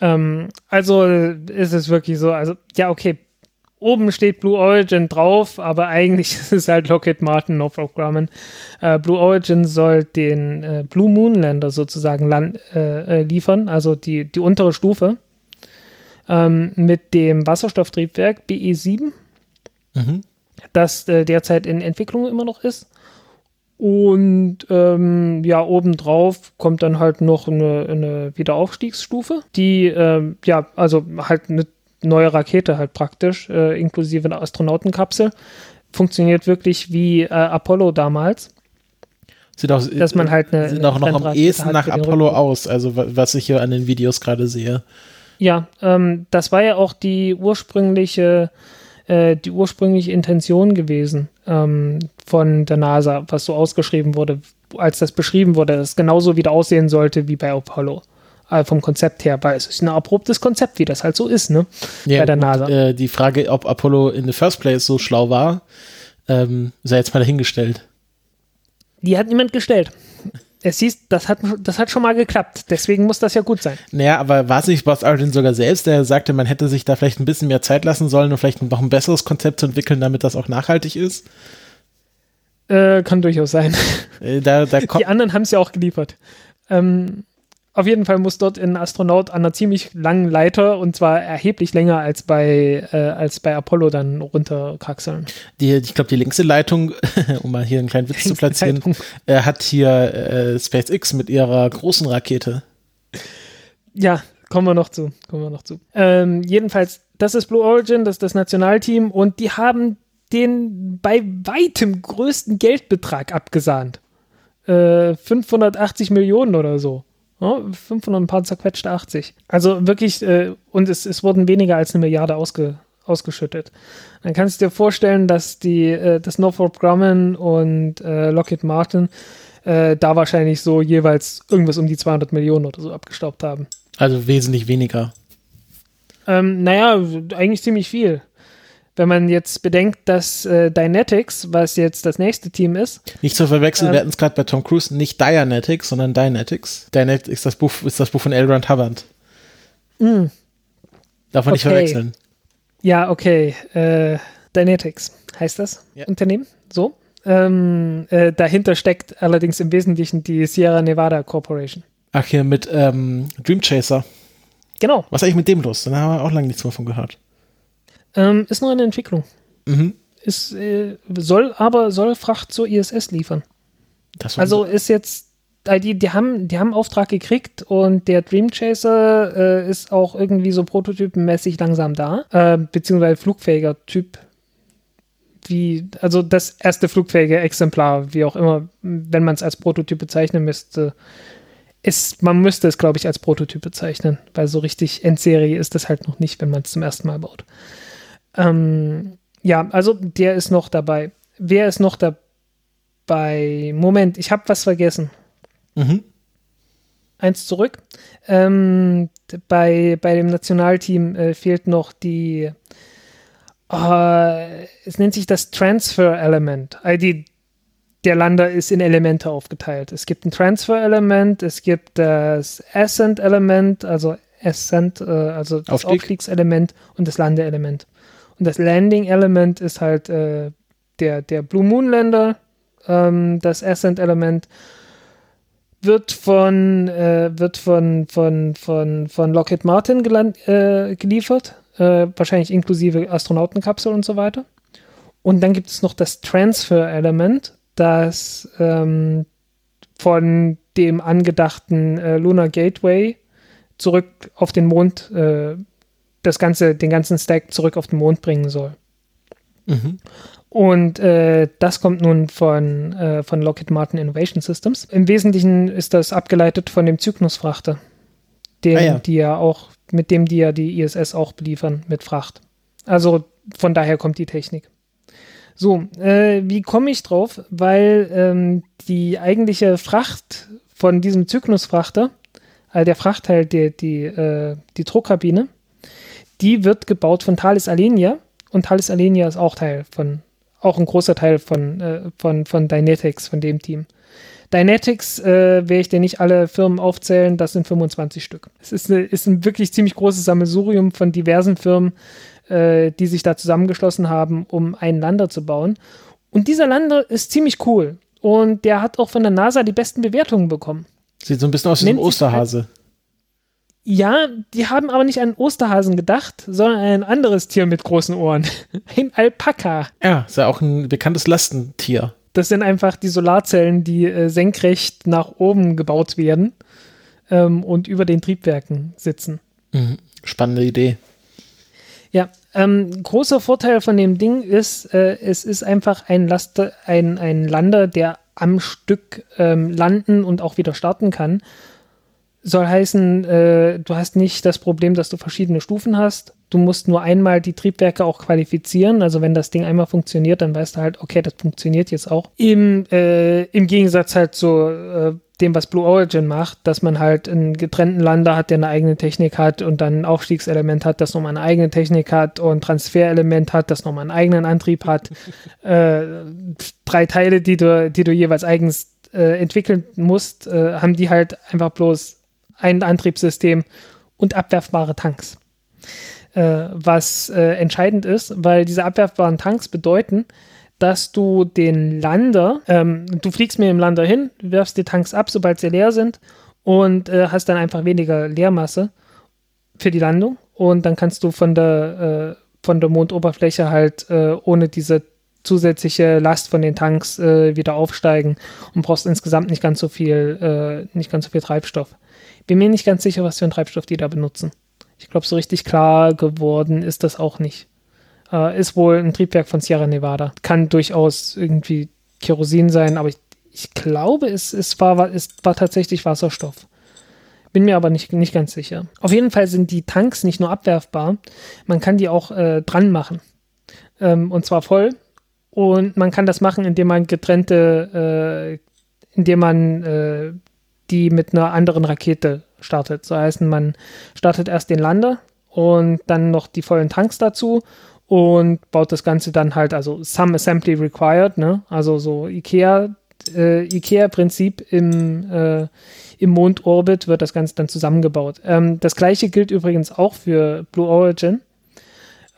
Ähm, also ist es wirklich so, also ja, okay, oben steht Blue Origin drauf, aber eigentlich ist es halt Lockheed Martin, Northrop Grumman. Äh, Blue Origin soll den äh, Blue Moon Lander sozusagen land, äh, äh, liefern, also die, die untere Stufe ähm, mit dem Wasserstofftriebwerk BE7 Mhm. das äh, derzeit in Entwicklung immer noch ist. Und ähm, ja, obendrauf kommt dann halt noch eine, eine Wiederaufstiegsstufe, die ähm, ja, also halt eine neue Rakete halt praktisch, äh, inklusive einer Astronautenkapsel. Funktioniert wirklich wie äh, Apollo damals. Sieht auch, Dass man halt eine- sieht auch noch am ehesten hat nach Apollo aus, also wa- was ich hier an den Videos gerade sehe. Ja, ähm, das war ja auch die ursprüngliche, äh, die ursprüngliche Intention gewesen ähm, von der NASA, was so ausgeschrieben wurde, als das beschrieben wurde, dass es genauso wieder aussehen sollte wie bei Apollo. Äh, vom Konzept her, weil es ist ein abruptes Konzept, wie das halt so ist, ne? Ja, bei der NASA. Äh, die Frage, ob Apollo in the first place so schlau war, ähm, sei jetzt mal dahingestellt. Die hat niemand gestellt. Es hieß, das hat, das hat schon mal geklappt, deswegen muss das ja gut sein. Naja, aber war es nicht Buzz Aldrin sogar selbst, der sagte, man hätte sich da vielleicht ein bisschen mehr Zeit lassen sollen und vielleicht noch ein besseres Konzept zu entwickeln, damit das auch nachhaltig ist? Äh, kann durchaus sein. Äh, da, da Die anderen haben es ja auch geliefert. Ähm, auf jeden Fall muss dort ein Astronaut an einer ziemlich langen Leiter und zwar erheblich länger als bei, äh, als bei Apollo dann runterkraxeln. die, ich glaube, die längste Leitung, um mal hier einen kleinen Witz zu platzieren, äh, hat hier äh, SpaceX mit ihrer großen Rakete. Ja, kommen wir noch zu. Kommen wir noch zu. Ähm, jedenfalls, das ist Blue Origin, das ist das Nationalteam und die haben den bei weitem größten Geldbetrag abgesahnt. Äh, 580 Millionen oder so. Ja, 500 ein paar zerquetschte 80. Also wirklich, äh, und es, es wurden weniger als eine Milliarde ausge, ausgeschüttet. Dann kannst du dir vorstellen, dass die, äh, das Northrop Grumman und äh, Lockheed Martin äh, da wahrscheinlich so jeweils irgendwas um die 200 Millionen oder so abgestaubt haben. Also wesentlich weniger. Ähm, naja, eigentlich ziemlich viel. Wenn man jetzt bedenkt, dass äh, Dynetics, was jetzt das nächste Team ist, Nicht zu verwechseln, Ähm. wir hatten es gerade bei Tom Cruise, nicht Dianetics, sondern Dynetics. Dynetics ist das Buch, ist das Buch von L. Ron Hubbard. Darf man nicht Okay. verwechseln. ja, okay, äh, Dynetics heißt das Ja. Unternehmen, so. Ähm, äh, dahinter steckt allerdings im Wesentlichen die Sierra Nevada Corporation. Ach, hier mit ähm, Dream Chaser. Genau, Was ist eigentlich mit dem los? Da haben wir auch lange nichts mehr von gehört. Ähm, ist nur eine Entwicklung. Mhm. Ist, äh, soll aber soll Fracht zur ISS liefern. Also ist jetzt, die, die, haben, die haben Auftrag gekriegt und der Dream Chaser äh, ist auch irgendwie so prototypenmäßig langsam da, äh, beziehungsweise flugfähiger Typ. wie, also das erste flugfähige Exemplar, wie auch immer, wenn man es als Prototyp bezeichnen müsste, ist, man müsste es, glaube ich, als Prototyp bezeichnen, weil so richtig Endserie ist das halt noch nicht, wenn man es zum ersten Mal baut. Ähm, ja, also der ist noch dabei. Wer ist noch dabei? Moment, ich habe was vergessen. Mhm. Eins zurück. Ähm, bei, bei dem Nationalteam äh, fehlt noch die Uh, es nennt sich das Transfer Element. Also die, der Lander ist in Elemente aufgeteilt. Es gibt ein Transfer Element, es gibt das Ascent Element, also Ascent, äh, also das Aufstieg. Aufstiegselement und das Landeelement. Und das Landing Element ist halt äh, der, der Blue Moon Lander, ähm, das Ascent Element wird von, äh, wird von, von, von, von Lockheed Martin äh, geliefert äh, wahrscheinlich inklusive Astronautenkapsel und so weiter. Und dann gibt es noch das Transfer-Element, das ähm, von dem angedachten äh, Lunar Gateway zurück auf den Mond, äh, das ganze, den ganzen Stack zurück auf den Mond bringen soll. Mhm. Und äh, das kommt nun von, äh, von Lockheed Martin Innovation Systems. Im Wesentlichen ist das abgeleitet von dem Cygnus-Frachter, den ah ja. die ja auch mit dem die ja die ISS auch beliefern mit Fracht. Also von daher kommt die Technik. So, äh, wie komme ich drauf? Weil ähm, die eigentliche Fracht von diesem Cygnus-Frachter, also der Frachtteil, die, die, äh, die Druckkabine, die wird gebaut von Thales Alenia und Thales Alenia ist auch Teil von, auch ein großer Teil von, äh, von, von Dynetics, von dem Team. Dynetics äh, werde ich dir nicht alle Firmen aufzählen, das sind 25 Stück. Es ist, eine, ist ein wirklich ziemlich großes Sammelsurium von diversen Firmen, äh, die sich da zusammengeschlossen haben, um einen Lander zu bauen. Und dieser Lander ist ziemlich cool. Und der hat auch von der NASA die besten Bewertungen bekommen. Sieht so ein bisschen aus wie ein Osterhase. Ja, die haben aber nicht an Osterhasen gedacht, sondern an ein anderes Tier mit großen Ohren. Ein Alpaka. Ja, ist ja auch ein bekanntes Lastentier. Das sind einfach die Solarzellen, die äh, senkrecht nach oben gebaut werden ähm, und über den Triebwerken sitzen. Mhm. Spannende Idee. Ja, ähm, großer Vorteil von dem Ding ist, äh, es ist einfach ein, Laster, ein, ein Lander, der am Stück ähm, landen und auch wieder starten kann. Soll heißen, äh, du hast nicht das Problem, dass du verschiedene Stufen hast. Du musst nur einmal die Triebwerke auch qualifizieren. Also wenn das Ding einmal funktioniert, dann weißt du halt, okay, das funktioniert jetzt auch. Im, äh, im Gegensatz halt zu äh, dem, was Blue Origin macht, dass man halt einen getrennten Lander hat, der eine eigene Technik hat und dann ein Aufstiegselement hat, das nochmal eine eigene Technik hat und ein Transferelement hat, das nochmal einen eigenen Antrieb hat. äh, drei Teile, die du, die du jeweils eigens äh, entwickeln musst, äh, haben die halt einfach bloß ein Antriebssystem und abwerfbare Tanks. Äh, was äh, entscheidend ist, weil diese abwerfbaren Tanks bedeuten, dass du den Lander, ähm, du fliegst mit dem Lander hin, wirfst die Tanks ab, sobald sie leer sind und äh, hast dann einfach weniger Leermasse für die Landung und dann kannst du von der, äh, von der Mondoberfläche halt äh, ohne diese zusätzliche Last von den Tanks äh, wieder aufsteigen und brauchst insgesamt nicht ganz so viel, nicht ganz so viel Treibstoff. Bin mir nicht ganz sicher, was für einen Treibstoff die da benutzen. Ich glaube, so richtig klar geworden ist das auch nicht. Äh, ist wohl ein Triebwerk von Sierra Nevada. Kann durchaus irgendwie Kerosin sein, aber ich, ich glaube, es, es, war, es war tatsächlich Wasserstoff. Bin mir aber nicht, nicht ganz sicher. Auf jeden Fall sind die Tanks nicht nur abwerfbar, man kann die auch äh, dran machen. Ähm, und zwar voll. Und man kann das machen, indem man getrennte, äh, indem man äh, die mit einer anderen Rakete startet. So heißt, man startet erst den Lander und dann noch die vollen Tanks dazu und baut das Ganze dann halt, also some assembly required, ne? Also so IKEA, äh, IKEA-Prinzip im, äh, im Mondorbit wird das Ganze dann zusammengebaut. Ähm, das gleiche gilt übrigens auch für Blue Origin.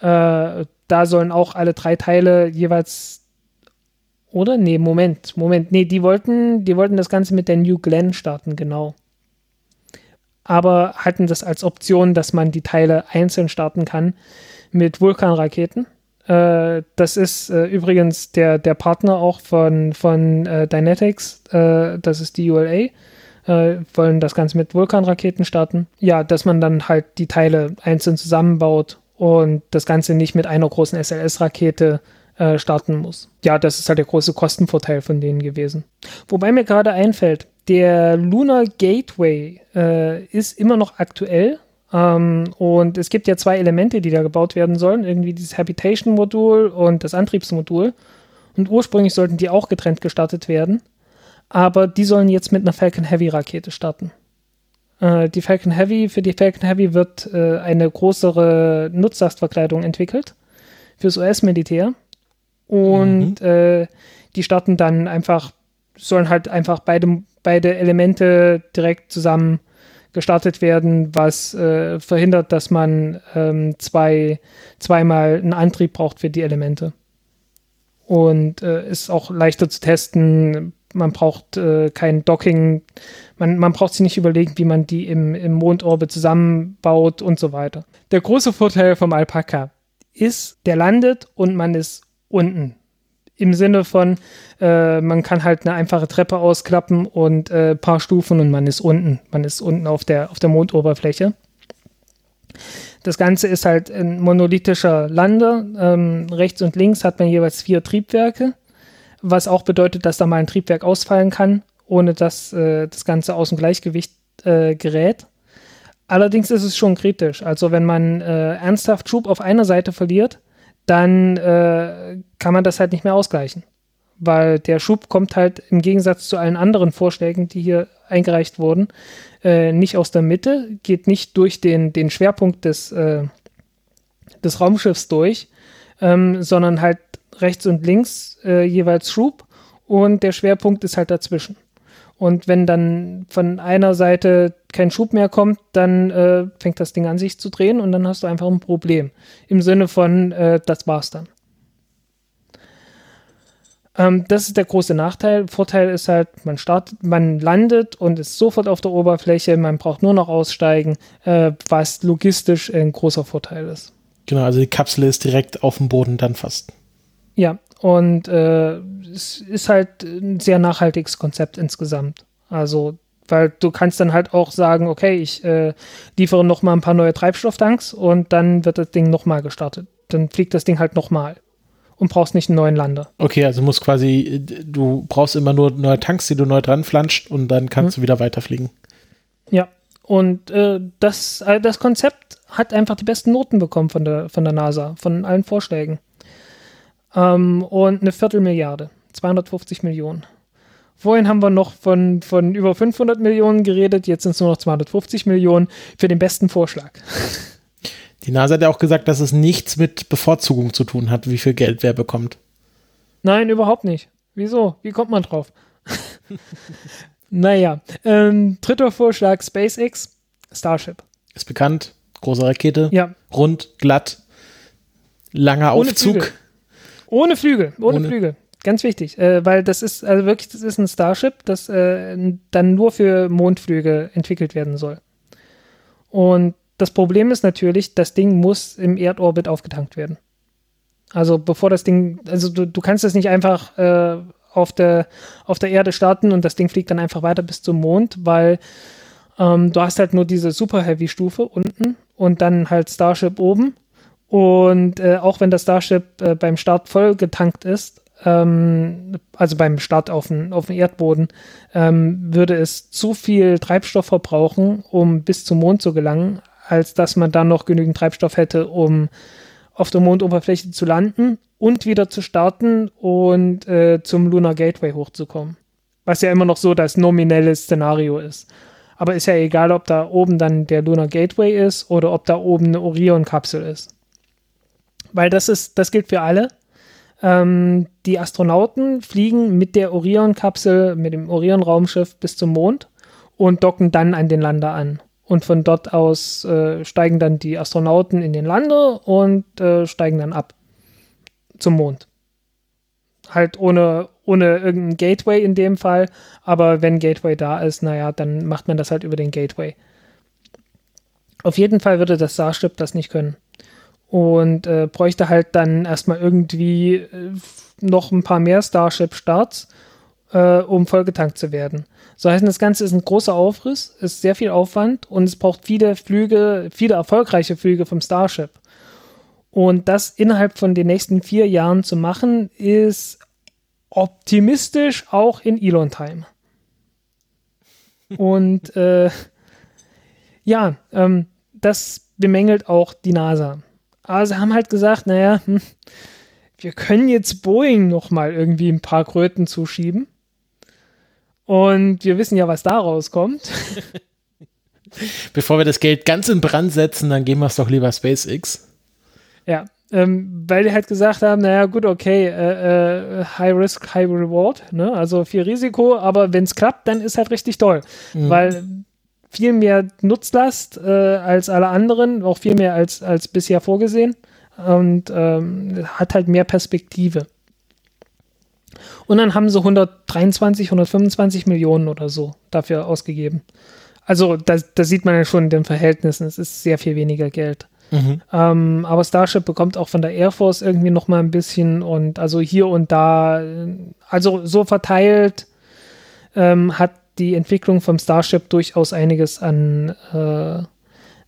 Äh, da sollen auch alle drei Teile jeweils oder? Nee, Moment, Moment. Nee, die wollten, die wollten das Ganze mit der New Glenn starten, genau. Aber hatten das als Option, dass man die Teile einzeln starten kann mit Vulkanraketen. Äh, das ist äh, übrigens der, der Partner auch von, von äh, Dynetics, äh, das ist die ULA. Äh, wollen das Ganze mit Vulkanraketen starten. Ja, dass man dann halt die Teile einzeln zusammenbaut und das Ganze nicht mit einer großen SLS-Rakete äh, starten muss. Ja, das ist halt der große Kostenvorteil von denen gewesen. Wobei mir gerade einfällt, der Lunar Gateway äh, ist immer noch aktuell. Ähm, und es gibt ja zwei Elemente, die da gebaut werden sollen. Irgendwie dieses Habitation-Modul und das Antriebsmodul. Und ursprünglich sollten die auch getrennt gestartet werden. Aber die sollen jetzt mit einer Falcon Heavy Rakete starten. Äh, die Falcon Heavy, für die Falcon Heavy wird äh, eine größere Nutzlastverkleidung entwickelt fürs US-Militär. Und mhm. äh, die starten dann einfach, sollen halt einfach beide, beide Elemente direkt zusammen gestartet werden, was äh, verhindert, dass man ähm, zwei, zweimal einen Antrieb braucht für die Elemente. Und äh, ist auch leichter zu testen. Man braucht äh, kein Docking, man, man braucht sich nicht überlegen, wie man die im, im Mondorbit zusammenbaut und so weiter. Der große Vorteil vom Alpaka ist, der landet und man ist unten im Sinne von, äh, man kann halt eine einfache Treppe ausklappen und äh, paar Stufen und man ist unten. Man ist unten auf der, auf der Mondoberfläche. Das Ganze ist halt ein monolithischer Lander. Ähm, rechts und links hat man jeweils vier Triebwerke, was auch bedeutet, dass da mal ein Triebwerk ausfallen kann, ohne dass äh, das Ganze aus dem Gleichgewicht äh, gerät. Allerdings ist es schon kritisch. Also wenn man äh, ernsthaft Schub auf einer Seite verliert, dann äh, kann man das halt nicht mehr ausgleichen. Weil der Schub kommt halt im Gegensatz zu allen anderen Vorschlägen, die hier eingereicht wurden, äh, nicht aus der Mitte, geht nicht durch den, den Schwerpunkt des, äh, des Raumschiffs durch, ähm, sondern halt rechts und links äh, jeweils Schub und der Schwerpunkt ist halt dazwischen. Und wenn dann von einer Seite kein Schub mehr kommt, dann äh, fängt das Ding an sich zu drehen und dann hast du einfach ein Problem. Im Sinne von, äh, das war's dann. Ähm, das ist der große Nachteil. Vorteil ist halt, man startet, man landet und ist sofort auf der Oberfläche, man braucht nur noch aussteigen, äh, was logistisch ein großer Vorteil ist. Genau, also die Kapsel ist direkt auf dem Boden dann fast. Ja, und äh, es ist halt ein sehr nachhaltiges Konzept insgesamt. Also, weil du kannst dann halt auch sagen, okay, ich äh, liefere noch mal ein paar neue Treibstofftanks und dann wird das Ding noch mal gestartet. Dann fliegt das Ding halt noch mal und brauchst nicht einen neuen Lander. Okay, also musst quasi, du brauchst immer nur neue Tanks, die du neu dran flanscht und dann kannst mhm. du wieder weiterfliegen. Ja, und äh, das, äh, das Konzept hat einfach die besten Noten bekommen von der, von der NASA, von allen Vorschlägen. Ähm, und eine Viertelmilliarde, 250 Millionen. Vorhin haben wir noch von, von über 500 Millionen geredet, jetzt sind es nur noch 250 Millionen für den besten Vorschlag. Die NASA hat ja auch gesagt, dass es nichts mit Bevorzugung zu tun hat, wie viel Geld wer bekommt. Nein, überhaupt nicht. Wieso? Wie kommt man drauf? naja, ähm, dritter Vorschlag: SpaceX, Starship. Ist bekannt, große Rakete, ja. rund, glatt, langer Ohne Aufzug. Flügel. Ohne Flügel, ohne, ohne Flügel. Ganz wichtig, äh, weil das ist also wirklich, das ist ein Starship, das äh, dann nur für Mondflüge entwickelt werden soll. Und das Problem ist natürlich, das Ding muss im Erdorbit aufgetankt werden. Also bevor das Ding, also du, du kannst es nicht einfach äh, auf, der, auf der Erde starten und das Ding fliegt dann einfach weiter bis zum Mond, weil ähm, du hast halt nur diese Super Heavy Stufe unten und dann halt Starship oben und äh, auch wenn das Starship äh, beim Start voll getankt ist, ähm, also beim Start auf den, auf den Erdboden, ähm, würde es zu viel Treibstoff verbrauchen, um bis zum Mond zu gelangen, als dass man dann noch genügend Treibstoff hätte, um auf der Mondoberfläche zu landen und wieder zu starten und äh, zum Lunar Gateway hochzukommen. Was ja immer noch so das nominelle Szenario ist. Aber ist ja egal, ob da oben dann der Lunar Gateway ist oder ob da oben eine Orion-Kapsel ist weil das ist, das gilt für alle. Ähm, die Astronauten fliegen mit der Orion-Kapsel, mit dem Orion-Raumschiff bis zum Mond und docken dann an den Lander an. Und von dort aus äh, steigen dann die Astronauten in den Lander und äh, steigen dann ab zum Mond. Halt ohne, ohne irgendein Gateway in dem Fall, aber wenn Gateway da ist, naja, dann macht man das halt über den Gateway. Auf jeden Fall würde das Starship das nicht können und äh, bräuchte halt dann erstmal irgendwie äh, noch ein paar mehr Starship-Starts, äh, um vollgetankt zu werden. So heißt das Ganze ist ein großer Aufriss, ist sehr viel Aufwand und es braucht viele Flüge, viele erfolgreiche Flüge vom Starship. Und das innerhalb von den nächsten vier Jahren zu machen, ist optimistisch auch in Elon-Time. Und äh, ja, ähm, das bemängelt auch die NASA. Aber sie haben halt gesagt, naja, hm, wir können jetzt Boeing noch mal irgendwie ein paar Kröten zuschieben. Und wir wissen ja, was daraus kommt. Bevor wir das Geld ganz in Brand setzen, dann geben wir es doch lieber SpaceX. Ja, ähm, weil die halt gesagt haben, naja gut, okay, äh, äh, High Risk, High Reward, ne? also viel Risiko, aber wenn es klappt, dann ist halt richtig toll, mhm. weil viel mehr Nutzlast äh, als alle anderen, auch viel mehr als, als bisher vorgesehen und ähm, hat halt mehr Perspektive. Und dann haben sie 123, 125 Millionen oder so dafür ausgegeben. Also da, da sieht man ja schon in den Verhältnissen, es ist sehr viel weniger Geld. Mhm. Ähm, aber Starship bekommt auch von der Air Force irgendwie noch mal ein bisschen und also hier und da, also so verteilt ähm, hat die Entwicklung vom Starship durchaus einiges an, äh,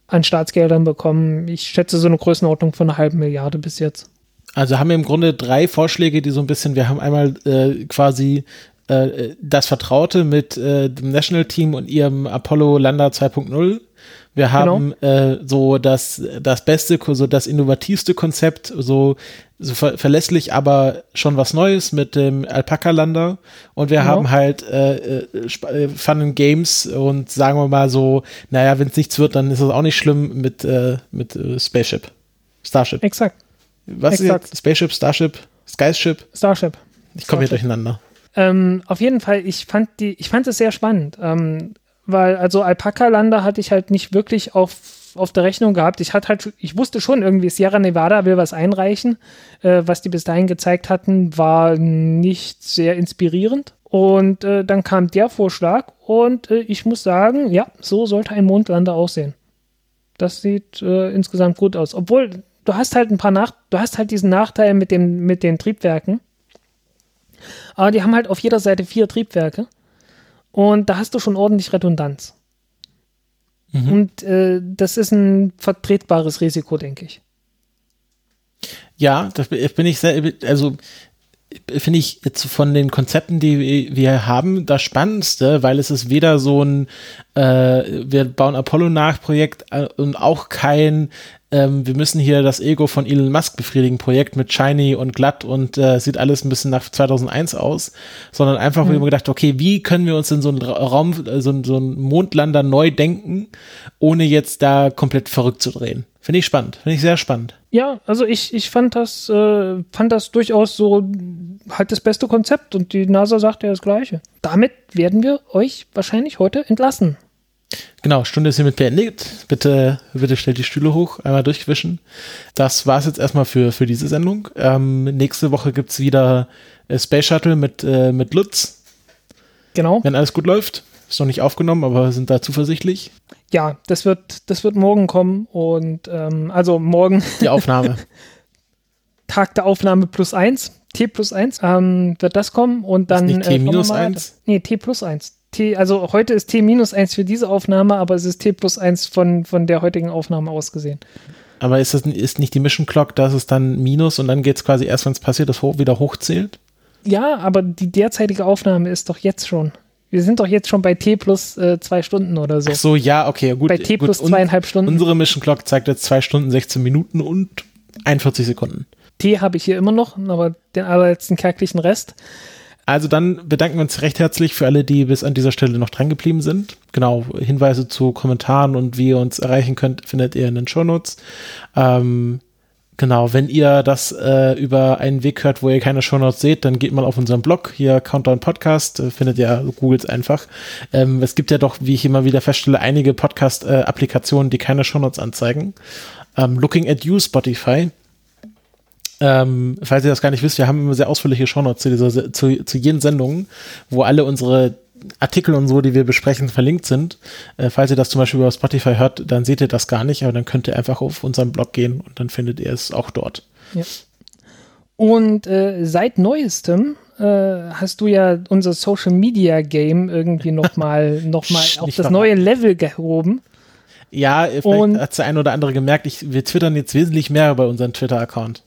an Staatsgeldern bekommen. Ich schätze so eine Größenordnung von einer halben Milliarde bis jetzt. Also haben wir im Grunde drei Vorschläge, die so ein bisschen, wir haben einmal äh, quasi äh, das Vertraute mit äh, dem National Team und ihrem Apollo Lander 2.0 wir genau. haben genau. so das, das beste, so das innovativste Konzept, so, so ver verlässlich, aber schon was Neues mit dem Alpaka-Lander. Und wir genau. haben halt äh, äh, äh, Fun and Games und sagen wir mal so, naja, wenn es nichts wird, dann ist es auch nicht schlimm mit, äh, mit äh, Spaceship. Starship. Exakt. Was Exakt. ist jetzt? Spaceship, Starship, Skyship? Starship. Ich komme hier durcheinander. Ähm, auf jeden Fall, ich fand die, ich fand es sehr spannend. Ähm, weil also Alpaka-Lander hatte ich halt nicht wirklich auf, auf der Rechnung gehabt. Ich hatte halt, ich wusste schon irgendwie, Sierra Nevada will was einreichen. Äh, was die bis dahin gezeigt hatten, war nicht sehr inspirierend. Und äh, dann kam der Vorschlag und äh, ich muss sagen, ja, so sollte ein Mondlander aussehen. Das sieht äh, insgesamt gut aus. Obwohl, du hast halt ein paar Nach du hast halt diesen Nachteil mit, dem, mit den Triebwerken. Aber die haben halt auf jeder Seite vier Triebwerke. Und da hast du schon ordentlich Redundanz. Mhm. Und äh, das ist ein vertretbares Risiko, denke ich. Ja, das bin ich sehr, also finde ich jetzt von den Konzepten, die wir haben, das Spannendste, weil es ist weder so ein, äh, wir bauen Apollo nach Projekt äh, und auch kein ähm, wir müssen hier das Ego von Elon Musk befriedigen, Projekt mit Shiny und glatt und äh, sieht alles ein bisschen nach 2001 aus, sondern einfach, mhm. wir gedacht, okay, wie können wir uns in so einen Raum, äh, so, so einen Mondlander neu denken, ohne jetzt da komplett verrückt zu drehen. Finde ich spannend, finde ich sehr spannend. Ja, also ich, ich fand das, äh, fand das durchaus so halt das beste Konzept und die NASA sagt ja das Gleiche. Damit werden wir euch wahrscheinlich heute entlassen. Genau, Stunde ist hiermit beendet. Bitte, bitte stellt die Stühle hoch, einmal durchwischen. Das war es jetzt erstmal für, für diese Sendung. Ähm, nächste Woche gibt es wieder äh, Space Shuttle mit, äh, mit Lutz. Genau. Wenn alles gut läuft. Ist noch nicht aufgenommen, aber wir sind da zuversichtlich. Ja, das wird, das wird morgen kommen und ähm, also morgen. Die Aufnahme. Tag der Aufnahme plus eins, T plus eins, ähm, wird das kommen und dann. Ist nicht T äh, minus eins? Nee, T plus eins. T, also heute ist T minus 1 für diese Aufnahme, aber es ist T plus 1 von, von der heutigen Aufnahme ausgesehen. Aber ist das ist nicht die Mission Clock, dass es dann minus und dann geht es quasi erst, wenn es passiert, das hoch, wieder hochzählt? Ja, aber die derzeitige Aufnahme ist doch jetzt schon. Wir sind doch jetzt schon bei T plus äh, zwei Stunden oder so. Ach so, ja, okay, gut. Bei T gut, plus zweieinhalb Stunden. Unsere Mission Clock zeigt jetzt zwei Stunden, 16 Minuten und 41 Sekunden. T habe ich hier immer noch, aber den allerletzten kärglichen Rest. Also dann bedanken wir uns recht herzlich für alle, die bis an dieser Stelle noch dran geblieben sind. Genau, Hinweise zu Kommentaren und wie ihr uns erreichen könnt, findet ihr in den Shownotes. Ähm, genau, wenn ihr das äh, über einen Weg hört, wo ihr keine Shownotes seht, dann geht mal auf unseren Blog, hier Countdown Podcast, äh, findet ihr, googelt einfach. Ähm, es gibt ja doch, wie ich immer wieder feststelle, einige Podcast-Applikationen, die keine Shownotes anzeigen. Ähm, Looking at You, Spotify ähm, falls ihr das gar nicht wisst, wir haben immer sehr ausführliche Shownotes zu, dieser, zu, zu jeden Sendungen, wo alle unsere Artikel und so, die wir besprechen, verlinkt sind. Äh, falls ihr das zum Beispiel über Spotify hört, dann seht ihr das gar nicht, aber dann könnt ihr einfach auf unseren Blog gehen und dann findet ihr es auch dort. Ja. Und äh, seit neuestem äh, hast du ja unser Social Media Game irgendwie nochmal noch mal auf das neue Level gehoben. Ja, vielleicht Und- hat der ein oder andere gemerkt, ich, wir twittern jetzt wesentlich mehr über unseren Twitter-Account.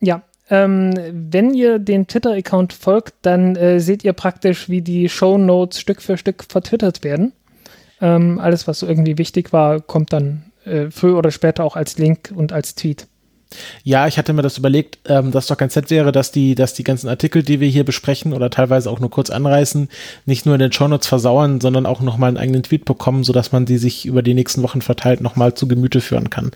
Ja, ähm, wenn ihr den Twitter-Account folgt, dann äh, seht ihr praktisch, wie die Show Notes Stück für Stück vertwittert werden. Ähm, alles, was so irgendwie wichtig war, kommt dann äh, früher oder später auch als Link und als Tweet. Ja, ich hatte mir das überlegt, ähm, dass doch ganz nett wäre, dass die, dass die ganzen Artikel, die wir hier besprechen oder teilweise auch nur kurz anreißen, nicht nur in den Shownotes versauern, sondern auch nochmal einen eigenen Tweet bekommen, sodass man die sich über die nächsten Wochen verteilt nochmal zu Gemüte führen kann.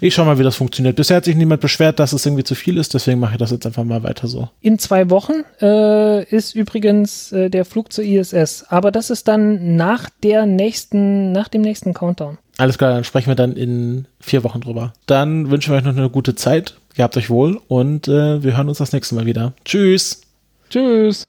Ich schau mal, wie das funktioniert. Bisher hat sich niemand beschwert, dass es irgendwie zu viel ist, deswegen mache ich das jetzt einfach mal weiter so. In zwei Wochen äh, ist übrigens äh, der Flug zur ISS, aber das ist dann nach der nächsten, nach dem nächsten Countdown. Alles klar, dann sprechen wir dann in vier Wochen drüber. Dann wünschen wir euch noch eine gute Zeit. Gehabt euch wohl und äh, wir hören uns das nächste Mal wieder. Tschüss! Tschüss!